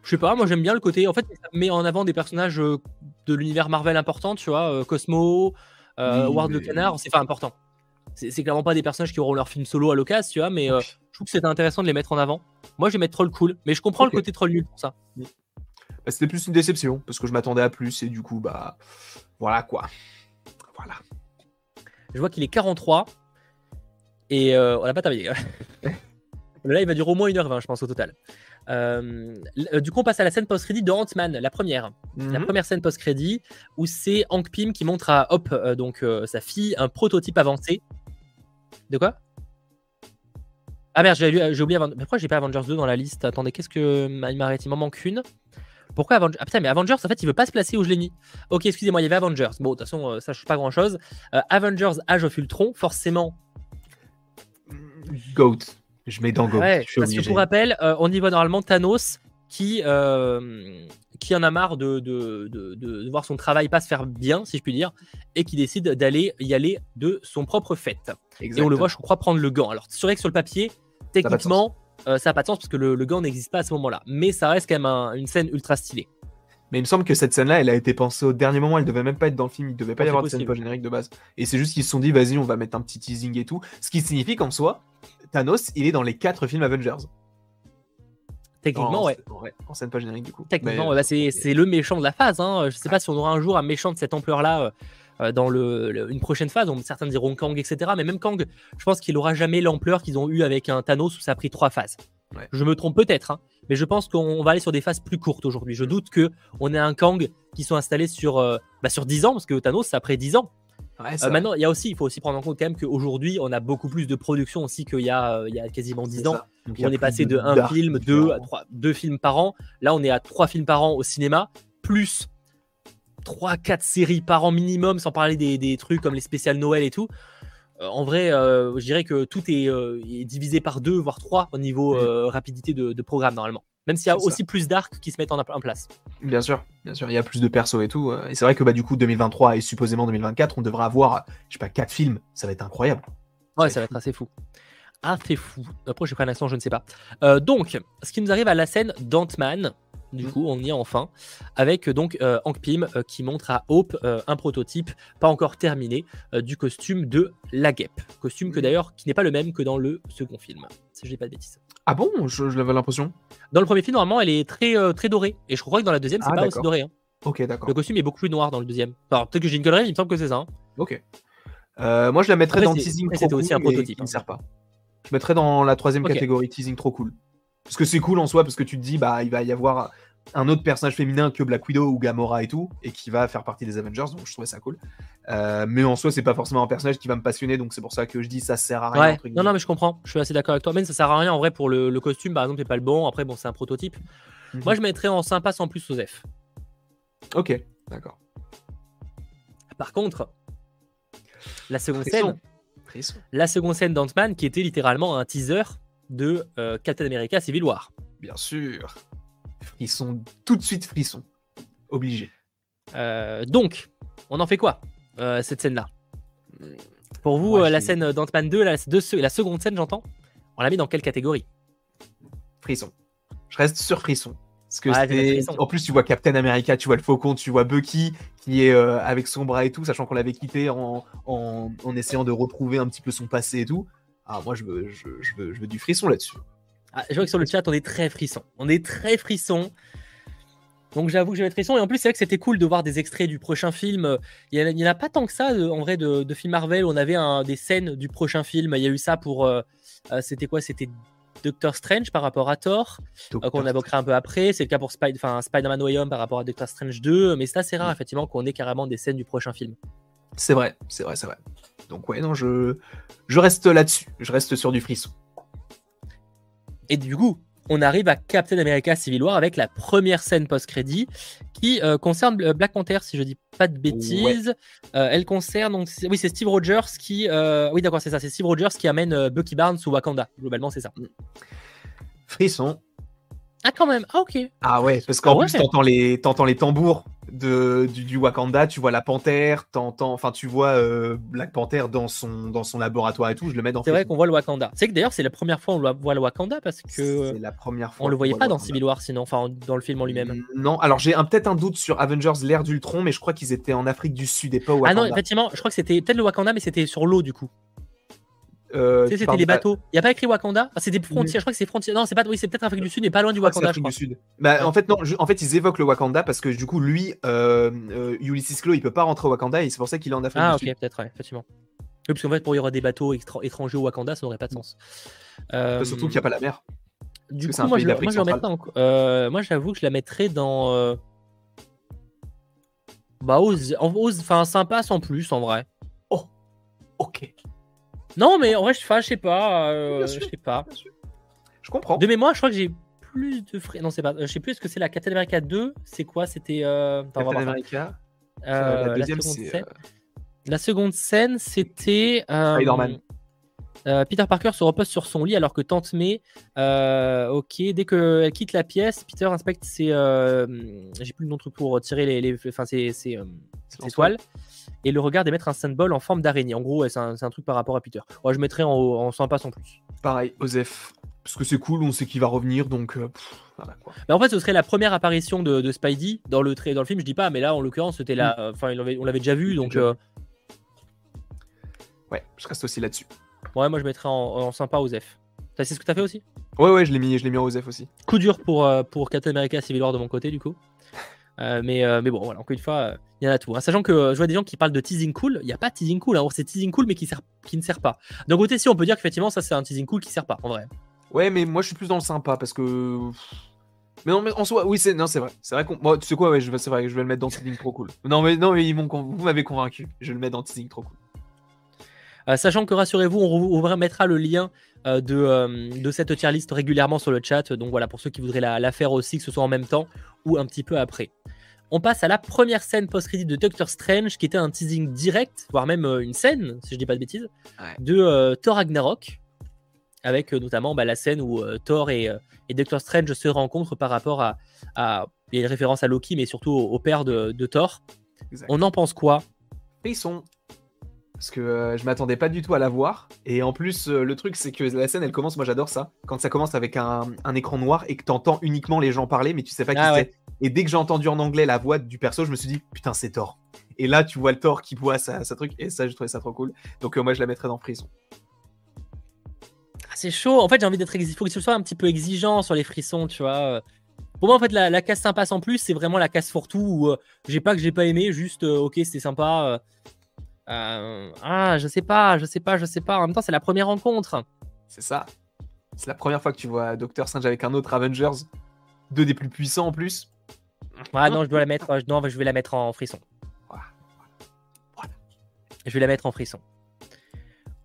Je sais pas, moi j'aime bien le côté. En fait, ça met en avant des personnages de l'univers Marvel importants, tu vois. Cosmo, euh, Oui, Howard le mais- Canard, c'est pas important. C'est clairement pas des personnages qui auront leur film solo à l'occasion, tu vois, mais euh, je trouve que c'était intéressant de les mettre en avant. Moi, je vais mettre Troll Cool, mais je comprends le côté Troll Nul pour ça. Bah, C'était plus une déception parce que je m'attendais à plus et du coup, bah voilà quoi. Voilà. Je vois qu'il est 43 et euh, on n'a pas terminé. Le live va durer au moins 1h20, je pense, au total. Euh, euh, du coup, on passe à la scène post-crédit de Ant-Man, la première. La Mhm. première scène post-crédit où c'est Hank Pym qui montre à Hop, euh, donc euh, sa fille, un prototype avancé. De quoi? Ah merde, j'ai oublié. Pourquoi j'ai pas Avengers 2 dans la liste? Attendez, qu'est-ce que il m'arrête Il m'en manque une. Pourquoi Avengers Ah putain, mais Avengers, en fait, il veut pas se placer où je l'ai mis. Ok, excusez-moi, il y avait Avengers. Bon, de toute façon, ça change pas grand-chose. Avengers Age of Ultron, forcément. Goat. Je mets dans Goat. Ouais, je parce que pour rappel, euh, on y voit normalement Thanos qui, euh, qui en a marre de, de, de- voir son travail pas se faire bien, si je puis dire, et qui décide d'aller y aller de son propre fait. Et on le voit, je crois, prendre le gant. Alors, c'est vrai que sur le papier, techniquement, euh, ça n'a pas de sens parce que le, le gant n'existe pas à ce moment-là. Mais ça reste quand même un- une scène ultra stylée. Mais il me semble que cette scène-là, elle a été pensée au dernier moment. Elle devait même pas être dans le film. Il devait pas y avoir de scène possible. pas générique de base. Et c'est juste qu'ils se sont dit, vas-y, on va mettre un petit teasing et tout. Ce qui signifie qu'en soi, Thanos, il est dans les quatre films Avengers. Techniquement, en, ouais. ouais, en scène pas générique du coup. Techniquement, bah, c'est c'est le méchant de la phase. Hein. Je sais pas si on aura un jour un méchant de cette ampleur-là euh, euh, dans le, le- une prochaine phase. Certains diront Kang, etc. Mais même Kang, je pense qu'il aura jamais l'ampleur qu'ils ont eu avec un Thanos où ça a pris trois phases. Ouais. Je me trompe peut-être, hein, mais je pense qu'on va aller sur des phases plus courtes aujourd'hui. Je doute que on ait un Kang qui soit installé sur, euh, bah, sur 10 ans, parce que Thanos, après 10 ans. Ouais, Euh, maintenant, il y a aussi, il faut aussi prendre en compte quand même qu'aujourd'hui, on a beaucoup plus de production aussi qu'il y, a, euh, il y a quasiment 10 c'est ans. Donc, On est passé de, un d'arcs film, deux, à différents. trois, deux films par an. Là, on est à trois films par an au cinéma, plus trois, quatre séries par an minimum, sans parler des, des trucs comme les spéciales Noël et tout. Euh, en vrai, euh, je dirais que tout est, euh, est divisé par deux, voire trois au niveau Mm. rapidité de, de programme normalement. Même s'il y a ça. aussi plus d'arcs qui se mettent en, en place. Bien sûr, bien sûr, il y a plus de persos et tout. euh, Et c'est vrai que bah, du coup, 2023 et supposément 2024, on devrait avoir, je sais pas, quatre films. Ça va être incroyable. Ouais, ça va être assez fou. Assez fou. Après, j'ai pris un accent, je ne sais pas. Euh, donc, ce qui nous arrive à la scène d'Ant-Man, du Mm. coup, on y est enfin, avec euh, donc euh, Hank Pym euh, qui montre à Hope euh, un prototype, pas encore terminé, du costume de la guêpe. Costume que Mm. d'ailleurs, qui n'est pas le même que dans le second film, si je dis pas de bêtises. Ah bon Je, je l'avais l'impression. Dans le premier film, normalement, elle est très, euh, très dorée. Et je crois que dans la deuxième, c'est Ah, pas aussi d'accord. doré. hein. Ok, d'accord. Le costume est beaucoup plus noir dans le deuxième. Alors, peut-être que j'ai une connerie, il me semble que c'est ça. hein. Ok. Euh, moi, je la mettrais Après, dans c'est- teasing après, trop c'était cool, aussi un mais prototype, qui ne hein. sert pas. Je mettrais dans la troisième Ok. catégorie teasing trop cool. Parce que c'est cool en soi, parce que tu te dis, bah, il va y avoir un autre personnage féminin que Black Widow ou Gamora et tout, et qui va faire partie des Avengers, donc je trouvais ça cool. Euh, mais en soi, c'est pas forcément un personnage qui va me passionner, donc c'est pour ça que je dis ça sert à rien. Ouais, entre non, non, mais je comprends. Je suis assez d'accord avec toi. Mais ça sert à rien en vrai pour le, le costume, par exemple, c'est pas le bon. Après, bon, c'est un prototype. Mhm. Moi, je mettrais en sympa sans plus Osef. Ok, d'accord. Par contre, la seconde scène, la seconde scène d'Ant-Man qui était littéralement un teaser de euh, Captain America Civil War. Bien sûr. Frisson, tout de suite frisson. Obligé. Euh, donc, on en fait quoi, euh, cette scène-là? Pour vous, euh, la scène d'Ant-Man 2, la, de- la seconde scène, j'entends, on la met dans quelle catégorie? Frisson. Je reste sur frisson. Parce que Ouais. En plus, tu vois Captain America, tu vois le Faucon, tu vois Bucky qui est euh, avec son bras et tout, sachant qu'on l'avait quitté en, en, en essayant de retrouver un petit peu son passé et tout. Ah, moi, je veux, je, je veux, je veux du frisson là-dessus. Ah, Je vois que sur le chat, on est très frisson. On est très frisson. Donc j'avoue que je vais être frisson. Et en plus, c'est vrai que c'était cool de voir des extraits du prochain film. Il y en a, en pas tant que ça, de- en vrai, de, de films Marvel. où On avait un- des scènes du prochain film. Il y a eu ça pour... euh, euh, c'était quoi? C'était Doctor Strange par rapport à Thor, euh, qu'on évoquera un peu après. C'est le cas pour Spider-Man Way Home par rapport à Doctor Strange 2. Mais c'est assez rare, Mm. effectivement, qu'on ait carrément des scènes du prochain film. C'est vrai, c'est vrai, c'est vrai. Donc, ouais, non, je, je reste là-dessus. Je reste sur du frisson. Et du coup, on arrive à Captain America Civil War avec la première scène post-crédit qui euh, concerne euh, Black Panther, si je dis pas de bêtises. Euh, elle concerne donc oui c'est Steve Rogers qui euh, oui d'accord c'est ça c'est Steve Rogers qui amène Bucky Barnes ou Wakanda globalement c'est ça. Frisson. Ah quand même ah ok Ah ouais, parce qu'en Ah ouais. plus, t'entends les, t'entends les tambours de, du, du Wakanda, tu vois la panthère, t'entends, enfin, tu vois euh, Black Panther dans son, dans son laboratoire et tout, je le mets dans c'est vrai qu'on voit le Wakanda. C'est que d'ailleurs c'est la première fois on le voit le Wakanda parce que C'est la première fois. on le qu'on voyait pas dans Wakanda. Civil War sinon enfin dans le film en lui-même. Non, alors j'ai un- peut-être un doute sur Avengers l'ère d'Ultron, mais je crois qu'ils étaient en Afrique du Sud et pas au Ah non Wakanda. effectivement je crois que c'était peut-être le Wakanda mais c'était sur l'eau du coup. Euh, Tu sais, tu c'était pas- bateaux. Il y a pas écrit Wakanda? Ah, C'était frontière. Je crois que c'est frontière. Non c'est pas oui c'est peut-être Afrique du Sud mais pas loin du c'est Wakanda je crois. du Sud. Bah, Ouais. En fait, non, je- en fait, ils évoquent le Wakanda parce que du coup, lui, euh, euh, Ulysses Claw, il peut pas rentrer au Wakanda et c'est pour ça qu'il est en Afrique Ah, du ok, Sud. peut-être, ouais, effectivement. Oui, parce qu'en fait, pour y avoir des bateaux étrangers au Wakanda, ça n'aurait pas de sens. Euh, Surtout qu'il n'y a pas la mer. Du c'est coup, moi, je, moi, en- euh, moi, j'avoue que je la mettrais dans. Bah, ose, en- ose- enfin, sympa sans plus, en vrai. Ok. Non, mais en vrai, je, sais pas. euh, je sais pas. Je comprends. De mémoire, je crois que j'ai plus de frais. Non, c'est pas. Je sais plus, est-ce que c'est la Captain America 2 C'est quoi C'était. euh, Captain. America. Euh, Euh, la la deuxième, seconde scène. euh, La seconde scène, c'était. euh, Spider-Man. euh, Peter Parker se repose sur son lit alors que Tante May, euh, ok, dès qu'elle quitte la pièce, Peter inspecte ses. euh, J'ai plus le nom de truc pour tirer les, les- enfin, ses, ses, et le regarde émettre un symbole en forme d'araignée. En gros, ouais, c'est un, un truc par rapport à Peter. Ouais, je mettrais en, en sympa sans plus. Pareil, Osef. Parce que c'est cool, on sait qu'il va revenir, donc euh, pff, voilà quoi. Mais en fait, ce serait la première apparition de, de Spidey dans le, dans le film. Je dis pas, mais là, en l'occurrence, c'était la. Enfin, il l'avait- on l'avait déjà vu, donc. euh, Ouais, je reste aussi là-dessus. ouais, moi, je mettrais en, en sympa Osef. C'est ce que t'as fait aussi? Ouais, ouais, je l'ai mis, je l'ai mis en Osef aussi. Coup dur pour, euh, pour Captain America Civil War de mon côté, du coup. Euh, mais, euh, mais bon, voilà, encore une fois, euh, il y en a tout. hein. Sachant que je vois des gens qui parlent de teasing cool, il n'y a pas de teasing cool. hein. C'est teasing cool, mais qui, sert, qui ne sert pas. D'un côté, si on peut dire qu'effectivement, ça c'est un teasing cool qui sert pas, en vrai. Ouais, mais moi je suis plus dans le sympa parce que. Mais non, mais en soi, oui, c'est non, c'est vrai. C'est vrai qu'on. Bon, tu sais quoi, ouais, je vais- c'est vrai, je vais le mettre dans teasing trop cool. Non, mais non, mais ils m'ont, vous m'avez convaincu. Je vais le mettre dans teasing trop cool. Euh, sachant que rassurez-vous, on remettra le lien euh, de, euh, de cette tier list régulièrement sur le chat. Donc voilà, pour ceux qui voudraient la, la faire aussi, que ce soit en même temps ou un petit peu après. On passe à la première scène post-crédit de Doctor Strange, qui était un teasing direct, voire même euh, une scène, si je dis pas de bêtises, Ouais. de euh, Thor Ragnarok, avec euh, notamment bah, la scène où euh, Thor et, et Doctor Strange se rencontrent par rapport à, à- Il y a une référence à Loki, mais surtout au, au père de, de Thor. Exact. On en pense quoi? Parce que euh, je m'attendais pas du tout à la voir. Et en plus, euh, le truc, c'est que la scène, elle commence, moi j'adore ça. Quand ça commence avec un, un écran noir et que t'entends uniquement les gens parler, mais tu sais pas qui Ah c'est. ouais. Et dès que j'ai entendu en anglais la voix du perso, je me suis dit, putain, c'est Thor. Et là, tu vois le Thor qui voit sa, sa truc. Et ça, j'ai trouvé ça trop cool. Donc, euh, moi, je la mettrais dans Frisson. Ah, c'est chaud. En fait, j'ai envie d'être. Il faut que tu sois un petit peu exigeant sur les frissons, tu vois. Pour moi, en fait, la, la casse sympa sans plus, c'est vraiment la casse fourre-tout où euh, j'ai pas que j'ai pas aimé, juste euh, ok, c'était sympa. Euh, ah, je sais pas, je sais pas, je sais pas. En même temps, c'est la première rencontre. C'est ça. C'est la première fois que tu vois Doctor Strange avec un autre Avengers. Deux des plus puissants en plus. Ah non, je dois la mettre. euh, non, je vais la mettre en frisson. Voilà. Voilà. Je vais la mettre en frisson.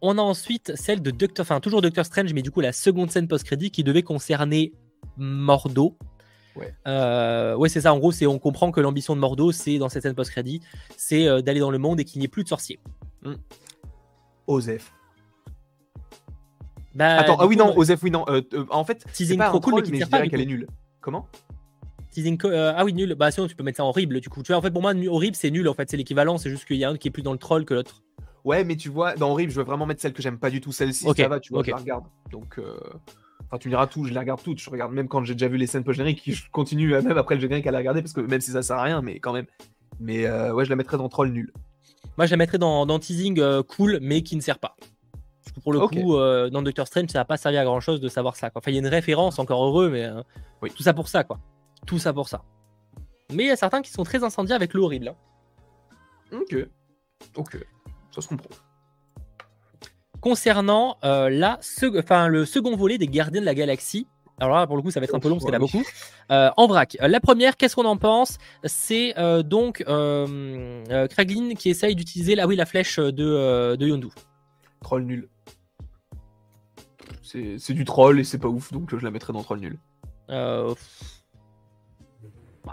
On a ensuite celle de Doctor, enfin toujours Doctor Strange, mais du coup la seconde scène post-crédit qui devait concerner Mordo. Ouais. Euh, ouais, c'est ça. En gros, c'est on comprend que l'ambition de Mordo, c'est dans cette scène post-crédit, c'est euh, d'aller dans le monde et qu'il n'y ait plus de sorciers. Osef. Bah, Attends, ah oui, coup, non, Osef, oui, non. euh, euh, en fait, c'est Teasing pas trop un cool, mais mais ne je dirais qu'elle est nulle. Comment? Teasing euh, ah oui, nul. Bah sinon, tu peux mettre ça en horrible, du coup. Tu vois, en fait, pour moi, horrible, c'est nul, en fait. C'est l'équivalent, c'est juste qu'il y a un qui est plus dans le troll que l'autre. Ouais, mais tu vois, dans Horrible, je veux vraiment mettre celle que j'aime pas du tout. Celle-ci, Ok, ça va, tu vois, ok. je la regarde. Donc, euh, enfin, tu me diras tout, je les regarde toutes. Je regarde même quand j'ai déjà vu les scènes post-génériques, je continue même après le générique à la regarder parce que même si ça sert à rien, mais quand même. Mais euh, ouais, je la mettrais dans Troll nul. Moi, je la mettrais dans, dans teasing euh, cool, mais qui ne sert pas. Parce que pour le coup, euh, dans Doctor Strange, ça n'a pas servi à grand chose de savoir ça. Quoi. Enfin, il y a une référence, encore heureux, mais euh, Oui. tout ça pour ça, quoi. Tout ça pour ça. Mais il y a certains qui sont très incendiés avec le horrible. hein. Ok. Ok. Ça se comprend. Concernant euh, la sec- enfin, le second volet des Gardiens de la Galaxie. Alors là, pour le coup, ça va être un peu long parce qu'il y en a beaucoup. Euh, en vrac. La première, qu'est-ce qu'on en pense? C'est euh, donc euh, euh, Kraglin qui essaye d'utiliser la, oui, la flèche de, euh, de Yondu. Troll nul. C'est du troll et c'est pas ouf, donc euh, je la mettrais dans Troll nul. Euh,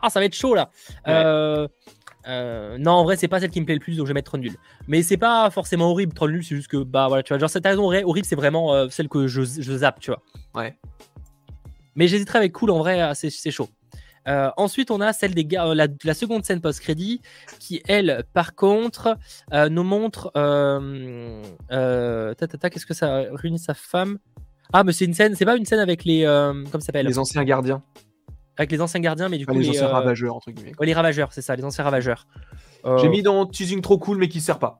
Ah, ça va être chaud là. Ouais. Euh, non, en vrai, c'est pas celle qui me plaît le plus, donc je vais mettre Troll nul. Mais c'est pas forcément horrible, Troll nul, c'est juste que, bah voilà, tu vois, genre, cette raison horrible, c'est vraiment euh, celle que je, je zappe, tu vois. Ouais. Mais j'hésiterais avec cool, en vrai, euh, c'est chaud. Euh, ensuite, on a celle des gars, la, la seconde scène post-crédit, qui elle, par contre, nous montre. Qu'est-ce que ça réunit sa femme? Ah, mais c'est une scène, c'est pas une scène avec les. comment ça s'appelle? Les anciens gardiens. Avec les anciens gardiens, mais du coup. les anciens euh, ravageurs, entre guillemets. ouais, les ravageurs, c'est ça, les anciens ravageurs. Euh, J'ai mis dans teasing trop cool, mais qui sert pas.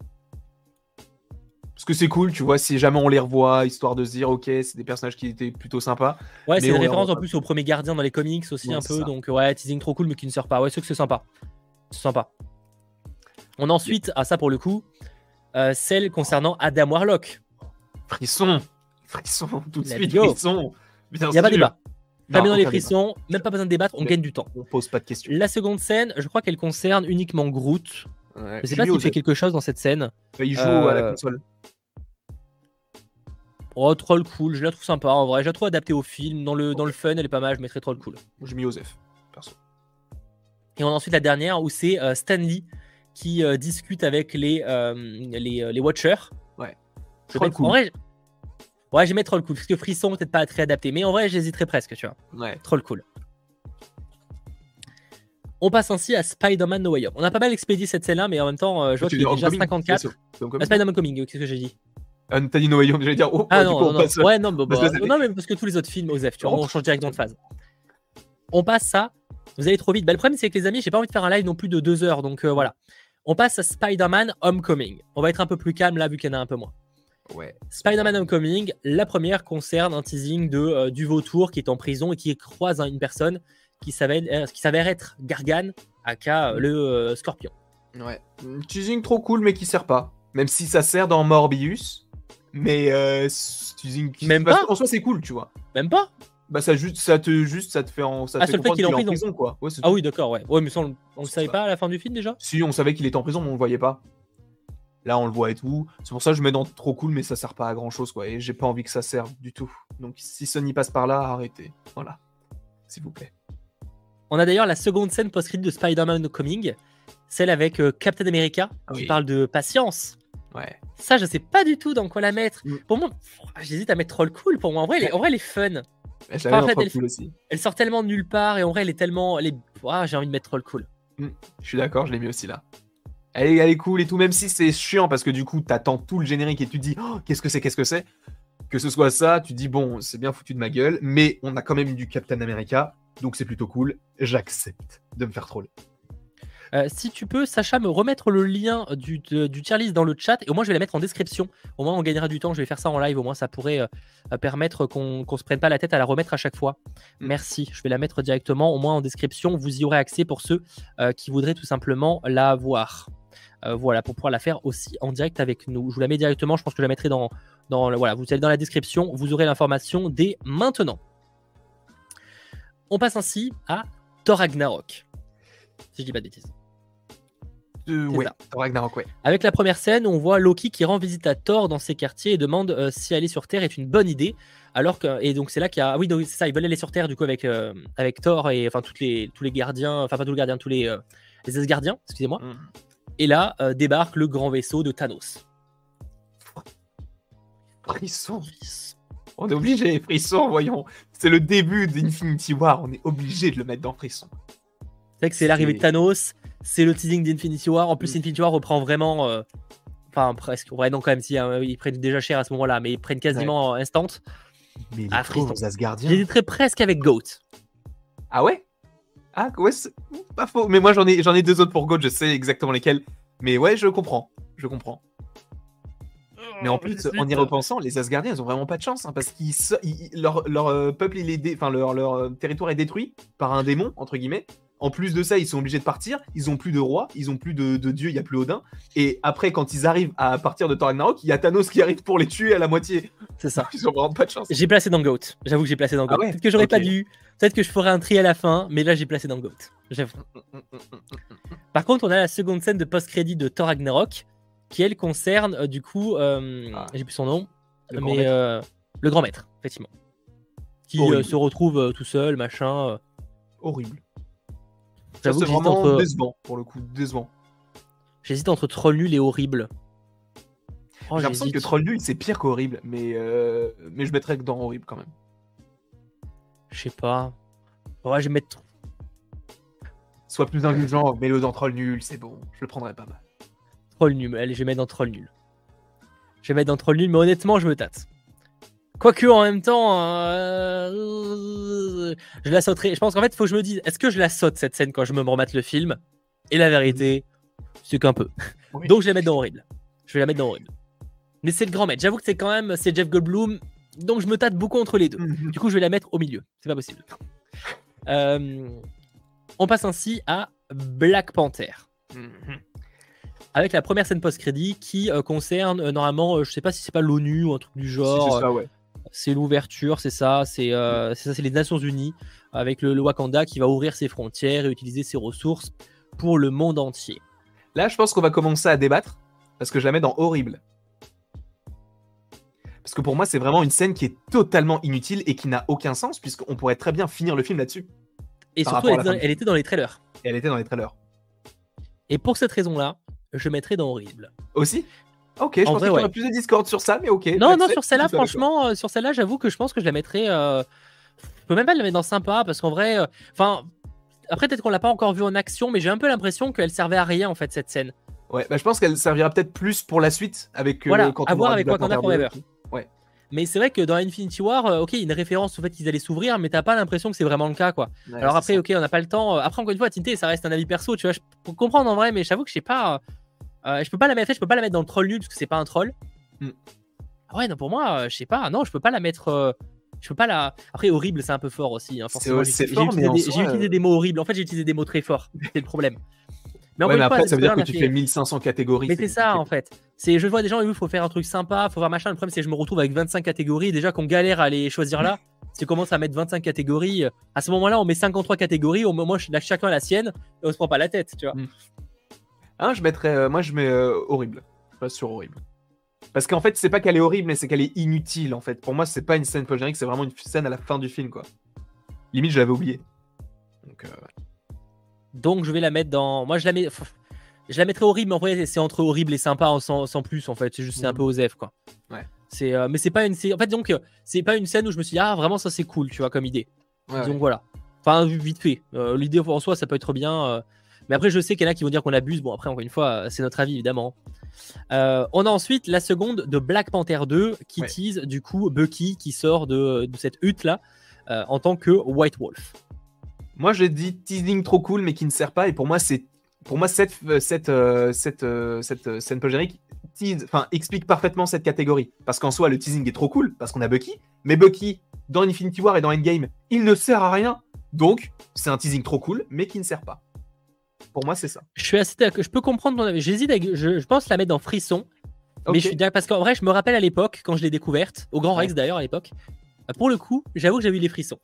Parce que c'est cool, tu vois, si jamais on les revoit, histoire de se dire, ok, c'est des personnages qui étaient plutôt sympas. Ouais, c'est une référence en plus au premier gardien dans les comics aussi Ouais, un peu. ça. Donc ouais, teasing trop cool mais qui ne sort pas. Ouais, c'est que c'est sympa. C'est sympa. On a ensuite, à ça pour le coup, euh, celle concernant Adam Warlock. Frisson Frisson, tout de suite, frisson Il n'y a pas débat. Pas aucun débat. frissons, même pas besoin de débattre, on gagne du temps. On pose pas de questions. La seconde scène, je crois qu'elle concerne uniquement Groot. Ouais. Je sais pas s'il fait quelque chose dans cette scène. Il joue à la Euh, console. Oh, troll cool, je la trouve sympa en vrai. Je la trouve adaptée au film. Dans le, dans le fun, elle est pas mal, je mettrais troll cool. J'ai mis Osef, perso. Et on a ensuite la dernière où c'est euh, Stanley qui euh, discute avec les, les, les Watchers. Ouais. Je Troll mettre- cool. En vrai, je- ouais, j'ai mis troll cool parce que Frisson peut-être pas très adapté, mais en vrai, j'hésiterais presque, tu vois. Ouais. Troll cool. On passe ainsi à Spider-Man No Way Home. On a pas mal expédié cette scène-là, mais en même temps, euh, je vois Tu qu'il est déjà Homecoming, 54. c'est sûr. C'est Homecoming. Ah, Spider-Man Coming, qu'est-ce que j'ai dit Ah, T'as dit No Way Home, j'allais dire. Oh, Ah non, coup, non, on non. passe- Ouais, non, bah, bah, série. non, mais parce que tous les autres films, Osef, tu vois, on change directement de phase. On passe ça. Vous allez trop vite. Bah, le problème, c'est que les amis, j'ai pas envie de faire un live non plus de deux heures, donc euh, voilà. On passe à Spider-Man Homecoming. On va être un peu plus calme là, vu qu'il y en a un peu moins. Ouais. Spider-Man Homecoming, la première concerne un teasing de, euh, du vautour qui est en prison et qui croise hein, une personne qui s'avère, euh, qui s'avère être Gargan, aka euh, le euh, scorpion. Ouais. Mm, Teasing trop cool, mais qui sert pas. Même si ça sert dans Morbius. Mais ce teasing qui Même pas En soi, c'est cool, tu vois. Même pas Bah, ça, juste, ça, te, juste, ça te fait en. Ça te Ah, fait fait qu'il est en prison. quoi. Ouais, c'est Ah tout. oui, d'accord, ouais. Ouais, mais ça, on, on le savait ça. pas à la fin du film déjà? Si, on savait qu'il était en prison, mais on le voyait pas. Là, on le voit et tout. C'est pour ça que je mets dans trop cool, mais ça sert pas à grand chose, quoi. Et j'ai pas envie que ça serve du tout. Donc, si Sony passe par là, arrêtez. Voilà. S'il vous plaît. On a d'ailleurs la seconde scène post-crédit de Spider-Man Homecoming, celle avec euh, Captain America, qui Oui. parle de patience. Ouais. Ça, je sais pas du tout dans quoi la mettre. Mm. Pour moi, j'hésite à mettre Troll Cool. Pour moi, en vrai, elle est, en vrai, elle est fun. Enfin, en fait, elle- cool aussi. Elle sort tellement de nulle part et en vrai, elle est tellement. Elle est... Ah, j'ai envie de mettre Troll Cool. Je suis d'accord, je l'ai mis aussi là. Elle est, elle est cool et tout, même si c'est chiant parce que du coup, t'attends tout le générique et tu te dis Oh, qu'est-ce que c'est, qu'est-ce que c'est? Que ce soit ça, tu te dis bon, c'est bien foutu de ma gueule, mais on a quand même eu du Captain America, donc c'est plutôt cool. J'accepte de me faire troller. Euh, si tu peux, Sacha, me remettre le lien du, de- du tier list dans le chat et au moins je vais la mettre en description. Au moins on gagnera du temps. Je vais faire ça en live. Au moins ça pourrait euh, permettre qu'on qu'on se prenne pas la tête à la remettre à chaque fois. Mm. Merci. Je vais la mettre directement au moins en description. Vous y aurez accès pour ceux euh, qui voudraient tout simplement la voir. Euh, voilà, pour pouvoir la faire aussi en direct avec nous. Je vous la mets directement. Je pense que je la mettrai dans, dans voilà. Vous allez dans la description. Vous aurez l'information dès maintenant. On passe ainsi à Thor Ragnarok. Si je dis pas de bêtises. Euh, ouais. Thor Ragnarok, ouais. Avec la première scène, on voit Loki qui rend visite à Thor dans ses quartiers et demande euh, si aller sur Terre est une bonne idée. Alors que et donc c'est là qu'il y a ah oui c'est ça ils veulent aller sur Terre du coup avec euh, avec Thor et enfin toutes les tous les gardiens enfin pas tous les gardiens tous les les Asgardiens excusez-moi Mm. Et là euh, débarque le grand vaisseau de Thanos. Frisson. On est obligé, frisson, voyons. C'est le début d'Infinity War, on est obligé de le mettre dans frisson. C'est que c'est l'arrivée de Thanos, c'est le teasing d'Infinity War. En plus, Mm. Infinity War reprend vraiment. euh, Enfin, presque. Ouais, non, quand même, si, hein, ils prennent déjà cher à ce moment-là, mais ils prennent quasiment instant. Mais les Ah, Asgardiens. J'hésiterais presque avec Goat. Ah ouais? Ah ouais, c'est pas faux. Mais moi j'en ai, j'en ai deux autres pour God, je sais exactement lesquels. Mais ouais, je comprends. Je comprends. Mais en plus, en y repensant, les Asgardiens, ils ont vraiment pas de chance, hein, parce qu'ils, leur, leur, peuple, il est dé- enfin leur, leur territoire est détruit par un démon entre guillemets. En plus de ça, ils sont obligés de partir. Ils ont plus de roi, ils ont plus de, de dieu, il y a plus Odin. Et après, quand ils arrivent à partir de Thor Ragnarok, il y a Thanos qui arrive pour les tuer à la moitié. C'est ça. Ils ont vraiment pas de chance. J'ai placé dans Goat. J'avoue que j'ai placé dans Goat. Ah ouais Peut-être que j'aurais pas Ok. dû. Peut-être que je ferais un tri à la fin, mais là j'ai placé dans Goat. J'avoue. Par contre, on a la seconde scène de post-crédit de Thor Ragnarok, qui elle concerne euh, du coup, euh, Ah. j'ai plus son nom, Le mais euh, le grand maître, effectivement, qui se retrouve tout seul, machin. Horrible. C'est vraiment entre, décevant pour le coup, décevant. j'hésite entre troll nul et horrible. Oh, J'ai l'impression que. Troll nul c'est pire qu'horrible, mais euh, mais je mettrais que dans horrible quand même. Je sais pas. Ouais, je vais mettre. Sois plus indulgent, mets-le dans Troll nul, c'est bon, je le prendrais pas mal. Troll nul. Allez, je vais mettre dans troll nul. Je vais mettre dans troll nul, mais honnêtement, je me tâte. Quoique, en même temps, euh, je la sauterai. Je pense qu'en fait, il faut que je me dise est-ce que je la saute cette scène quand je me remate le film? Et la vérité, c'est qu'un peu. Oui. Donc, je vais la mettre dans horrible. Je vais la mettre dans horrible. Mais c'est le grand maître. J'avoue que c'est quand même c'est Jeff Goldblum, donc je me tâte beaucoup entre les deux. Du coup, je vais la mettre au milieu. C'est pas possible. Euh, on passe ainsi à Black Panther. Mhm. Avec la première scène post-crédit qui euh, concerne euh, normalement, euh, je sais pas si c'est pas l'ONU ou un truc du Si, genre. c'est ça, ouais. C'est l'ouverture, c'est ça. C'est euh, c'est ça, c'est les Nations Unies avec le, le Wakanda qui va ouvrir ses frontières et utiliser ses ressources pour le monde entier. Là, je pense qu'on va commencer à débattre parce que je la mets dans horrible. Parce que pour moi, c'est vraiment une scène qui est totalement inutile et qui n'a aucun sens puisqu'on pourrait très bien finir le film là-dessus. Et surtout, était dans- elle était dans les trailers. Et elle était dans les trailers. Et pour cette raison-là, je mettrai dans horrible. Aussi? Ok, je En pensais vrai, qu'il y aurait ouais. plus de Discord sur ça, mais ok. Non, non, j'accepte, sur celle-là, franchement, euh, sur celle-là, j'avoue que je pense que je la mettrais. euh, Je peux même pas la mettre dans sympa parce qu'en vrai, euh, enfin, après peut-être qu'on l'a pas encore vue en action, mais j'ai un peu l'impression qu'elle servait à rien en fait cette scène. Ouais, bah, je pense qu'elle servira peut-être plus pour la suite avec. euh, Voilà, quand à on voir avec Wakanda Panther 2 et Forever. Ouais. Mais c'est vrai que dans Infinity War, ok, il y a une référence au fait qu'ils allaient s'ouvrir, mais t'as pas l'impression que c'est vraiment le cas, quoi. Ouais, Alors après, ça. ok, on n'a pas le temps. Après, encore une fois, Tinté, ça reste un avis perso, tu vois. Je peux comprendre en vrai, mais j'avoue que je sais pas. Euh, je peux pas la mettre. Je peux pas la mettre dans le troll nul parce que c'est pas un troll. Hmm. Ah ouais, non, pour moi, euh, je sais pas. Non, je peux pas la mettre. euh, Je peux pas la. Après, horrible, c'est un peu fort aussi. hein, forcément, j'ai c'est j'ai fort, utilisé, des, soi, j'ai utilisé des mots horribles. En fait, j'ai utilisé des mots très forts. C'est le problème. Mais Ouais, mais une fois, après, ça veut dire que a tu fait- fais 1500 catégories. mais c'est ça en fait. C'est je vois des gens il faut faire un truc sympa, faut faire machin. Le problème c'est que je me retrouve avec 25 catégories. Déjà qu'on galère à les choisir là. Tu commences à mettre 25 catégories, à ce moment-là on met 53 catégories. Au moins je- chacun a la sienne et on se prend pas la tête, tu vois. Hein, je mettrais. euh, moi, je mets euh, horrible. Je passe sur horrible. Parce qu'en fait, c'est pas qu'elle est horrible, mais c'est qu'elle est inutile en fait. Pour moi, c'est pas une scène post-générique, c'est vraiment une scène à la fin du film, quoi. Limite, je l'avais oublié. Donc, euh, Donc je vais la mettre dans. Moi je la mets. Je la mettrais horrible, mais en vrai c'est entre horrible et sympa sans, sans plus en fait. C'est juste c'est un Mhm. peu osef quoi. Ouais. C'est euh, mais c'est pas une. En fait donc c'est pas une scène où je me suis dit ah vraiment ça c'est cool tu vois comme idée. ouais, ouais. Donc voilà. Enfin, vite fait. Euh, L'idée en soi, ça peut être bien. Mais après, je sais qu'il y en a qui vont dire qu'on abuse. Bon, après, encore une fois, euh, c'est notre avis, évidemment. Euh, on a ensuite la seconde de Black Panther 2 qui Ouais. tease, du coup, Bucky qui sort de, de cette hutte-là euh, en tant que White Wolf. Moi, j'ai dit teasing trop cool, mais qui ne sert pas. Et pour moi, c'est pour moi cette cette euh, cette cette scène post-générique enfin explique parfaitement cette catégorie. Parce qu'en soi, le teasing est trop cool parce qu'on a Bucky, mais Bucky dans Infinity War et dans Endgame, il ne sert à rien. Donc, c'est un teasing trop cool, mais qui ne sert pas. Pour moi, c'est ça. Je suis assez. Je peux comprendre ton avis. J'hésite. Je, je pense la mettre dans Frisson. Mais je suis d'accord parce qu'en vrai, je me rappelle à l'époque, quand je l'ai découverte, au Grand Ouais. Rex d'ailleurs à l'époque, euh, pour le coup, j'avoue que j'ai eu les frissons.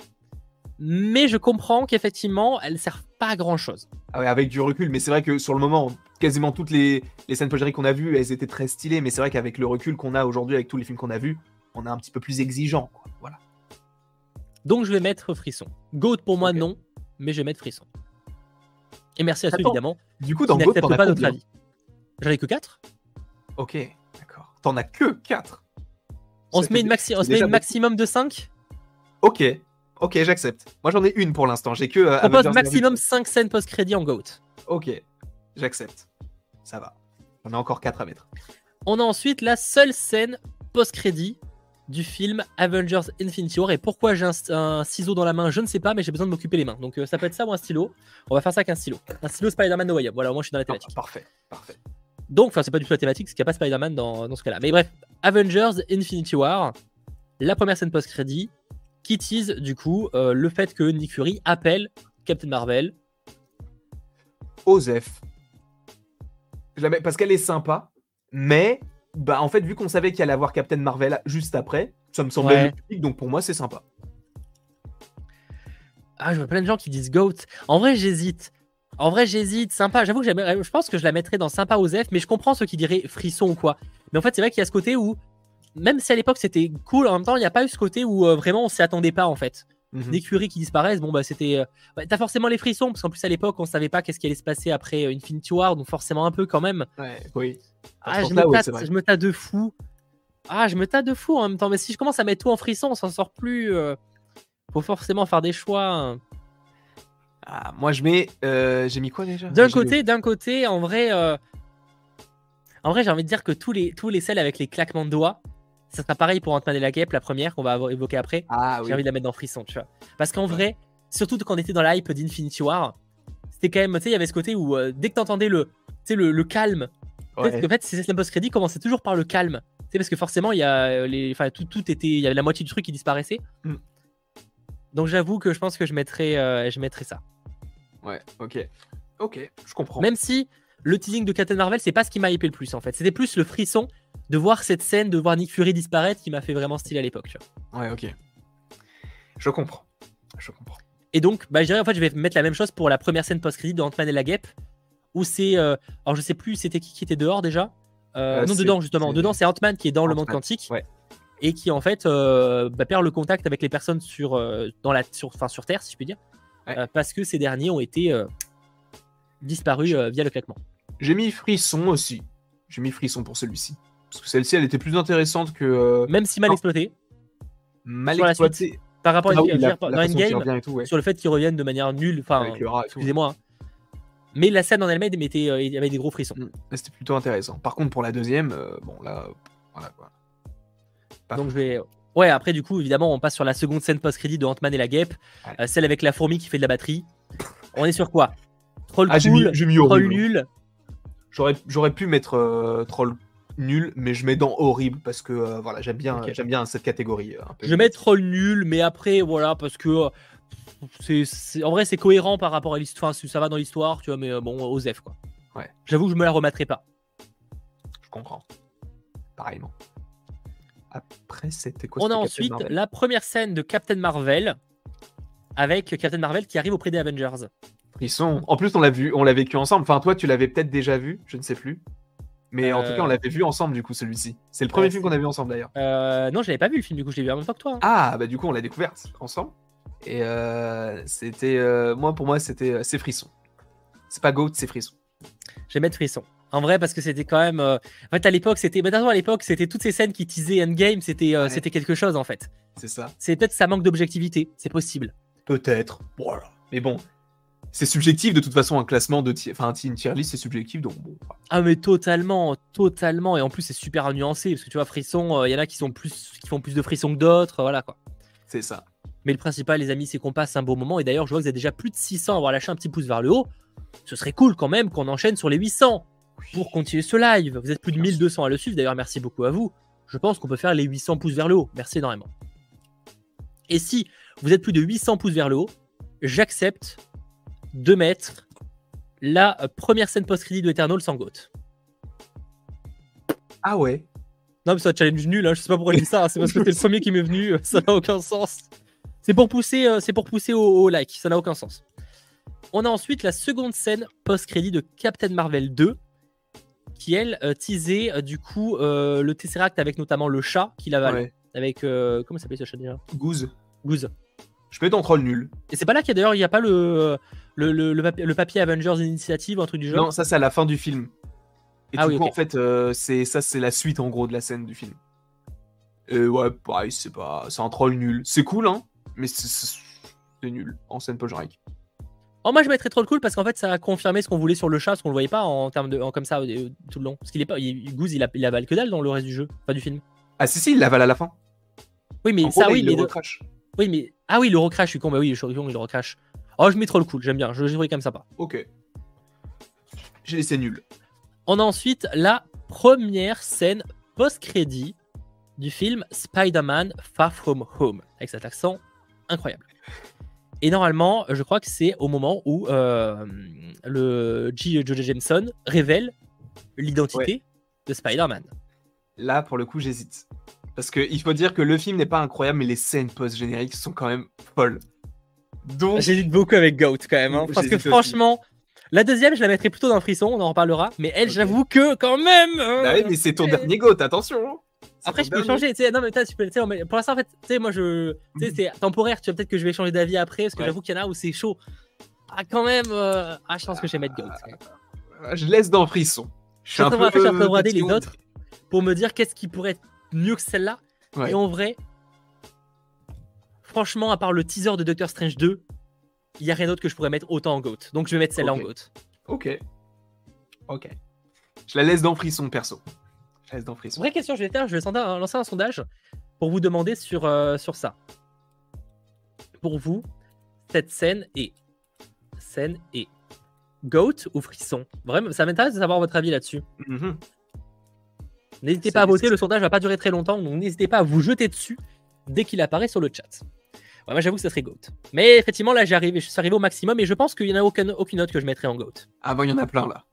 Mais je comprends qu'effectivement, elle ne sert pas à grand chose. Ah ouais, avec du recul, mais c'est vrai que sur le moment, quasiment toutes les, les scènes post-génériques qu'on a vues, elles étaient très stylées, mais c'est vrai qu'avec le recul qu'on a aujourd'hui, avec tous les films qu'on a vus, on est un petit peu plus exigeant. quoi. Voilà. Donc je vais mettre frisson. Goat pour moi non, mais je vais mettre frisson. Et merci à ceux Attends, évidemment Du coup, qui dans n'acceptent as pas notre avis. J'en ai que 4 Ok, d'accord. T'en as que 4. On se met une, maxi- on se met une maximum de 5 Ok, ok, j'accepte. Moi j'en ai une pour l'instant. J'ai que. euh, propose maximum Infinity. 5 scènes post-crédit en GOAT. Ok, j'accepte. Ça va. On a encore 4 à mettre. On a ensuite la seule scène post-crédit du film Avengers Infinity War. Et pourquoi j'ai un, un ciseau dans la main, je ne sais pas, mais j'ai besoin de m'occuper les mains. Donc euh, ça peut être ça ou un stylo. On va faire ça avec un stylo. Un stylo Spider-Man No Way Home. Voilà, moi je suis dans la thématique. parfait, parfait. Donc, enfin, c'est pas du tout la thématique, parce qu'il n'y a pas Spider-Man dans, dans ce cas-là. Mais bref, Avengers Infinity War, la première scène post-crédit, qui tease du coup euh, le fait que Nick Fury appelle Captain Marvel. Osef. Parce qu'elle est sympa, mais bah en fait vu qu'on savait qu'il allait avoir Captain Marvel juste après, ça me semblait Ouais. logique, donc pour moi c'est sympa. Ah, je vois plein de gens qui disent GOAT. En vrai, j'hésite. En vrai, j'hésite. Sympa. J'avoue que j'aimerais- je pense que je la mettrais dans sympa Osef, mais je comprends ceux qui diraient frisson ou quoi. Mais en fait, c'est vrai qu'il y a ce côté où, même si à l'époque c'était cool, en même temps, il n'y a pas eu ce côté où euh, vraiment on s'y attendait pas en fait. Mhm. Nick Fury qui disparaissent, bon bah c'était. euh, ouais, T'as forcément les frissons, parce qu'en plus à l'époque on savait pas qu'est-ce qui allait se passer après euh, Infinity War, donc forcément un peu quand même. Ouais, oui. Ah, je me, tâte, je me tâte de fou. Ah, je me tâte de fou en même temps, mais si je commence à mettre tout en frisson, on s'en sort plus. euh, Faut forcément faire des choix. hein. Ah, moi je mets. euh, J'ai mis quoi déjà? D'un côté, d'un côté, en vrai, euh, en vrai, j'ai envie de dire que tous les tous les selles avec les claquements de doigts, ça sera pareil pour Ant-Man et la Guêpe, la première qu'on va évoquer après. Ah oui. J'ai envie de la mettre dans frisson, tu vois. Parce qu'en vrai, surtout quand on était dans la hype d'Infinity War, c'était quand même, tu sais, il y avait ce côté où euh, dès que t'entendais le, tu sais, le, le calme, Ouais. parce qu'en fait, ces scènes post-crédit commençaient toujours par le calme. Tu sais, parce que forcément, il y a euh, les, enfin, tout, tout était, il y avait la moitié du truc qui disparaissait. Mm. Donc j'avoue que je pense que je mettrais, euh, je mettrais ça. Ouais, ok. Ok, je comprends. Même si le teasing de Captain Marvel, c'est pas ce qui m'a hypé le plus en fait. C'était plus le frisson de voir cette scène, de voir Nick Fury disparaître qui m'a fait vraiment style à l'époque. Ouais, ok. Je comprends. Je comprends. Et donc, bah, je dirais en fait, je vais mettre la même chose pour la première scène post-crédit de Ant-Man et la Guêpe, où c'est, euh, alors je sais plus, c'était qui qui était dehors déjà. Euh, Euh, non, dedans justement. Dedans, c'est Ant-Man qui est dans le monde quantique. ouais. Et qui en fait bah, perd le contact avec les personnes sur, dans la, sur, enfin, sur Terre, si je puis dire, Ouais. Parce que ces derniers ont été disparus via le claquement. J'ai mis frisson aussi. J'ai mis frisson pour celui-ci. Parce que celle-ci, elle était plus intéressante que euh, Même si mal Non. exploité, mal sur la exploitée. par rapport Ah à oui, veux la- la dans façon Endgame, revient et tout, ouais. sur le fait qu'ils reviennent de manière nulle. Enfin, Avec le rat et tout. excusez-moi. hein. Mais la scène en elle-même euh, il y avait des gros frissons. Mm. Là, C'était plutôt intéressant. Par contre, pour la deuxième, euh, bon, là, euh, voilà quoi. Pas Donc je vais. Ouais, après, du coup, évidemment, on passe sur la seconde scène post-crédit de Ant-Man et la Guêpe, euh, celle avec la fourmi qui fait de la batterie. On est sur quoi? Troll Ah, j'ai cool, mis, j'ai mis troll horrible. nul. J'aurais, j'aurais pu mettre euh, troll nul, mais je mets dans horrible parce que euh, voilà, j'aime bien, j'aime bien cette catégorie. euh, un peu Je mettre troll nul, mais après, voilà, parce que. euh, c'est, c'est- en vrai, c'est cohérent par rapport à l'histoire. Ça va dans l'histoire, tu vois, mais bon, Osef, quoi. Ouais. J'avoue je me la remettrai pas. Je comprends. Pareillement. Après, c'était quoi On a ensuite Marvel? la première scène de Captain Marvel avec Captain Marvel qui arrive auprès des Avengers. Frisson. En plus, on l'a vu, on l'a vécu ensemble. Enfin, toi, tu l'avais peut-être déjà vu, je ne sais plus. Mais en tout Euh, cas, on l'avait vu ensemble, du coup, celui-ci. C'est le premier Ouais, film qu'on a vu ensemble, d'ailleurs. Euh, non, je l'avais pas vu le film, du coup, je l'ai vu en même temps que toi. hein. Ah, bah du coup, on l'a découvert ensemble. Et euh, c'était. euh, moi, pour moi, c'était. euh, c'est frisson. C'est pas Goat, c'est frisson. Je vais mettre frisson. En vrai, parce que c'était quand même. euh, En fait, à l'époque, c'était. Mais d'abord, à l'époque, c'était toutes ces scènes qui teasaient Endgame, c'était euh, Ouais. c'était quelque chose en fait. C'est ça. C'est peut-être ça manque d'objectivité, c'est possible. Peut-être. Voilà. Mais bon. C'est subjectif de toute façon un classement de enfin une tier list c'est subjectif donc bon. Ah, mais totalement, totalement. Et en plus, c'est super nuancé, parce que tu vois, frisson, il y en a qui, sont plus, qui font plus de frisson que d'autres, voilà quoi. C'est ça. Mais le principal, les amis, c'est qu'on passe un beau moment. Et d'ailleurs, je vois que vous êtes déjà plus de 600 à avoir lâché un petit pouce vers le haut. Ce serait cool quand même qu'on enchaîne sur les 800 pour continuer ce live. Vous êtes plus de Bien sûr. 1200 à le suivre. D'ailleurs, merci beaucoup à vous. Je pense qu'on peut faire les 800 pouces vers le haut. Merci énormément. Et si vous êtes plus de 800 pouces vers le haut, j'accepte de mettre la première scène post-crédit de Eternal sans goat. Ah ouais. Non, mais c'est un challenge nul. Hein. Je sais pas pourquoi je dis ça. hein. C'est parce que c'est le premier qui m'est venu. euh, Ça n'a aucun sens. C'est pour pousser, euh, c'est pour pousser au, au like. Ça n'a aucun sens. On a ensuite la seconde scène post-crédit de Captain Marvel 2, qui elle euh, teasait euh, du coup euh, le Tesseract avec notamment le chat qu'il avale. ouais. Avec comment s'appelle ce chat déjà? Goose. Goose. Je mets dans troll nul. Et c'est pas là qu'il y a d'ailleurs il n'y a pas le le, le, le papier, le papier Avengers Initiative un truc du genre. Non, ça c'est à la fin du film. Et Ah du oui, coup en fait euh, c'est ça c'est la suite en gros de la scène du film. Et ouais, pareil, c'est pas, c'est un troll nul. C'est cool, hein, mais c'est nul en scène post-générique. Oh, moi, je mettrais trop cool parce qu'en fait, ça a confirmé ce qu'on voulait sur le chat, parce qu'on le voyait pas en termes de en- comme ça euh, tout le long. Parce qu'il est pas, il, Goose, il, a, il avale que dalle dans le reste du jeu, pas du film. Ah si si, il l'avale à la fin. Oui, mais En ça, gros, là, oui, il mais le de- recrache. oui, mais ah oui, le recrash, je suis con, bah oui, je suis con, il le recrache. Oh, je mets trop cool, j'aime bien, je le jouerai comme sympa. Ok. J'ai laissé nul. On a ensuite la première scène post-crédit du film Spider-Man Far From Home, avec cet accent incroyable. Et normalement, je crois que c'est au moment où euh, le. Jonah Jameson révèle l'identité de Spider-Man. Là, pour le coup, j'hésite. Parce que il faut dire que le film n'est pas incroyable, mais les scènes post-génériques sont quand même folles. Donc, J'hésite beaucoup avec Goat quand même, hein, parce que aussi. franchement, la deuxième, je la mettrais plutôt dans le frisson, on en reparlera. Mais elle, j'avoue que quand même. euh, bah oui, mais c'est ton dernier goat, attention. hein. Après, je peux changer, tu sais. Non, mais tu peux, pour l'instant, en fait, tu sais, moi, je. Tu sais, c'est temporaire, tu vois, peut-être que je vais changer d'avis après, parce que Ouais. j'avoue qu'il y en a où c'est chaud. Ah, quand même. euh, Ah, je pense que je vais mettre Goat. Ah, Je laisse dans frisson. Je suis un Après, peu. je suis en train de regarder les autres pour me dire qu'est-ce qui pourrait être mieux que celle-là. Ouais. Et en vrai, franchement, à part le teaser de Doctor Strange 2, il n'y a rien d'autre que je pourrais mettre autant en GOAT. Donc je vais mettre celle-là en GOAT. Ok. Ok. Je la laisse dans frisson, perso. Je la laisse dans frisson. Vraie question, je vais, faire, je vais lancer un- sondage pour vous demander sur, euh, sur ça. Pour vous, cette scène est scène est GOAT ou frisson? Vraiment, ça m'intéresse de savoir votre avis là-dessus. Mhm. N'hésitez pas à voter, le sondage va pas durer très longtemps, donc n'hésitez pas à vous jeter dessus dès qu'il apparaît sur le chat. Ouais, moi j'avoue que ça serait GOAT. Mais effectivement, là j'arrive, je suis arrivé au maximum et je pense qu'il n'y en a aucun, aucune autre que je mettrais en GOAT. Ah bon, il y en a plein là.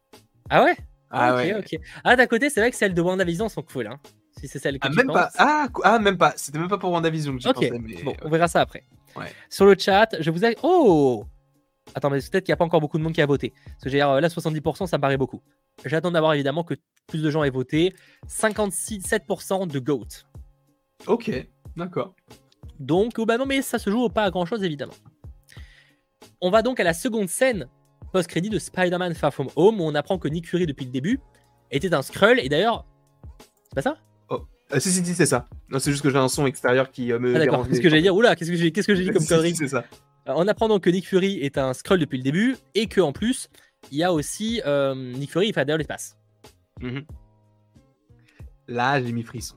Ah ouais? Ah Ok, ouais. ok. Ah d'à côté, c'est vrai que celles de WandaVision sont cool, hein. Si c'est celle que Ah, tu même penses. pas. Ah, ah, même pas. C'était même pas pour WandaVision que pensais. Mais... Bon, on verra ça après. Ouais. Sur le chat, je vous ai. Oh Attends, mais peut-être qu'il n'y a pas encore beaucoup de monde qui a voté. Parce que j'ai euh, là, 70%, ça me paraît beaucoup. J'attends d'avoir évidemment que plus de gens aient voté. 56,7% de GOAT. Ok, d'accord. Donc, bah non, mais ça se joue pas à grand chose, évidemment. On va donc à la seconde scène post-crédit de Spider-Man Far From Home, où on apprend que Nick Fury, depuis le début, était un Skrull. Et d'ailleurs, c'est pas ça? Ah, si, si, si, c'est ça. Non, c'est juste que j'ai un son extérieur qui euh, me. Ah, d'accord. Qu'est-ce que j'allais dire Oula, qu'est-ce que j'ai qu'est-ce que j'ai dit comme si, connerie si, C'est ça. Euh, On apprend donc que Nick Fury est un Skrull depuis le début et que en plus, il y a aussi euh, Nick Fury, il fait d'ailleurs l'espace. Mhm. Là, j'ai mis frisson.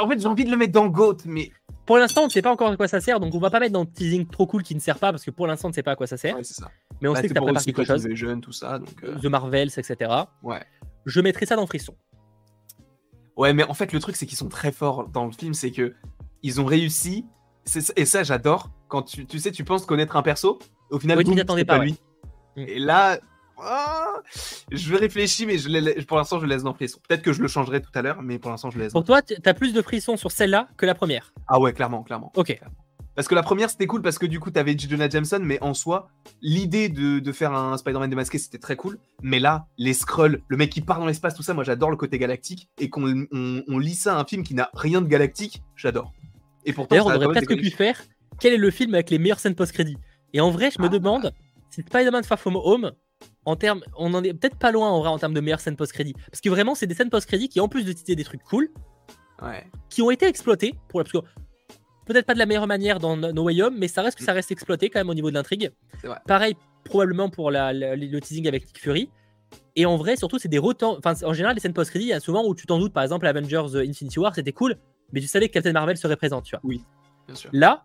En fait, j'ai envie de le mettre dans Goat, mais. Pour l'instant, on ne sait pas encore à quoi ça sert, donc on va pas mettre dans le teasing trop cool qui ne sert pas parce que pour l'instant, on ne sait pas à quoi ça sert. Ouais, ça. Mais on Bah, sait que pour prépare aussi quelque chose. Invasion, tout ça. Donc, euh, The Marvels, etc. ouais. Je mettrai ça dans Frisson. Ouais, mais en fait, le truc, c'est qu'ils sont très forts dans le film, c'est que ils ont réussi. Et ça, j'adore. Quand tu, tu sais, tu penses connaître un perso, au final, Oui, tu boum, attendais c'est pas, lui. Mm. Et là, ah, je vais réfléchir, mais je l'ai- pour l'instant, je le laisse dans frisson. Peut-être que je le changerai tout à l'heure, mais pour l'instant, je le laisse. Pour Dans... toi, tu as plus de frissons sur celle-là que la première. Ah ouais, clairement, clairement. Ok. Parce que la première, c'était cool parce que du coup, t'avais J. Jonah Jameson, mais en soi, l'idée de, de faire un Spider-Man démasqué, c'était très cool. Mais là, les Skrulls, le mec qui part dans l'espace, tout ça, moi j'adore le côté galactique. Et qu'on on, on lit ça à un film qui n'a rien de galactique, j'adore. Et pourtant, D'ailleurs, on aurait presque pu faire quel est le film avec les meilleures scènes post-crédit. Et en vrai, je me Ah. demande si Spider-Man Far From Home, en termes, on en est peut-être pas loin en vrai en termes de meilleures scènes post-crédit. Parce que vraiment, c'est des scènes post-crédit qui, en plus de citer des trucs cool, Ouais. qui ont été exploités. Pour, parce que peut-être pas de la meilleure manière dans No Way Home, mais ça reste que ça reste exploité quand même au niveau de l'intrigue. Pareil, probablement pour la- la- le teasing avec Nick Fury. Et en vrai, surtout, c'est des retents. Enfin, en général, les scènes post-crédit, il y a souvent où tu t'en doutes. Par exemple, Avengers euh, Infinity War, c'était cool, mais tu savais que Captain Marvel serait présent, tu vois. Bien sûr. Là,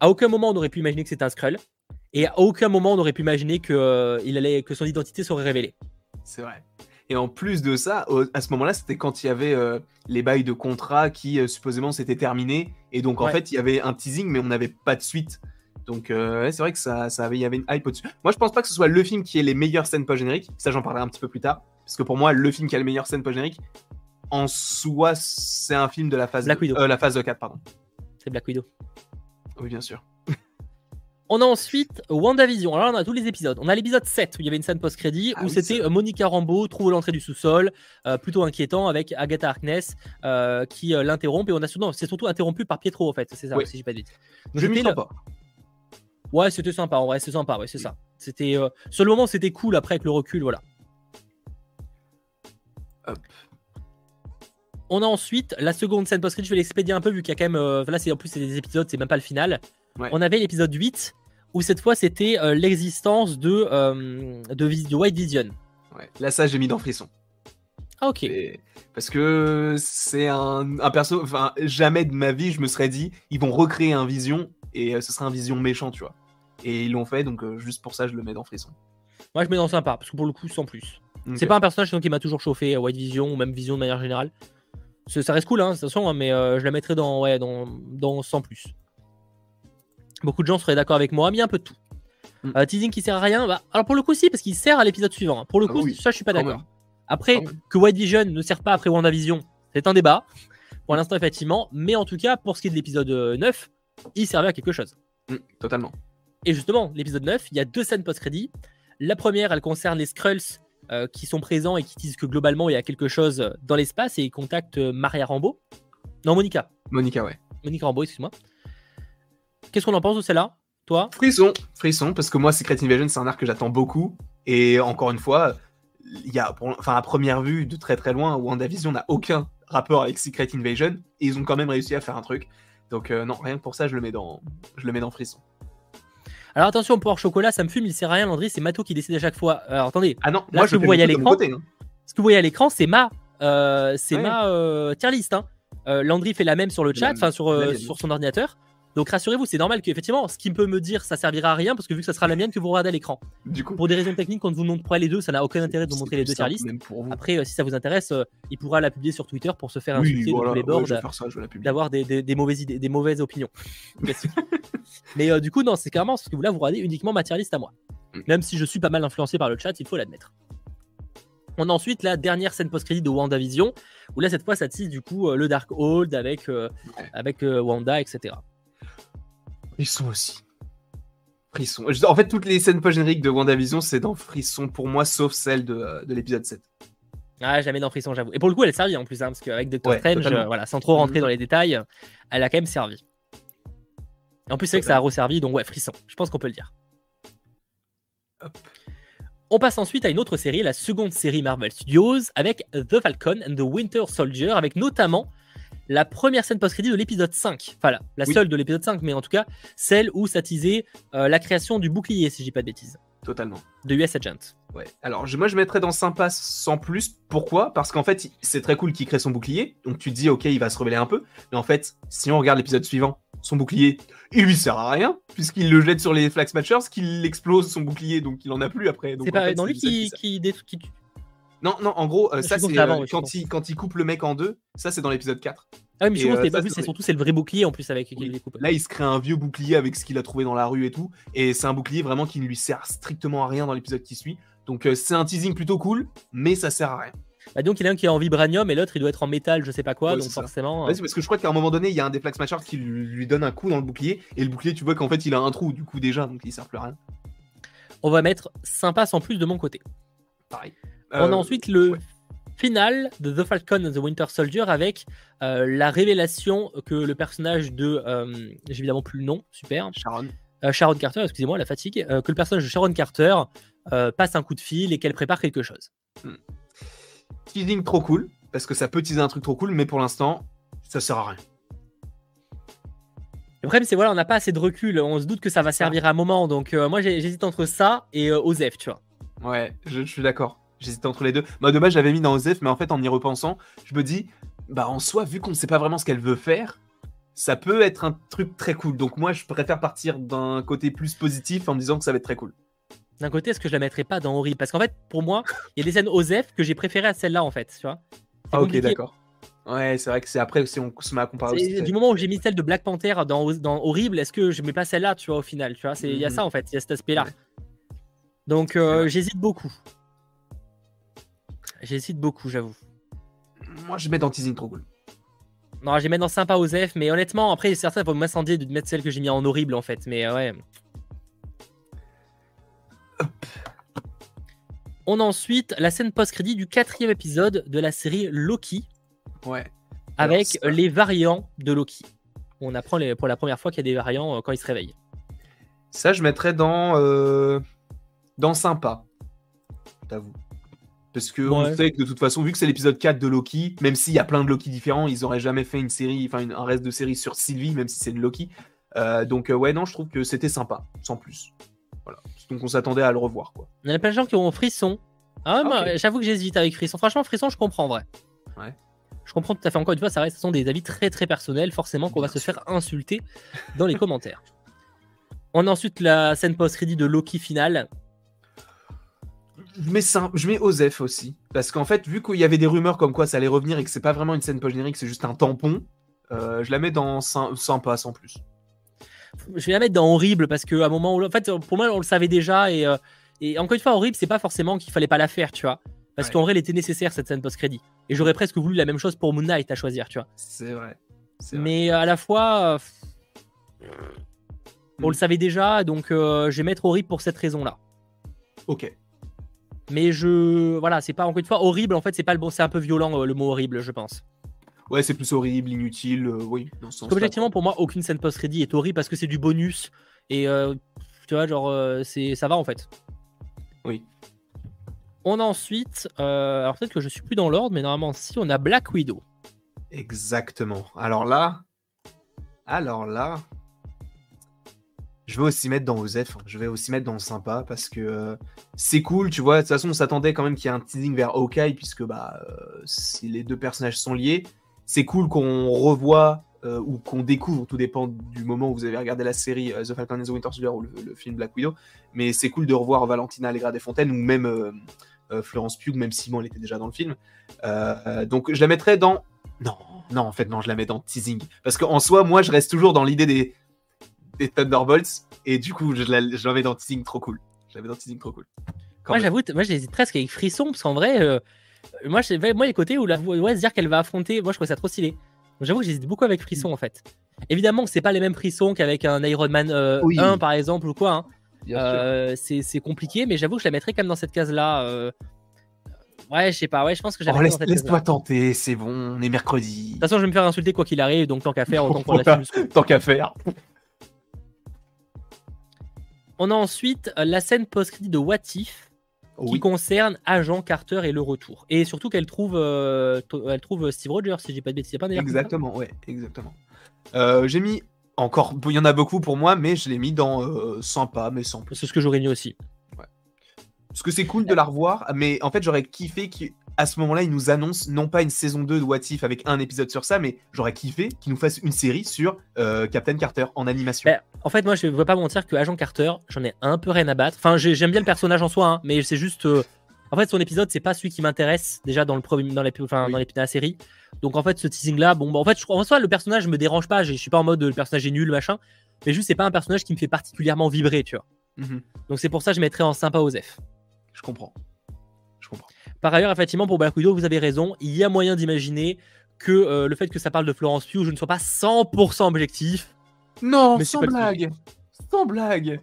à aucun moment on aurait pu imaginer que c'était un Skrull. Et à aucun moment on aurait pu imaginer que, euh, il allait, que son identité serait révélée. C'est vrai. Et en plus de ça, au- à ce moment-là, c'était quand il y avait euh, les bails de contrat qui euh, supposément s'étaient terminés. Et donc, en Ouais. fait, il y avait un teasing, mais on n'avait pas de suite. Donc, ouais, c'est vrai que ça, ça avait, il y avait une hype au-dessus. Moi, je pense pas que ce soit le film qui ait les meilleures scènes post-génériques. Ça, j'en parlerai un petit peu plus tard. Parce que pour moi, le film qui a les meilleures scènes post-génériques, en soi, c'est un film de la phase, Black Widow. la phase 4, pardon. C'est Black Widow. Oui, bien sûr. On a ensuite WandaVision. Alors là, on a tous les épisodes. On a l'épisode 7 où il y avait une scène post-crédit Ah où oui, c'était euh, Monica Rambeau trouve l'entrée du sous-sol, euh, plutôt inquiétant avec Agatha Harkness euh, qui euh, l'interrompt. Et on a non, c'est surtout interrompu par Pietro en fait. C'est ça, Oui. si j'ai pas de bêtises. Donc, Je m'y le- pas. Ouais, c'était sympa. En vrai, c'est sympa. Ouais, c'est Oui. ça. C'était sur le moment, c'était cool. Après, avec le recul, voilà. Hop. On a ensuite la seconde scène post-crédit. Je vais l'expédier un peu vu qu'il y a quand même. là, c'est en plus c'est des épisodes, c'est même pas le final. Ouais. On avait l'épisode 8 où cette fois c'était euh, l'existence de, euh, de, de White Vision. Ouais. Là, ça, j'ai mis dans frisson. Ah, ok. Et- Parce que c'est un, un perso. Enfin, jamais de ma vie, je me serais dit, ils vont recréer un vision et euh, ce sera un vision méchant, tu vois. Et ils l'ont fait, donc euh, juste pour ça, je le mets dans frisson. Moi, je mets dans sympa parce que pour le coup, sans plus. C'est pas un personnage qui m'a toujours chauffé, White Vision ou même Vision de manière générale. Ça reste cool, hein, attention, hein, mais euh, je la mettrais dans, ouais, dans, dans sans plus. Beaucoup de gens seraient d'accord avec moi, mais il y a un peu de tout. Mm. Euh, teasing qui sert à rien, bah, alors pour le coup, si, parce qu'il sert à l'épisode suivant. hein. Pour le Ah coup, oui, ça, je suis pas d'accord. Après, que White Vision ne sert pas après WandaVision, c'est un débat. Pour l'instant, effectivement. Mais en tout cas, pour ce qui est de l'épisode euh, 9, il servait à quelque chose. Mm, totalement. Et justement, l'épisode 9, il y a deux scènes post-crédit. La première, elle concerne les Skrulls euh, qui sont présents et qui disent que globalement, il y a quelque chose dans l'espace et ils contactent euh, Maria Rambeau. Non, Monica. Monica, ouais. Monica Rambeau, excuse-moi. Qu'est-ce qu'on en pense de celle-là Toi? Frisson, frisson, parce que moi, Secret Invasion, c'est un arc que j'attends beaucoup. Et encore une fois, il y a, enfin, à première vue, de très très loin, WandaVision n'a aucun rapport avec Secret Invasion, et ils ont quand même réussi à faire un truc. Donc euh, non, rien que pour ça, je le mets dans, je le mets dans frisson. Alors attention, pour chocolat, ça me fume, il sert à rien, Landry, c'est Mato qui décide à chaque fois. Alors attendez, Ah non, Là, moi ce je que vous voyez à l'écran, hein. ce que vous voyez à l'écran, c'est ma, euh, c'est Ouais. ma euh, tier list. Hein. Euh, Landry fait la même sur le chat, enfin sur, euh, sur son ordinateur. Donc rassurez-vous, c'est normal qu'effectivement, ce qui peut me dire, ça servira à rien parce que vu que ça sera la mienne que vous regardez à l'écran. Du coup, Pour des raisons techniques, quand vous montre pas les deux, ça n'a aucun intérêt de vous montrer les deux tier listes. Vous. Après, euh, si ça vous intéresse, euh, il pourra la publier sur Twitter pour se faire oui, insulter voilà, de tous les bords, d'avoir des, des- des mauvaises idées, des mauvaises opinions. Mais euh, du coup, non, c'est carrément parce que là, vous regardez uniquement ma tier list à moi. Mm. Même si je suis pas mal influencé par le chat, il faut l'admettre. On a ensuite la dernière scène post-crédit de WandaVision, où là, cette fois, ça tease du coup le Dark Hold avec, avec Wanda, etc. Frisson aussi. Frisson. En fait, toutes les scènes post-génériques de WandaVision, c'est dans Frisson pour moi, sauf celle de, euh, de l'épisode 7. Ah, jamais dans Frisson, j'avoue. Et pour le coup, elle a servi en plus, hein, parce qu'avec Doctor Ouais, Strange, euh, voilà, sans trop rentrer Mhm. dans les détails, elle a quand même servi. Et en plus, c'est vrai que ça a resservi, donc ouais, Frisson, je pense qu'on peut le dire. Hop. On passe ensuite à une autre série, la seconde série Marvel Studios, avec The Falcon and the Winter Soldier, avec notamment la première scène post-crédit de l'épisode 5. Enfin, la, la Oui. seule de l'épisode 5, mais en tout cas, celle où ça teasait euh, la création du bouclier, si je dis pas de bêtises, Totalement. de US Agent. Ouais. Alors, je- moi, je mettrais dans sympa sans plus. Pourquoi? Parce qu'en fait, c'est très cool qu'il crée son bouclier. Donc, tu te dis, ok, il va se rebeller un peu. Mais en fait, si on regarde l'épisode suivant, son bouclier, il lui sert à rien, puisqu'il le jette sur les Flag Smashers, qu'il explose son bouclier, donc il en a plus après. C'est pas fait, dans lui qui, qui, qui. Non, non, en gros, euh, ça, c'est euh, quand, il, quand il coupe le mec en deux. Ça, c'est dans l'épisode 4. Ah oui, mais pense euh, c'est surtout c'est le vrai bouclier en plus avec Oui. il découpe. Là, il se crée un vieux bouclier avec ce qu'il a trouvé dans la rue et tout. Et c'est un bouclier vraiment qui ne lui sert strictement à rien dans l'épisode qui suit. Donc, c'est un teasing plutôt cool, mais ça sert à rien. Bah donc il y en a un qui est en vibranium et l'autre il doit être en métal, je sais pas quoi, Ouais, donc forcément. euh, Ouais, parce que je crois qu'à un moment donné, il y a un des Flag Smashers qui lui lui donne un coup dans le bouclier. Et le bouclier, tu vois qu'en fait, il a un trou du coup déjà, donc il sert plus à rien. on va mettre sympa sans plus de mon côté. Pareil. On a Euh, ensuite le ouais. final de The Falcon and the Winter Soldier avec euh, la révélation que le personnage de. euh, J'ai évidemment plus le nom, super. Sharon. Euh, Sharon Carter, excusez-moi, la fatigue. euh, que le personnage de Sharon Carter euh, passe un coup de fil et qu'elle prépare quelque chose. Teasing trop cool, parce que ça peut teaser un truc trop cool, mais pour l'instant, ça sert à rien. Le problème, c'est voilà, on n'a pas assez de recul. On se doute que ça va servir à un moment. Donc, euh, moi, j'hésite entre ça et euh, Osef, tu vois. Ouais, je, je suis d'accord. J'hésitais entre les deux. Moi, de base, j'avais mis dans Osef, mais en fait, en y repensant, je me dis, bah, en soi, vu qu'on ne sait pas vraiment ce qu'elle veut faire, ça peut être un truc très cool. Donc, moi, je préfère partir d'un côté plus positif en me disant que ça va être très cool. D'un côté, est-ce que je la mettrais pas dans horrible Parce qu'en fait, pour moi, il y a des scènes Osef que j'ai préférées à celle-là, en fait. Tu vois C'est Ah, ok, d'accord. Ouais, c'est vrai que c'est après si on se met à comparer aussi. Du moment où j'ai mis celle de Black Panther dans, dans Horrible, est-ce que je mets pas celle-là, tu vois, au final Tu vois, il y a Mhm. ça en fait, il y a cet aspect-là. Ouais. Donc euh, j'hésite beaucoup. J'hésite beaucoup, j'avoue. Moi, je mets dans teasing trop cool. Non, j'ai mis dans sympa Osef, mais honnêtement, après, certains vont m'incendier de mettre celle que j'ai mis en horrible en fait. Mais ouais. On a ensuite la scène post-crédit du quatrième épisode de la série Loki Ouais. avec Alors, les variants de Loki. On apprend les- pour la première fois qu'il y a des variants euh, quand il se réveille. Ça, je mettrais dans, euh, dans sympa. T'avoue. Parce que on sait que de toute façon, vu que c'est l'épisode 4 de Loki, même s'il y a plein de Loki différents, ils auraient jamais fait une série, enfin un reste de série sur Sylvie, même si c'est une Loki. Euh, donc ouais, non, je trouve que c'était sympa, sans plus. Voilà. Donc on s'attendait à le revoir. Quoi. Il y a plein de gens qui ont frisson. Ah, ah j'avoue que j'hésite avec frisson. Franchement, frisson, je comprends en vrai. Ouais. Je comprends tout à fait. Encore une fois, ça reste, ce sont des avis très très personnels, forcément qu'on va se faire insulter dans les commentaires. On a ensuite la scène post-crédit de Loki finale. Je mets, je mets Osef aussi. Parce qu'en fait, vu qu'il y avait des rumeurs comme quoi ça allait revenir et que c'est pas vraiment une scène post-générique, c'est juste un tampon, euh, je la mets dans sympa sans plus. Je vais la mettre dans horrible parce qu'à un moment où. En fait, pour moi, on le savait déjà. Et, euh, et encore une fois, horrible, c'est pas forcément qu'il fallait pas la faire, tu vois. Parce qu'en vrai, elle était nécessaire cette scène post-crédit. Et j'aurais presque voulu la même chose pour Moon Knight à choisir, tu vois. C'est vrai. Mais à la fois. Euh, on le savait déjà, donc euh, je vais mettre horrible pour cette raison-là. Ok. Mais je. Voilà, c'est pas encore une fois horrible, en fait, c'est pas le bon. C'est un peu violent euh, le mot horrible, je pense. Ouais, c'est plus horrible, inutile, euh, oui. objectivement, pour moi, aucune scène post-ready est horrible parce que c'est du bonus. Et tu vois, genre, c'est ça va en fait. Oui. On a ensuite. alors peut-être que je suis plus dans l'ordre, mais normalement, si, on a Black Widow. Exactement. Alors là. Alors là je vais aussi mettre dans Osef, hein. je vais aussi mettre dans sympa parce que euh, c'est cool, tu vois. De toute façon, on s'attendait quand même qu'il y ait un teasing vers Hawkeye puisque bah, euh, si les deux personnages sont liés, c'est cool qu'on revoie euh, ou qu'on découvre, tout dépend du moment où vous avez regardé la série The Falcon and the Winter Soldier ou le, film Black Widow. Mais c'est cool de revoir Valentina Allegra des Fontaines ou même Florence Pugh, même si bon, elle était déjà dans le film. donc je la mettrais dans. Non, non, en fait, non, je la mets dans teasing. Parce qu'en soi, moi, je reste toujours dans l'idée des des Thunderbolts. Et du coup, je l'avais dans teasing trop cool. Je l'avais dans teasing trop cool. moi, j'avoue, moi, j'hésite presque avec Frisson, parce qu'en vrai, euh, moi, moi, les côtés où la ouais, se dire qu'elle va affronter, moi, je trouve ça trop stylé. J'avoue que j'hésite beaucoup avec Frisson, en fait. Évidemment c'est pas les mêmes frissons qu'avec un Iron Man 1, euh, par exemple, ou quoi. Hein. Euh, c'est compliqué, mais j'avoue que je la mettrais quand même dans cette case-là. Ouais, je sais pas, ouais, je pense que j'avais. Oh, laisse-toi tenter, c'est bon, on est mercredi. De toute façon, je vais me faire insulter quoi qu'il arrive, donc tant qu'à faire, autant qu'on la Tant qu'à faire. On a ensuite euh, la scène post-crédit de What If, qui concerne Agent Carter et le retour. Et surtout qu'elle trouve, euh, elle trouve Steve Rogers, si j'ai pas de bêtises. Pas exactement, ouais, exactement. Euh, j'ai mis encore, il y en a beaucoup pour moi, mais je l'ai mis dans sympa, mais sans plus. C'est ce que j'aurais mis aussi. Ouais. Parce que c'est cool de la revoir, mais en fait, j'aurais kiffé qu'à ce moment-là, ils nous annoncent non pas une saison 2 de What If avec un épisode sur ça, mais j'aurais kiffé qu'ils nous fassent une série sur Captain Carter en animation. Ben, en fait, moi, je ne veux pas mentir que Agent Carter, j'en ai un peu rien à battre. Enfin, j'aime bien le personnage en soi, hein, mais c'est juste. Euh, en fait, son épisode, c'est pas celui qui m'intéresse déjà dans le premier, dans, enfin, dans la série. Donc, en fait, ce teasing-là, bon, bah, en fait, je, en soi, le personnage me dérange pas. Je suis pas en mode le personnage est nul, machin. Mais juste, c'est pas un personnage qui me fait particulièrement vibrer, tu vois. Mhm. Donc, c'est pour ça que je mettrais en sympa Osef. Je comprends. Par ailleurs, effectivement, pour Black Widow, vous avez raison. Il y a moyen d'imaginer que euh, le fait que ça parle de Florence Pugh, je ne sois pas 100% objectif. Non, sans blague. Sans blague.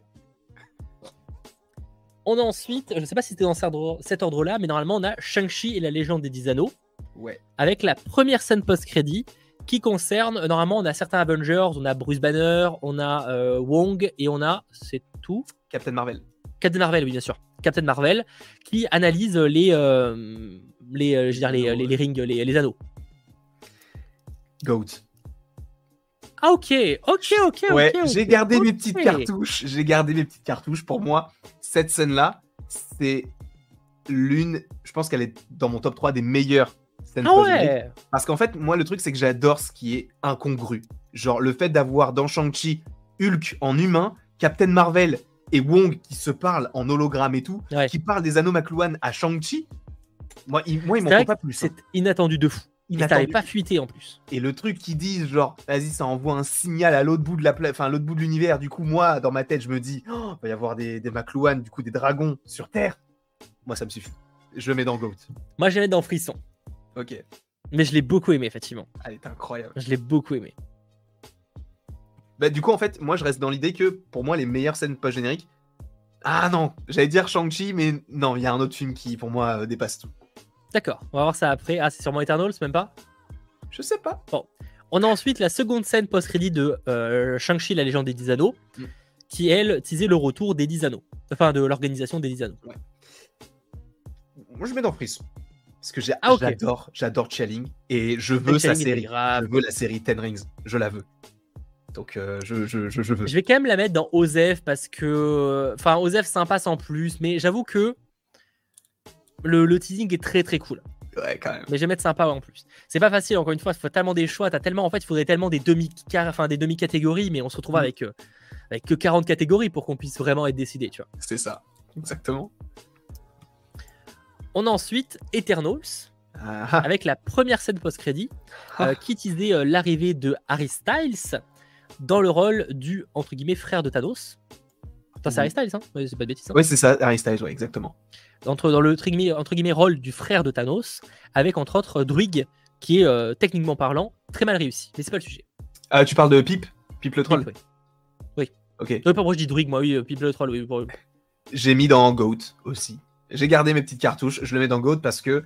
On a ensuite, je ne sais pas si c'était dans cet ordre-là, mais normalement on a Shang-Chi et la légende des 10 anneaux. Ouais. Avec la première scène post-crédit qui concerne, normalement on a certains Avengers, on a Bruce Banner, on a euh, Wong et on a, c'est tout? Captain Marvel. Captain Marvel, oui bien sûr. Captain Marvel qui analyse les, euh, les, euh, je veux dire, les, les, rings, les, les anneaux. Goat. Ah ok, ok, ok. Ouais, j'ai gardé mes petites cartouches. J'ai gardé mes petites cartouches. Pour moi, cette scène-là, c'est l'une. Je pense qu'elle est dans mon top 3 des meilleures scènes ah ouais. Parce qu'en fait, moi, le truc, c'est que j'adore ce qui est incongru. Genre, le fait d'avoir dans Shang-Chi Hulk en humain, Captain Marvel et Wong qui se parlent en hologramme et tout, qui parlent des anneaux McLuhan à Shang-Chi. Moi, ils, moi, ils m'en pas plus. Hein. C'est inattendu de fou. Il n'avait pas fuité en plus. Et le truc qu'ils disent, genre, vas-y, ça envoie un signal à l'autre bout de la enfin l'autre bout de l'univers. Du coup, moi, dans ma tête, je me dis, oh, il va y avoir des, des McLuhan, du coup, des dragons sur Terre. Moi, ça me suffit. Je le mets dans Goat. Moi, je le mets dans Frisson. Ok. Mais je l'ai beaucoup aimé, effectivement. Elle est incroyable. Je l'ai beaucoup aimé. Bah, du coup, en fait, moi, je reste dans l'idée que pour moi, les meilleures scènes post-génériques. Ah non, j'allais dire Shang-Chi, mais non, il y a un autre film qui, pour moi, euh, dépasse tout. D'accord, on va voir ça après. Ah, c'est sûrement Eternals, même pas? Je sais pas. Bon. On a ensuite la seconde scène post-crédit de euh, Shang-Chi, la légende des 10 anneaux, mm. qui, elle, teasait le retour des 10 anneaux. Enfin, de l'organisation des 10 anneaux. moi je mets dans Frisson. Parce que Ah, j'adore, j'adore Channing et je veux sa série. grave. Je veux la série Ten Rings, je la veux. Donc euh, je, je, je, je veux. Je vais quand même la mettre dans Osef parce que. Enfin, Osef sympa sans plus, mais j'avoue que le, le teasing est très très cool. Ouais, quand même. Mais je vais mettre sympa en plus. C'est pas facile, encore une fois, il faut tellement des choix. As tellement, en fait, il faudrait tellement des demi demi-catégories, mais on se retrouve Mm. avec, euh, avec que 40 catégories pour qu'on puisse vraiment être décidé, tu vois. C'est ça. Exactement. On a ensuite Eternals, Ah, ah. avec la première scène post-crédit, euh, qui teasait euh, l'arrivée de Harry Styles dans le rôle du, entre guillemets, frère de Thanos. Attends, c'est Oui. Harry Styles, hein C'est pas de bêtises. hein Ouais, c'est ça, Harry Styles, ouais, exactement. entre, dans le entre guillemets, entre guillemets, rôle du frère de Thanos, avec entre autres Druig, qui est euh, techniquement parlant très mal réussi. Mais c'est pas le sujet. Ah, tu parles de Pip? Pip le troll? Oui, oui. Ok. Je pas pourquoi je dis Druig, moi, oui, euh, People le Troll, oui. pour- J'ai mis dans Goat aussi. J'ai gardé mes petites cartouches, je le mets dans Goat parce que,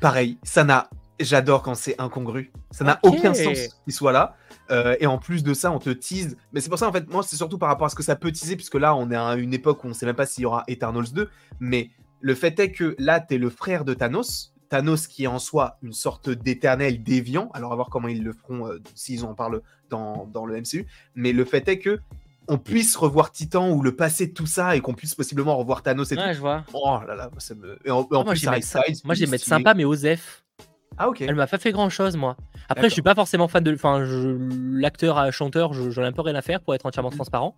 pareil, ça n'a. J'adore quand c'est incongru. Ça n'a aucun sens qu'il soit là. Euh, et en plus de ça, on te tease. Mais c'est pour ça, en fait, moi, c'est surtout par rapport à ce que ça peut teaser, puisque là, on est à une époque où on sait même pas s'il y aura Eternals 2. Mais le fait est que là, t'es le frère de Thanos. Thanos qui est en soi une sorte d'éternel déviant. Alors, à voir comment ils le feront euh, s'ils en parlent dans, dans le MCU. Mais le fait est que on puisse revoir Titan ou le passé de tout ça et qu'on puisse possiblement revoir Thanos et tout. Ouais, je vois. Oh là là, ça me. Et en, en Ah, moi, plus, j'ai ça- moi, j'ai mettre sympa, mais Osef, Ah, ok. elle m'a pas fait grand chose, moi. Après, je suis pas forcément fan de. Enfin, l'acteur, euh, chanteur, je- j'en ai un peu rien à faire pour être entièrement Mm. transparent.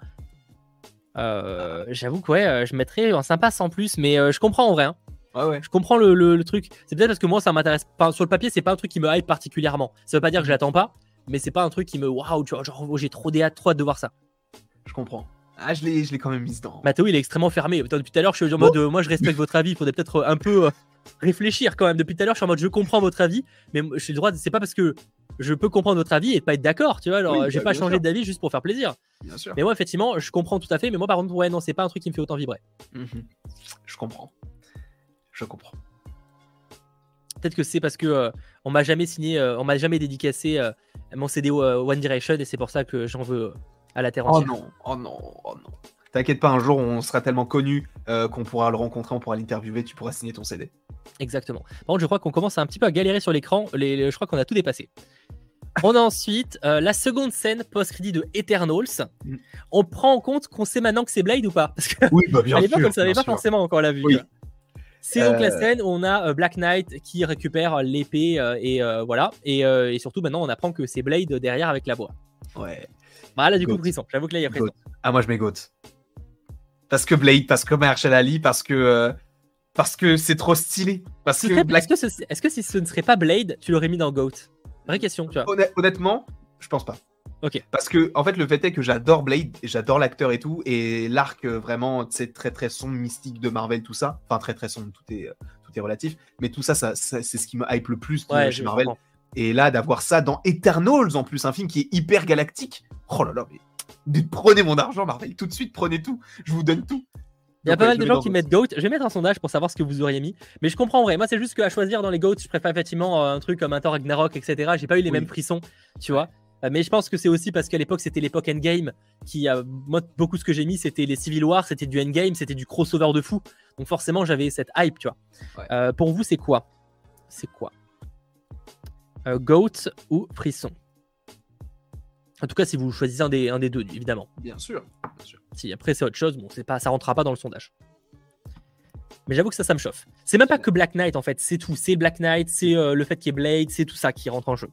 Euh, J'avoue que ouais, euh, je mettrais un sympa sans plus, mais euh, je comprends en vrai. hein. Ouais, ouais. Je comprends le, le- le truc. C'est peut-être parce que moi, ça m'intéresse pas. Sur le papier, c'est pas un truc qui me hype particulièrement. Ça veut pas dire que je l'attends pas, mais c'est pas un truc qui me. Waouh, genre, oh, j'ai trop hâte, trop hâte de voir ça. Je comprends. Ah, je l'ai je l'ai quand même mis dedans. Mathéo, il est extrêmement fermé. Depuis tout à l'heure, je suis en mode. euh, moi, je respecte votre avis. Il faudrait peut-être un peu réfléchir quand même. Depuis tout à l'heure, je suis en mode. Je comprends votre avis, mais je suis le droit. C'est pas parce que je peux comprendre votre avis et pas être d'accord, tu vois. Alors, Oui, euh, j'ai bah, pas changé d'avis juste pour faire plaisir. Bien sûr. Mais moi, effectivement, je comprends tout à fait. Mais moi, par contre, ouais, non, c'est pas un truc qui me fait autant vibrer. Mhm. Je comprends. Je comprends. Peut-être que c'est parce que euh, on m'a jamais signé, euh, on m'a jamais dédicacé euh, mon CD One Direction et c'est pour ça que j'en veux à la terre Oh entière. non, oh non, oh non. T'inquiète pas, un jour on sera tellement connu euh, qu'on pourra le rencontrer, on pourra l'interviewer, tu pourras signer ton CD. Exactement. Par contre, je crois qu'on commence un petit peu à galérer sur l'écran. Les, les- je crois qu'on a tout dépassé. On a ensuite euh, la seconde scène post-crédit de Eternals. Mm. On prend en compte qu'on sait maintenant que c'est Blade ou pas Parce que Oui, bah bien à l'époque, on ne savait pas sûr. forcément encore la vue. Oui. C'est donc la Euh. scène où on a Black Knight qui récupère l'épée et voilà. Et, et surtout maintenant, on apprend que c'est Blade derrière avec la voix. Ouais. Bah là, du coup, frisson. J'avoue que là, il y a frisson. Ah, moi je mets Goat. Parce que Blade, parce que Marshall Ali, parce que. euh, parce que c'est trop stylé. Parce Ce que Black Est-ce que, ce- est-ce que si ce ne serait pas Blade, tu l'aurais mis dans Goat? Vraie question, tu vois. Honn- honnêtement, je pense pas. Ok. Parce que, en fait, le fait est que j'adore Blade, j'adore l'acteur et tout, et l'arc euh, vraiment, sais, très très sombre, mystique de Marvel, tout ça. Enfin, très très sombre, tout est, euh, tout est relatif. Mais tout ça, ça, ça- c'est ce qui me hype le plus Ouais, chez Marvel. comprends. Et là, d'avoir ça dans Eternals en plus, un film qui est hyper galactique. Oh là là, mais prenez mon argent, Marvel, tout de suite, prenez tout. Je vous donne tout. Il y a pas ouais, mal de gens qui mettent GOAT. Je vais mettre un sondage pour savoir ce que vous auriez mis. Mais je comprends en vrai. Moi, c'est juste qu'à choisir dans les GOAT, je préfère effectivement euh, un truc comme un Thor Ragnarok, etc. J'ai pas eu les Oui. mêmes frissons, tu vois. Euh, Mais je pense que c'est aussi parce qu'à l'époque, c'était l'époque Endgame. Qui, a moi, beaucoup ce que j'ai mis, c'était les Civil War, c'était du Endgame, c'était du crossover de fou. Donc forcément, j'avais cette hype, tu vois. Ouais. Euh, pour vous, c'est quoi? C'est quoi? Euh, GOAT ou frisson? En tout cas, si vous choisissez un des, un des deux, évidemment. Bien sûr. Bien sûr. Si après c'est autre chose, bon, c'est pas, ça rentrera pas dans le sondage. Mais j'avoue que ça, ça me chauffe. C'est même pas que Black Knight en fait, c'est tout. C'est Black Knight, c'est euh, le fait qu'il y ait Blade, c'est tout ça qui rentre en jeu.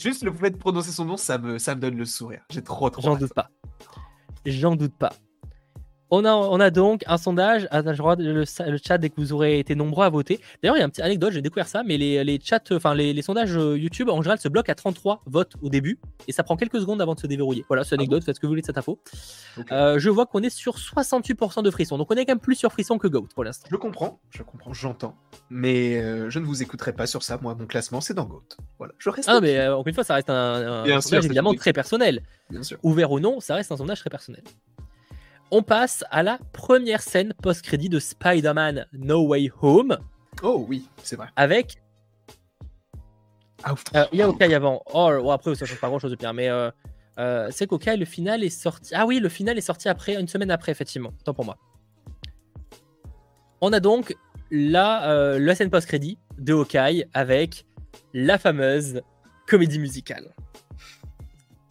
Juste le fait de prononcer son nom, ça me, ça me donne le sourire. J'ai trop trop. J'en doute pas. J'en doute pas. On a, on a donc un sondage. Regarde le, le chat dès que vous aurez été nombreux à voter. D'ailleurs, il y a une petite anecdote, j'ai découvert ça, mais les, les chats, enfin les, les sondages euh, YouTube en général se bloquent à 33 votes au début et ça prend quelques secondes avant de se déverrouiller. Voilà, c'est une Ah anecdote, faites ce que vous voulez de cette info. Euh, je vois qu'on est sur 68% de frissons, donc on est quand même plus sur frisson que Goat pour l'instant. Je comprends, je comprends, j'entends. Mais euh, je ne vous écouterai pas sur ça. Moi, mon classement, c'est dans Goat. Voilà, je reste. Ah non, mais euh, encore une fois, ça reste un, un Bien sûr, sondage évidemment très personnel. bien sûr. Ouvert ou non, ça reste un sondage très personnel. On passe à la première scène post-crédit de Spider-Man No Way Home Oh oui, c'est vrai. avec. Ah. Euh, Il y a Hawkeye avant. Oh, après, ça change pas grand chose de pire, mais euh, euh, c'est qu'Hawkeye, le final est sorti. Ah oui, le final est sorti après, une semaine après, effectivement. Tant pour moi. On a donc la, euh, la scène post-crédit de Hawkeye avec la fameuse comédie musicale.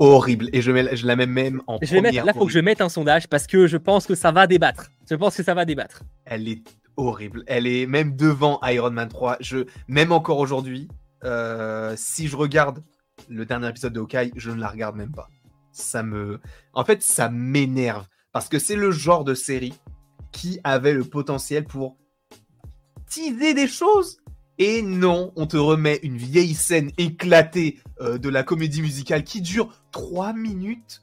Horrible. Et je, mets, je la mets même en je vais mettre, Là, il faut que je mette un sondage parce que je pense que ça va débattre. Je pense que ça va débattre. Elle est horrible. Elle est même devant Iron Man 3. Je, même encore aujourd'hui, euh, si je regarde le dernier épisode de Hawkeye, je ne la regarde même pas. Ça me. En fait, ça m'énerve. Parce que c'est le genre de série qui avait le potentiel pour teaser des choses. Et non, on te remet une vieille scène éclatée euh, de la comédie musicale qui dure 3 minutes.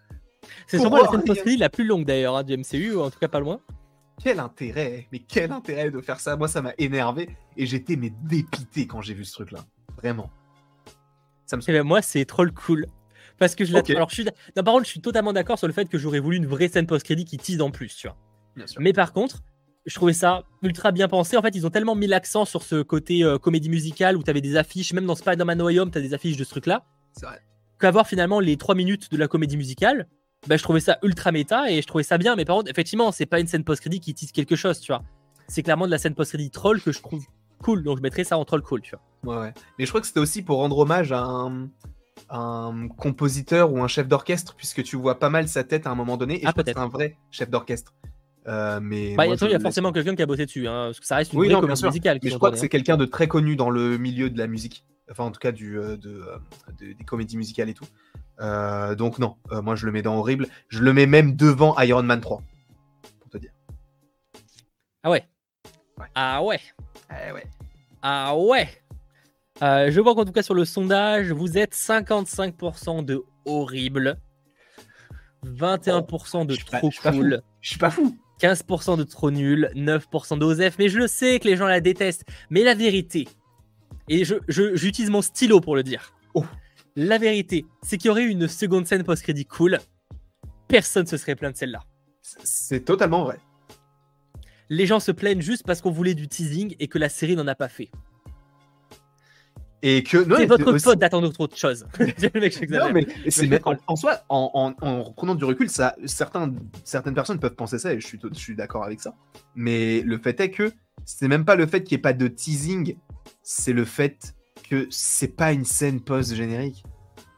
C'est sûrement la scène post la plus longue d'ailleurs hein, du MCU, ou en tout cas pas loin. Quel intérêt, mais quel intérêt de faire ça. Moi, ça m'a énervé et j'étais mais dépité quand j'ai vu ce truc-là. Vraiment. Ça me... Eh ben, moi, c'est trop cool. Parce que je l'attends. Alors, je suis... Non, par contre, je suis totalement d'accord sur le fait que j'aurais voulu une vraie scène post-crédit qui tease en plus, tu vois. Mais par contre, je trouvais ça ultra bien pensé. En fait, ils ont tellement mis l'accent sur ce côté euh, comédie musicale où tu avais des affiches, même dans Spider-Man No Home, tu as des affiches de ce truc-là. C'est vrai. Qu'avoir finalement les 3 minutes de la comédie musicale, bah, je trouvais ça ultra méta et je trouvais ça bien. Mais par contre, effectivement, c'est pas une scène post-crédit qui tease quelque chose, tu vois. C'est clairement de la scène post-crédit troll que je trouve cool. Donc je mettrais ça en troll cool, tu vois. Ouais, ouais. Mais je crois que c'était aussi pour rendre hommage à un, un compositeur ou un chef d'orchestre, puisque tu vois pas mal sa tête à un moment donné. Et ah, peut-être un vrai chef d'orchestre. Euh, mais bah, il y a forcément quelqu'un qui a bossé dessus, hein, parce que ça reste une oui, vraie comédie musicale. je crois que c'est quelqu'un de très connu dans le milieu de la musique, enfin en tout cas du, euh, de, euh, des comédies musicales et tout. donc non, moi je le mets dans horrible. Je le mets même devant Iron Man 3, pour te dire. Ah ouais. Ah ouais. Ah ouais. Ah ouais. je vois qu'en tout cas sur le sondage, vous êtes 55% de horrible, 21% de trop cool. Je suis pas fou. 15% de trop nul, 9% d'Osef, mais je le sais que les gens la détestent. Mais la vérité, et j'utilise mon stylo pour le dire. Oh. La vérité, c'est qu'il y aurait eu une seconde scène post-crédit cool. Personne se serait plaint de celle-là. C'est totalement vrai. Les gens se plaignent juste parce qu'on voulait du teasing et que la série n'en a pas fait. Et que c'est votre faute d'attendre autre chose. non, mais c'est en, soi, en, en, reprenant du recul, ça, certains, certaines personnes peuvent penser ça et je suis, je suis d'accord avec ça. Mais le fait est que c'est même pas le fait qu'il n'y ait pas de teasing, c'est le fait que c'est pas une scène post générique.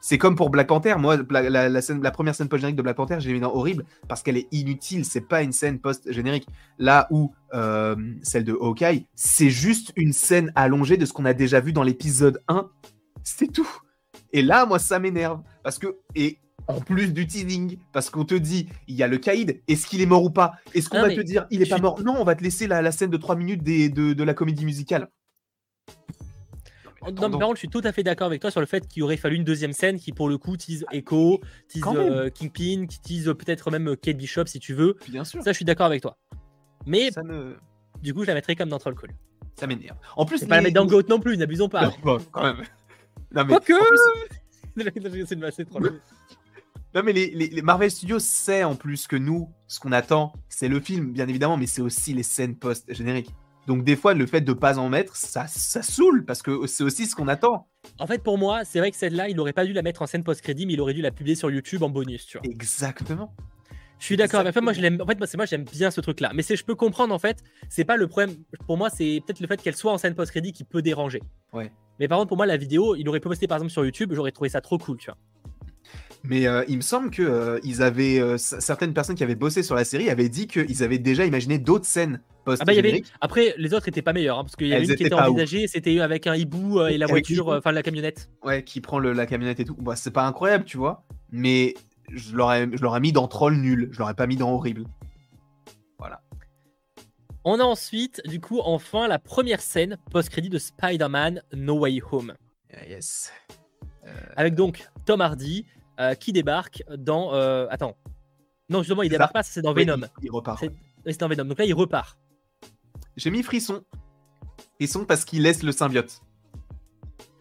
C'est comme pour Black Panther. Moi, la, scène, la première scène post-générique de Black Panther, j'ai mis dans horrible parce qu'elle est inutile. C'est pas une scène post-générique. Là où euh, celle de Hawkeye, c'est juste une scène allongée de ce qu'on a déjà vu dans l'épisode 1. C'est tout. Et là, moi, ça m'énerve. Parce que. Et en plus du teasing, parce qu'on te dit, il y a le Kaïd, est-ce qu'il est mort ou pas? Est-ce qu'on va te dire, il est pas mort? Non, on va te laisser la, scène de 3 minutes des, de la comédie musicale. Non, mais par contre, je suis tout à fait d'accord avec toi sur le fait qu'il aurait fallu une deuxième scène qui, pour le coup, tease Echo, tease euh, Kingpin, qui tease peut-être même euh, Kate Bishop si tu veux. Bien sûr. Ça, je suis d'accord avec toi. Mais du coup, je la mettrais comme dans Troll Call. Ça m'énerve. En plus, pas la mettre dans Goat non plus, n'abusons pas. Non, quand même. Non, mais Quoique Non mais les, les, Marvel Studios sait en plus que nous, ce qu'on attend, c'est le film bien évidemment, mais c'est aussi les scènes post génériques. Donc des fois, le fait de pas en mettre, ça, ça saoule parce que c'est aussi ce qu'on attend. En fait, pour moi, c'est vrai que celle-là, il aurait pas dû la mettre en scène post-crédit, mais il aurait dû la publier sur YouTube en bonus, tu vois. Exactement. Je suis d'accord. En fait, moi, je l'aime. En fait, moi, j'aime bien ce truc-là. Mais c'est, je peux comprendre en fait. C'est pas le problème. Pour moi, c'est peut-être le fait qu'elle soit en scène post-crédit qui peut déranger. Ouais. Mais par contre, pour moi, la vidéo, il aurait pu poster par exemple sur YouTube. J'aurais trouvé ça trop cool, tu vois. Mais euh, il me semble que euh, ils avaient euh, certaines personnes qui avaient bossé sur la série avaient dit qu'ils avaient déjà imaginé d'autres scènes post ah bah, Après, les autres étaient pas meilleurs hein, parce qu'il y a une qui était envisagée, c'était avec un hibou et la voiture, enfin la camionnette. Ouais, qui prend le, la camionnette et tout. Bah, c'est pas incroyable, tu vois. Mais je l'aurais, je l'aurais mis dans troll nul. Je l'aurais pas mis dans horrible. Voilà. On a ensuite, du coup, enfin la première scène post-crédit de Spider-Man No Way Home. yes. Avec donc Tom Hardy, euh, qui débarque dans. Euh, attends. Non, justement, il débarque pas, c'est dans Venom. il, repart. C'est dans Venom. Donc là, il repart. J'ai mis frisson. Frisson parce qu'il laisse le symbiote.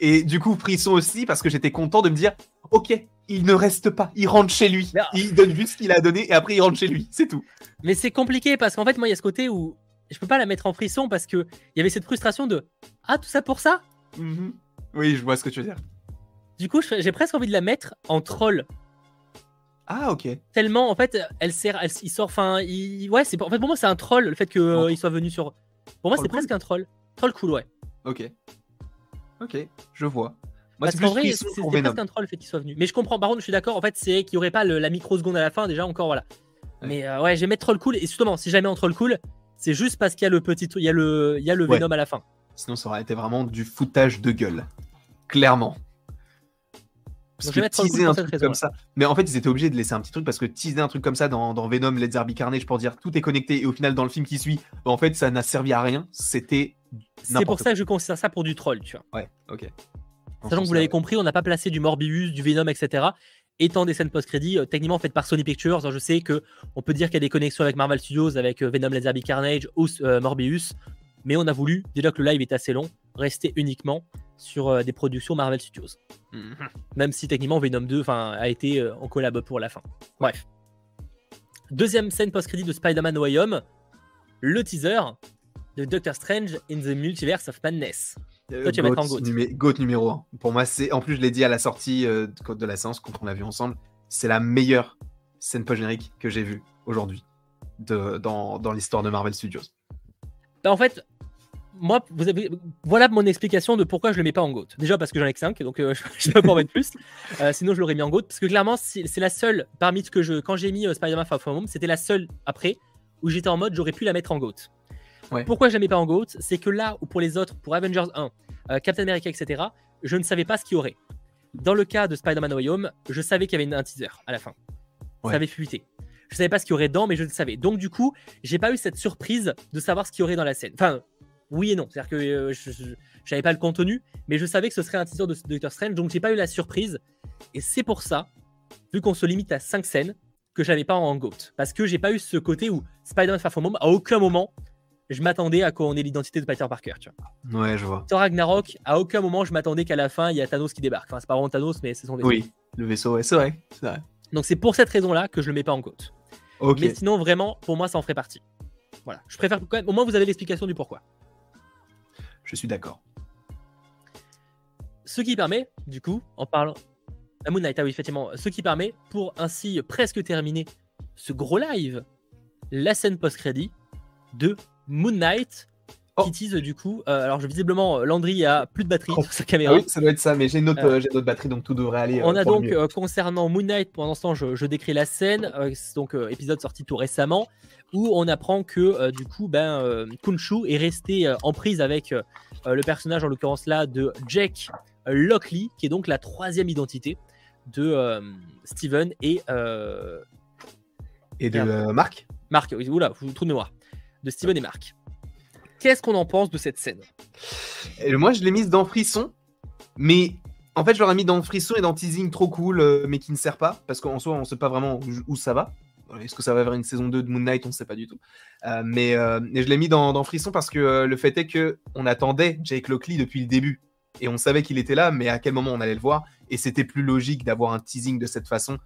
Et du coup, frisson aussi parce que j'étais content de me dire Ok, il ne reste pas, il rentre chez lui. Il donne juste ce qu'il a donné et après il rentre chez lui, c'est tout. Mais c'est compliqué parce qu'en fait, moi, il y a ce côté où je peux pas la mettre en frisson parce que il y avait cette frustration de Ah, tout ça pour ça? Mhm. Oui, je vois ce que tu veux dire. Du coup, j'ai presque envie de la mettre en troll. Ah, ok. Tellement, en fait, elle sert, il sort, enfin, ouais, c'est en fait pour moi c'est un troll le fait qu'il euh, soit venu sur. Pour moi, c'est cool. presque un troll. Troll cool, ouais. Ok. Ok, je vois. Moi, Parce c'est qu'en vrai, c'est presque un troll le fait qu'il soit venu. Mais je comprends, par contre, je suis d'accord. En fait, c'est qu'il n'y aurait pas le- la microseconde à la fin. Déjà, encore, voilà. Ouais. Mais euh, ouais, je vais mettre troll cool. Et justement, si jamais en troll cool, c'est juste parce qu'il y a le petit, il y a le, il y a le Ouais. Venom à la fin. Sinon, ça aurait été vraiment du foutage de gueule. Clairement. Parce que teaser un truc comme ça. Mais en fait, ils étaient obligés de laisser un petit truc parce que teaser un truc comme ça dans, dans Venom, Let's Be Carnage pour dire tout est connecté et au final, dans le film qui suit, bah, en fait, ça n'a servi à rien. C'était. C'est pour ça que je considère ça pour du troll, tu vois. Ouais, ok. Sachant que vous l'avez compris, on n'a pas placé du Morbius, du Venom, etc. Étant des scènes post-crédit, euh, techniquement faites par Sony Pictures. Alors, je sais que on peut dire qu'il y a des connexions avec Marvel Studios, avec euh, Venom, Laserbeak Carnage ou euh, Morbius, mais on a voulu, déjà que le live est assez long, rester uniquement sur euh, des productions Marvel Studios. Mhm. Même si techniquement Venom 2 enfin, a été euh, en collab pour la fin. Bref. Deuxième scène post-crédit de Spider-Man No Way Home, le teaser de Doctor Strange in the Multiverse of Madness. Toi, tu vas mettre en Goat GOAT. numé- GOAT numéro 1. Pour moi, c'est. En plus, je l'ai dit à la sortie euh, de la séance quand on l'a vu ensemble. C'est la meilleure scène post-générique que j'ai vue aujourd'hui de- dans, dans l'histoire de Marvel Studios. Bah, en fait, moi, vous avez, voilà mon explication de pourquoi je le mets pas en GOAT. Déjà parce que j'en ai que 5, donc euh, je ne peux pas en mettre plus. Euh, sinon, je l'aurais mis en GOAT. Parce que clairement, c'est la seule, parmi ce que je. Quand j'ai mis euh, Spider-Man Far From Home, c'était la seule après où j'étais en mode j'aurais pu la mettre en GOAT. Ouais. Pourquoi je la mets pas en GOAT? C'est que là où pour les autres, pour Avengers 1, euh, Captain America, etc., je ne savais pas ce qu'il y aurait. Dans le cas de Spider-Man Way Home, je savais qu'il y avait un teaser à la fin. Ouais. Ça avait fuité. Je savais pas ce qu'il y aurait dedans, mais je le savais. Donc du coup, j'ai pas eu cette surprise de savoir ce qu'il y aurait dans la scène. Enfin, oui et non. C'est-à-dire que euh, je, je, j'avais pas le contenu, mais je savais que ce serait un teaser de Doctor Strange, donc j'ai pas eu la surprise. Et c'est pour ça, vu qu'on se limite à 5 scènes, que je l'avais pas en GOAT. Parce que j'ai pas eu ce côté où Spider-Man Far From Home, à aucun moment, je m'attendais à qu'on ait l'identité de Peter Parker. Tu vois. Ouais, je vois. Thor Ragnarok, à aucun moment je m'attendais qu'à la fin il y a Thanos qui débarque. Enfin, c'est pas vraiment Thanos, mais c'est son vaisseau. Oui, le vaisseau, ouais, c'est vrai. c'est vrai. Donc c'est pour cette raison-là que je le mets pas en GOAT. Ok. Mais sinon, vraiment, pour moi, ça en ferait partie. Voilà. Je préfère quand même. Au moins, vous avez l'explication du pourquoi. Je suis d'accord. Ce qui permet, du coup, en parlant. à Moon Knight, ah oui, effectivement. Ce qui permet, pour ainsi presque terminer ce gros live, la scène post-crédit de Moon Knight. Oh. Qui tease du coup. euh, alors, visiblement, Landry a plus de batterie Oh. sur sa Ah caméra. oui, ça doit être ça, mais j'ai une autre, Euh, euh, j'ai une autre batterie, donc tout devrait aller. euh, On a pour donc euh, concernant Moon Knight, pendant ce temps, je, je décris la scène, euh, c'est donc euh, épisode sorti tout récemment, où on apprend que euh, du coup, ben, euh, Khonshu est resté euh, en prise avec euh, euh, le personnage, en l'occurrence là, de Jake Lockley, qui est donc la troisième identité de euh, Steven et euh, Et de euh, Marc Marc. Oui, Oula, vous trou de mémoire. De Steven et Marc. Qu'est-ce qu'on en pense de cette scène? Et moi, je l'ai mise dans Frisson, mais en fait, je l'aurais mis dans Frisson et dans Teasing trop cool, euh, mais qui ne sert pas, parce qu'en soi, on ne sait pas vraiment où, ça va. Est-ce que ça va vers une saison 2 de Moon Knight? On ne sait pas du tout. Euh, mais euh, et je l'ai mis dans, Frisson parce que le fait est que on attendait Jake Lockley depuis le début. Et on savait qu'il était là, mais à quel moment on allait le voir? Et c'était plus logique d'avoir un teasing de cette façon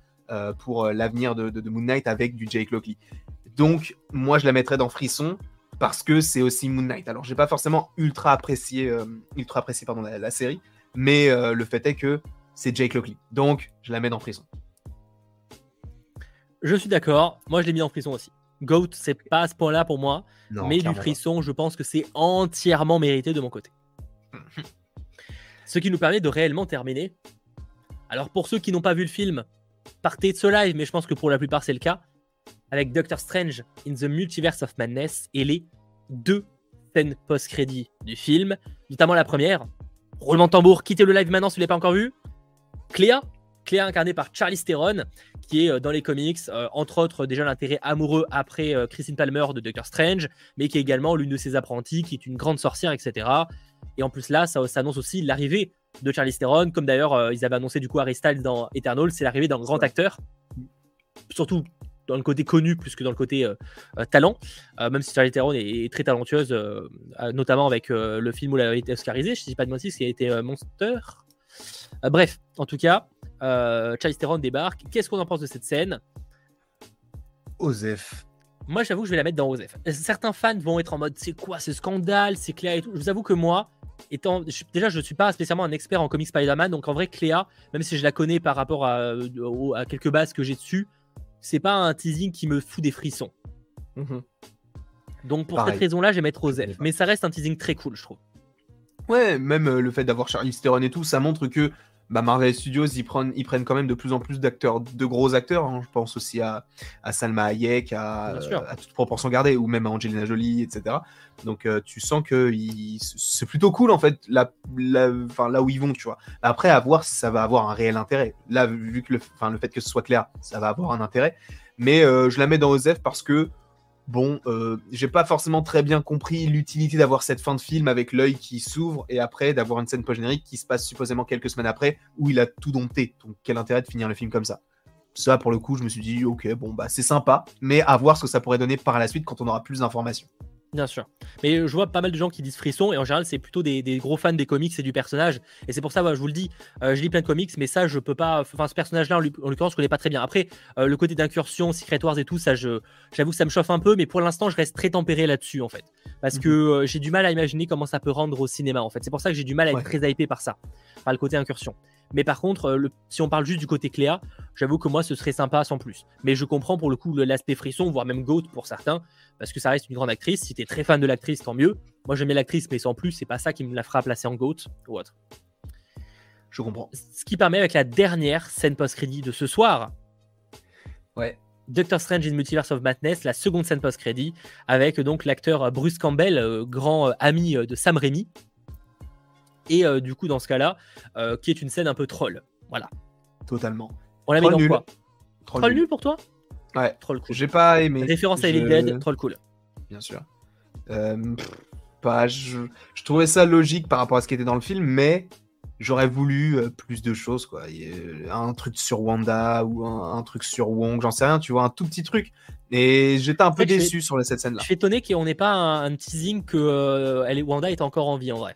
pour l'avenir de- de Moon Knight avec du Jake Lockley. Donc, moi, je la mettrais dans Frisson parce que c'est aussi Moon Knight. Alors, j'ai pas forcément ultra apprécié, euh, ultra apprécié pardon, la, la série, mais euh, le fait est que c'est Jake Lockley. Donc, je la mets dans Frisson. Je suis d'accord. Moi, je l'ai mis en frisson aussi. Goat, c'est pas à ce point-là pour moi. Non, mais du pas. frisson, je pense que c'est entièrement mérité de mon côté. Ce qui nous permet de réellement terminer. Alors pour ceux qui n'ont pas vu le film, partez de ce live, mais je pense que pour la plupart c'est le cas, avec Doctor Strange in the Multiverse of Madness et les deux scènes post-crédit du film, notamment la première. Roulement de tambour, quittez le live maintenant si vous ne l'avez pas encore vu. Cléa, Cléa incarnée par Charlize Theron, qui est euh, dans les comics, euh, entre autres déjà l'intérêt amoureux après euh, Christine Palmer de Doctor Strange, mais qui est également l'une de ses apprenties, qui est une grande sorcière, etc. Et en plus là, ça, ça annonce aussi l'arrivée de Charlize Theron, comme d'ailleurs euh, ils avaient annoncé du coup Harry Styles dans Eternal, c'est l'arrivée d'un grand acteur, surtout dans le côté connu plus que dans le côté euh, euh, talent, Euh, même si Charlize Theron est, est très talentueuse, notamment avec le film où elle a été oscarisée, je ne dis pas de mentir, qui a été Monster. Bref, en tout cas, Charlize Theron débarque. Qu'est-ce qu'on en pense de cette scène? Osef. Moi, j'avoue que je vais la mettre dans Osef. Certains fans vont être en mode c'est quoi ce scandale, c'est Cléa et tout. Je vous avoue que moi, étant je- déjà, je ne suis pas spécialement un expert en comics Spider-Man, donc en vrai, Cléa, même si je la connais par rapport à, à quelques bases que j'ai dessus, c'est pas un teasing qui me fout des frissons. Mhm. Donc pour Pareil. cette raison-là, je vais mettre Osef. Mais ça reste un teasing très cool, je trouve. Ouais, même euh, le fait d'avoir Charlie Theron et tout, ça montre que bah, Marvel Studios, ils prennent, ils prennent quand même de plus en plus d'acteurs, de gros acteurs. hein. Je pense aussi à, à Salma Hayek, à, à toute proportion gardée, ou même à Angelina Jolie, etc. Donc euh, tu sens que c'est plutôt cool en fait, là, là, enfin, là où ils vont, tu vois. Après, à voir si ça va avoir un réel intérêt. Là, vu que le, enfin, le fait que ce soit clair, ça va avoir un intérêt. Mais euh, je la mets dans Osef parce que bon, euh, j'ai pas forcément très bien compris l'utilité d'avoir cette fin de film avec l'œil qui s'ouvre et après d'avoir une scène post-générique qui se passe supposément quelques semaines après où il a tout dompté. Donc quel intérêt de finir le film comme ça? Ça, pour le coup, je me suis dit, ok, bon, bah c'est sympa, mais à voir ce que ça pourrait donner par la suite quand on aura plus d'informations. Bien sûr. Mais je vois pas mal de gens qui disent frisson, et en général, c'est plutôt des, des gros fans des comics et du personnage. Et c'est pour ça, je vous le dis, euh, je lis plein de comics, mais ça, je peux pas. Enfin, ce personnage-là, en l'oc- en l'occurrence, je connais pas très bien. Après, euh, le côté d'incursion, Secret Wars et tout, ça, je, j'avoue que ça me chauffe un peu, mais pour l'instant, je reste très tempéré là-dessus, en fait. Parce que euh, j'ai du mal à imaginer comment ça peut rendre au cinéma, en fait. C'est pour ça que j'ai du mal à être Ouais. très hypé par ça, par le côté incursion. Mais par contre, euh, le- si on parle juste du côté Cléa, j'avoue que moi, ce serait sympa sans plus. Mais je comprends pour le coup l'aspect frisson, voire même goat pour certains, parce que ça reste une grande actrice. Si t'es très fan de l'actrice, tant mieux. Moi, j'aimais l'actrice, mais sans plus, c'est pas ça qui me la fera placer en goat ou autre. Je comprends. Ce qui permet avec la dernière scène post-crédit de ce soir, Ouais. Doctor Strange in Multiverse of Madness, la seconde scène post-crédit, avec donc l'acteur Bruce Campbell, euh, grand euh, ami de Sam Raimi. Et euh, du coup, dans ce cas-là, euh, qui est une scène un peu troll. Voilà. Totalement. On la met Troll dans nul. quoi Troll Troll nul. nul pour toi Ouais. Troll cool. J'ai pas aimé. Référence à Evil Dead, troll cool. bien sûr. Euh, pff, pas, je, je trouvais ça logique par rapport à ce qui était dans le film, mais j'aurais voulu plus de choses, quoi. Un truc sur Wanda ou un, un truc sur Wong, j'en sais rien, tu vois, un tout petit truc. Et j'étais un peu fait, déçu sur cette scène-là. Je suis étonné qu'on n'ait pas un, un teasing que euh, elle Wanda est encore en vie en vrai.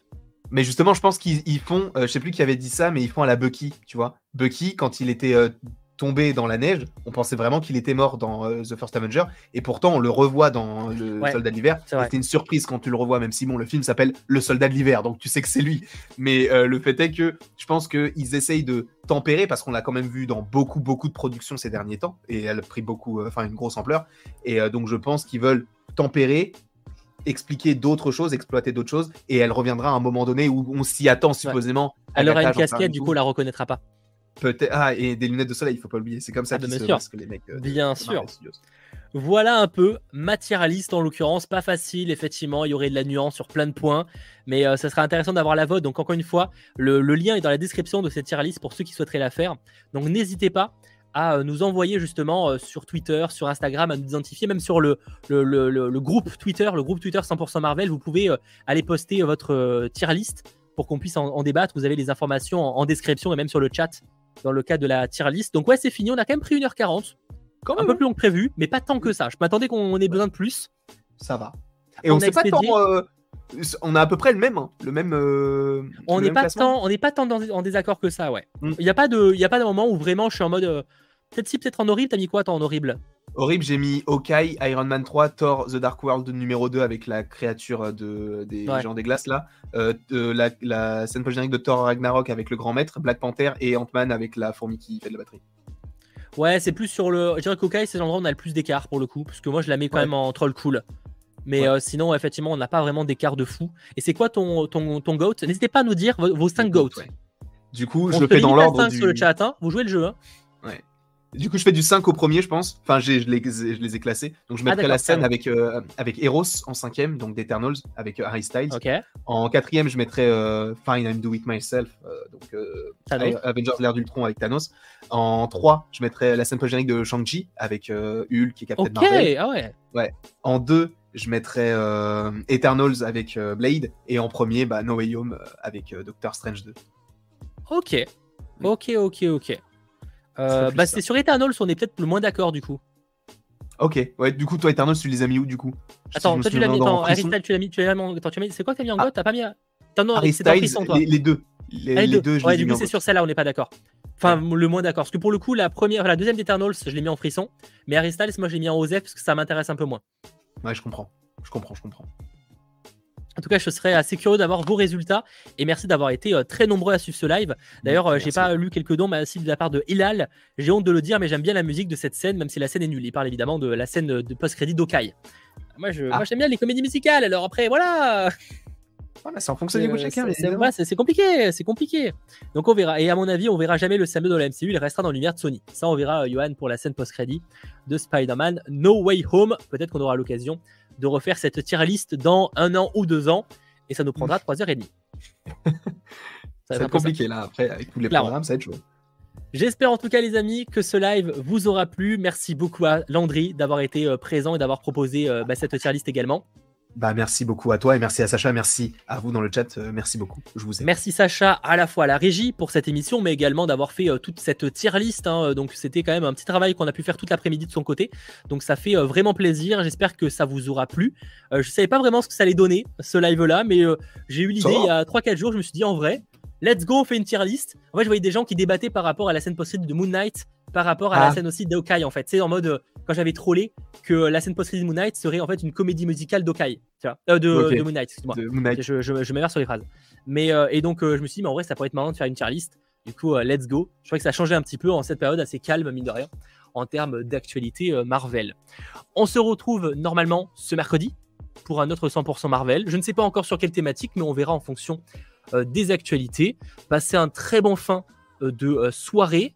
Mais justement, je pense qu'ils ils font, euh, je sais plus qui avait dit ça, mais ils font à la Bucky, tu vois. Bucky, quand il était euh, tombé dans la neige, on pensait vraiment qu'il était mort dans euh, The First Avenger, et pourtant on le revoit dans Le Ouais, Soldat de l'hiver. C'était une surprise quand tu le revois, même si bon, le film s'appelle Le Soldat de l'hiver, donc tu sais que c'est lui. Mais euh, le fait est que je pense qu'ils essayent de tempérer, parce qu'on l'a quand même vu dans beaucoup, beaucoup de productions ces derniers temps, et elle a pris beaucoup, enfin une grosse ampleur, et donc je pense qu'ils veulent tempérer expliquer d'autres choses, exploiter d'autres choses, et elle reviendra à un moment donné où on s'y attend supposément. Elle aura une casquette, du coup, on la reconnaîtra pas. Peut-être. Ah, et des lunettes de soleil, il faut pas oublier. C'est comme ça Ah, bien se sûr. les mecs. euh, Bien sûr. Voilà un peu matérialiste en l'occurrence, pas facile effectivement, il y aurait de la nuance sur plein de points, mais euh, ça serait intéressant d'avoir la vote. Donc encore une fois, le, le lien est dans la description de cette tier list pour ceux qui souhaiteraient la faire. Donc n'hésitez pas à euh, nous envoyer justement euh, sur Twitter, sur Instagram, à nous identifier, même sur le, le, le- groupe Twitter, le groupe Twitter 100% Marvel, vous pouvez euh, aller poster votre tier list pour qu'on puisse en, en débattre. Vous avez les informations en, en description et même sur le chat dans le cas de la tier list. Donc ouais, c'est fini, on a quand même pris 1h40 Quand un même, peu plus long que prévu, mais pas tant que ça. Je m'attendais qu'on ait besoin de plus. ça va. Et On on, pas tant. euh, on a à peu près le même. hein, le même. euh, On n'est pas tant, on n'est pas tant dans- en désaccord que ça, ouais. Il Mm. n'y a pas de, il a pas de moment où vraiment je suis en mode, euh, peut-être si, peut-être en horrible. T'as mis quoi, toi, en horrible? Horrible, j'ai mis Hawkeye, Iron Man 3, Thor, The Dark World numéro 2 avec la créature de, des Ouais. gens des glaces là. Euh, de la, la scène post-générique de Thor Ragnarok avec le grand maître, Black Panther et Ant-Man avec la fourmi qui fait de la batterie. Ouais, c'est plus sur le. Je dirais qu'Okai, c'est l'endroit où on a le plus d'écart pour le coup, parce que moi je la mets quand Ouais. même en troll cool. Mais Ouais. euh, sinon, effectivement, on n'a pas vraiment d'écart de fou. Et c'est quoi ton, ton, ton goat? N'hésitez pas à nous dire vos, vos 5 goats. Ouais. Du coup, On je le fais dans l'ordre 5 du... sur le chat, hein. Vous jouez le jeu, hein. Du coup, je fais du 5 au premier, je pense. Enfin, je les, je les ai classés. Donc, je mettrai d'accord, la scène avec, euh, avec Eros en cinquième, donc d'Eternals, avec euh, Harry Styles. Ok. En quatrième, je mettrai euh, Fine, I'm Do It Myself, euh, donc. Avengers l'ère d'Ultron avec Thanos. En 3, je mettrai la scène post-générique de Shang-Chi avec Hulk et Captain Ok. Marvel. Ah ouais. En 2, je mettrai Eternals avec Blade. Et en premier, bah, No Way Home avec Doctor Strange 2. Ok. Ok, ok, ok. Euh, bah, c'est sur Eternals, on est peut-être le moins d'accord du coup. Ok, ouais, du coup, toi, Eternals, tu les as mis où du coup? Attends, toi tu l'as mis. dans Attends, Harry. Styles, tu l'as mis. Tu l'as mis en- Attends, tu l'as mis- C'est quoi que t'as mis en Ah. goat T'as pas mis. Attends, non, Harry Styles, toi. les, les deux. Les, Ah, les deux, je ouais, du coup, c'est sur celle-là, on n'est pas d'accord. Enfin, le moins d'accord. Parce que pour le coup, la première, la deuxième d'Eternals, je l'ai mis en frisson. Mais Harry Styles, moi, je l'ai mis en OZEF parce que ça m'intéresse un peu moins. Ouais, je comprends. Je comprends, je comprends. En tout cas, je serais assez curieux d'avoir vos résultats. Et merci d'avoir été euh, très nombreux à suivre ce live. D'ailleurs, euh, j'ai pas lu quelques dons, mais aussi de la part de Hilal. J'ai honte de le dire, mais j'aime bien la musique de cette scène, même si la scène est nulle. Il parle évidemment de la scène de post-crédit d'Okai. Moi, moi, j'aime bien les comédies musicales. Alors après, voilà. Voilà, c'est en fonction du goût de chacun. C'est- voilà, compliqué, c'est compliqué. Donc on verra. Et à mon avis, on verra jamais le CM2 dans la MCU. Il restera dans l'univers de Sony. Ça, on verra, euh, Johan, pour la scène post-crédit de Spider-Man No Way Home. Peut-être qu'on aura l'occasion de refaire cette tier list dans un an ou deux ans. Et ça nous prendra trois heures et demie. Ça va être compliqué là, après, avec tous les Clairement. programmes, ça va être chaud. J'espère en tout cas, les amis, que ce live vous aura plu. Merci beaucoup à Landry d'avoir été euh, présent et d'avoir proposé euh, bah, cette tier list également. Bah, merci beaucoup à toi et merci à Sacha, merci à vous dans le chat, euh, merci beaucoup. Je vous aime. Merci Sacha à la fois à la régie pour cette émission, mais également d'avoir fait euh, toute cette tier list. hein. Donc c'était quand même un petit travail qu'on a pu faire toute l'après-midi de son côté. Donc ça fait euh, vraiment plaisir. J'espère que ça vous aura plu. Euh, je savais pas vraiment ce que ça allait donner ce live là, mais euh, j'ai eu l'idée il y a 3-4 jours. Je me suis dit en vrai, let's go, on fait une tier list. En fait, je voyais des gens qui débattaient par rapport à la scène post de Moon Knight, par rapport à Ah. la scène aussi d'Okai en fait. C'est en mode euh, quand j'avais trollé que la scène post de Moon Knight serait en fait une comédie musicale d'Okai, Euh, de, Moon Knight, excuse-moi. Je, je, je m'énerve sur les phrases. Mais euh, et donc euh, je me suis dit, mais en vrai, ça pourrait être marrant de faire une tier list. Du coup, let's go. Je crois que ça a changé un petit peu en cette période assez calme, mine de rien, en termes d'actualité Marvel. On se retrouve normalement ce mercredi pour un autre 100% Marvel. Je ne sais pas encore sur quelle thématique, mais on verra en fonction des actualités. Passez un très bon fin de soirée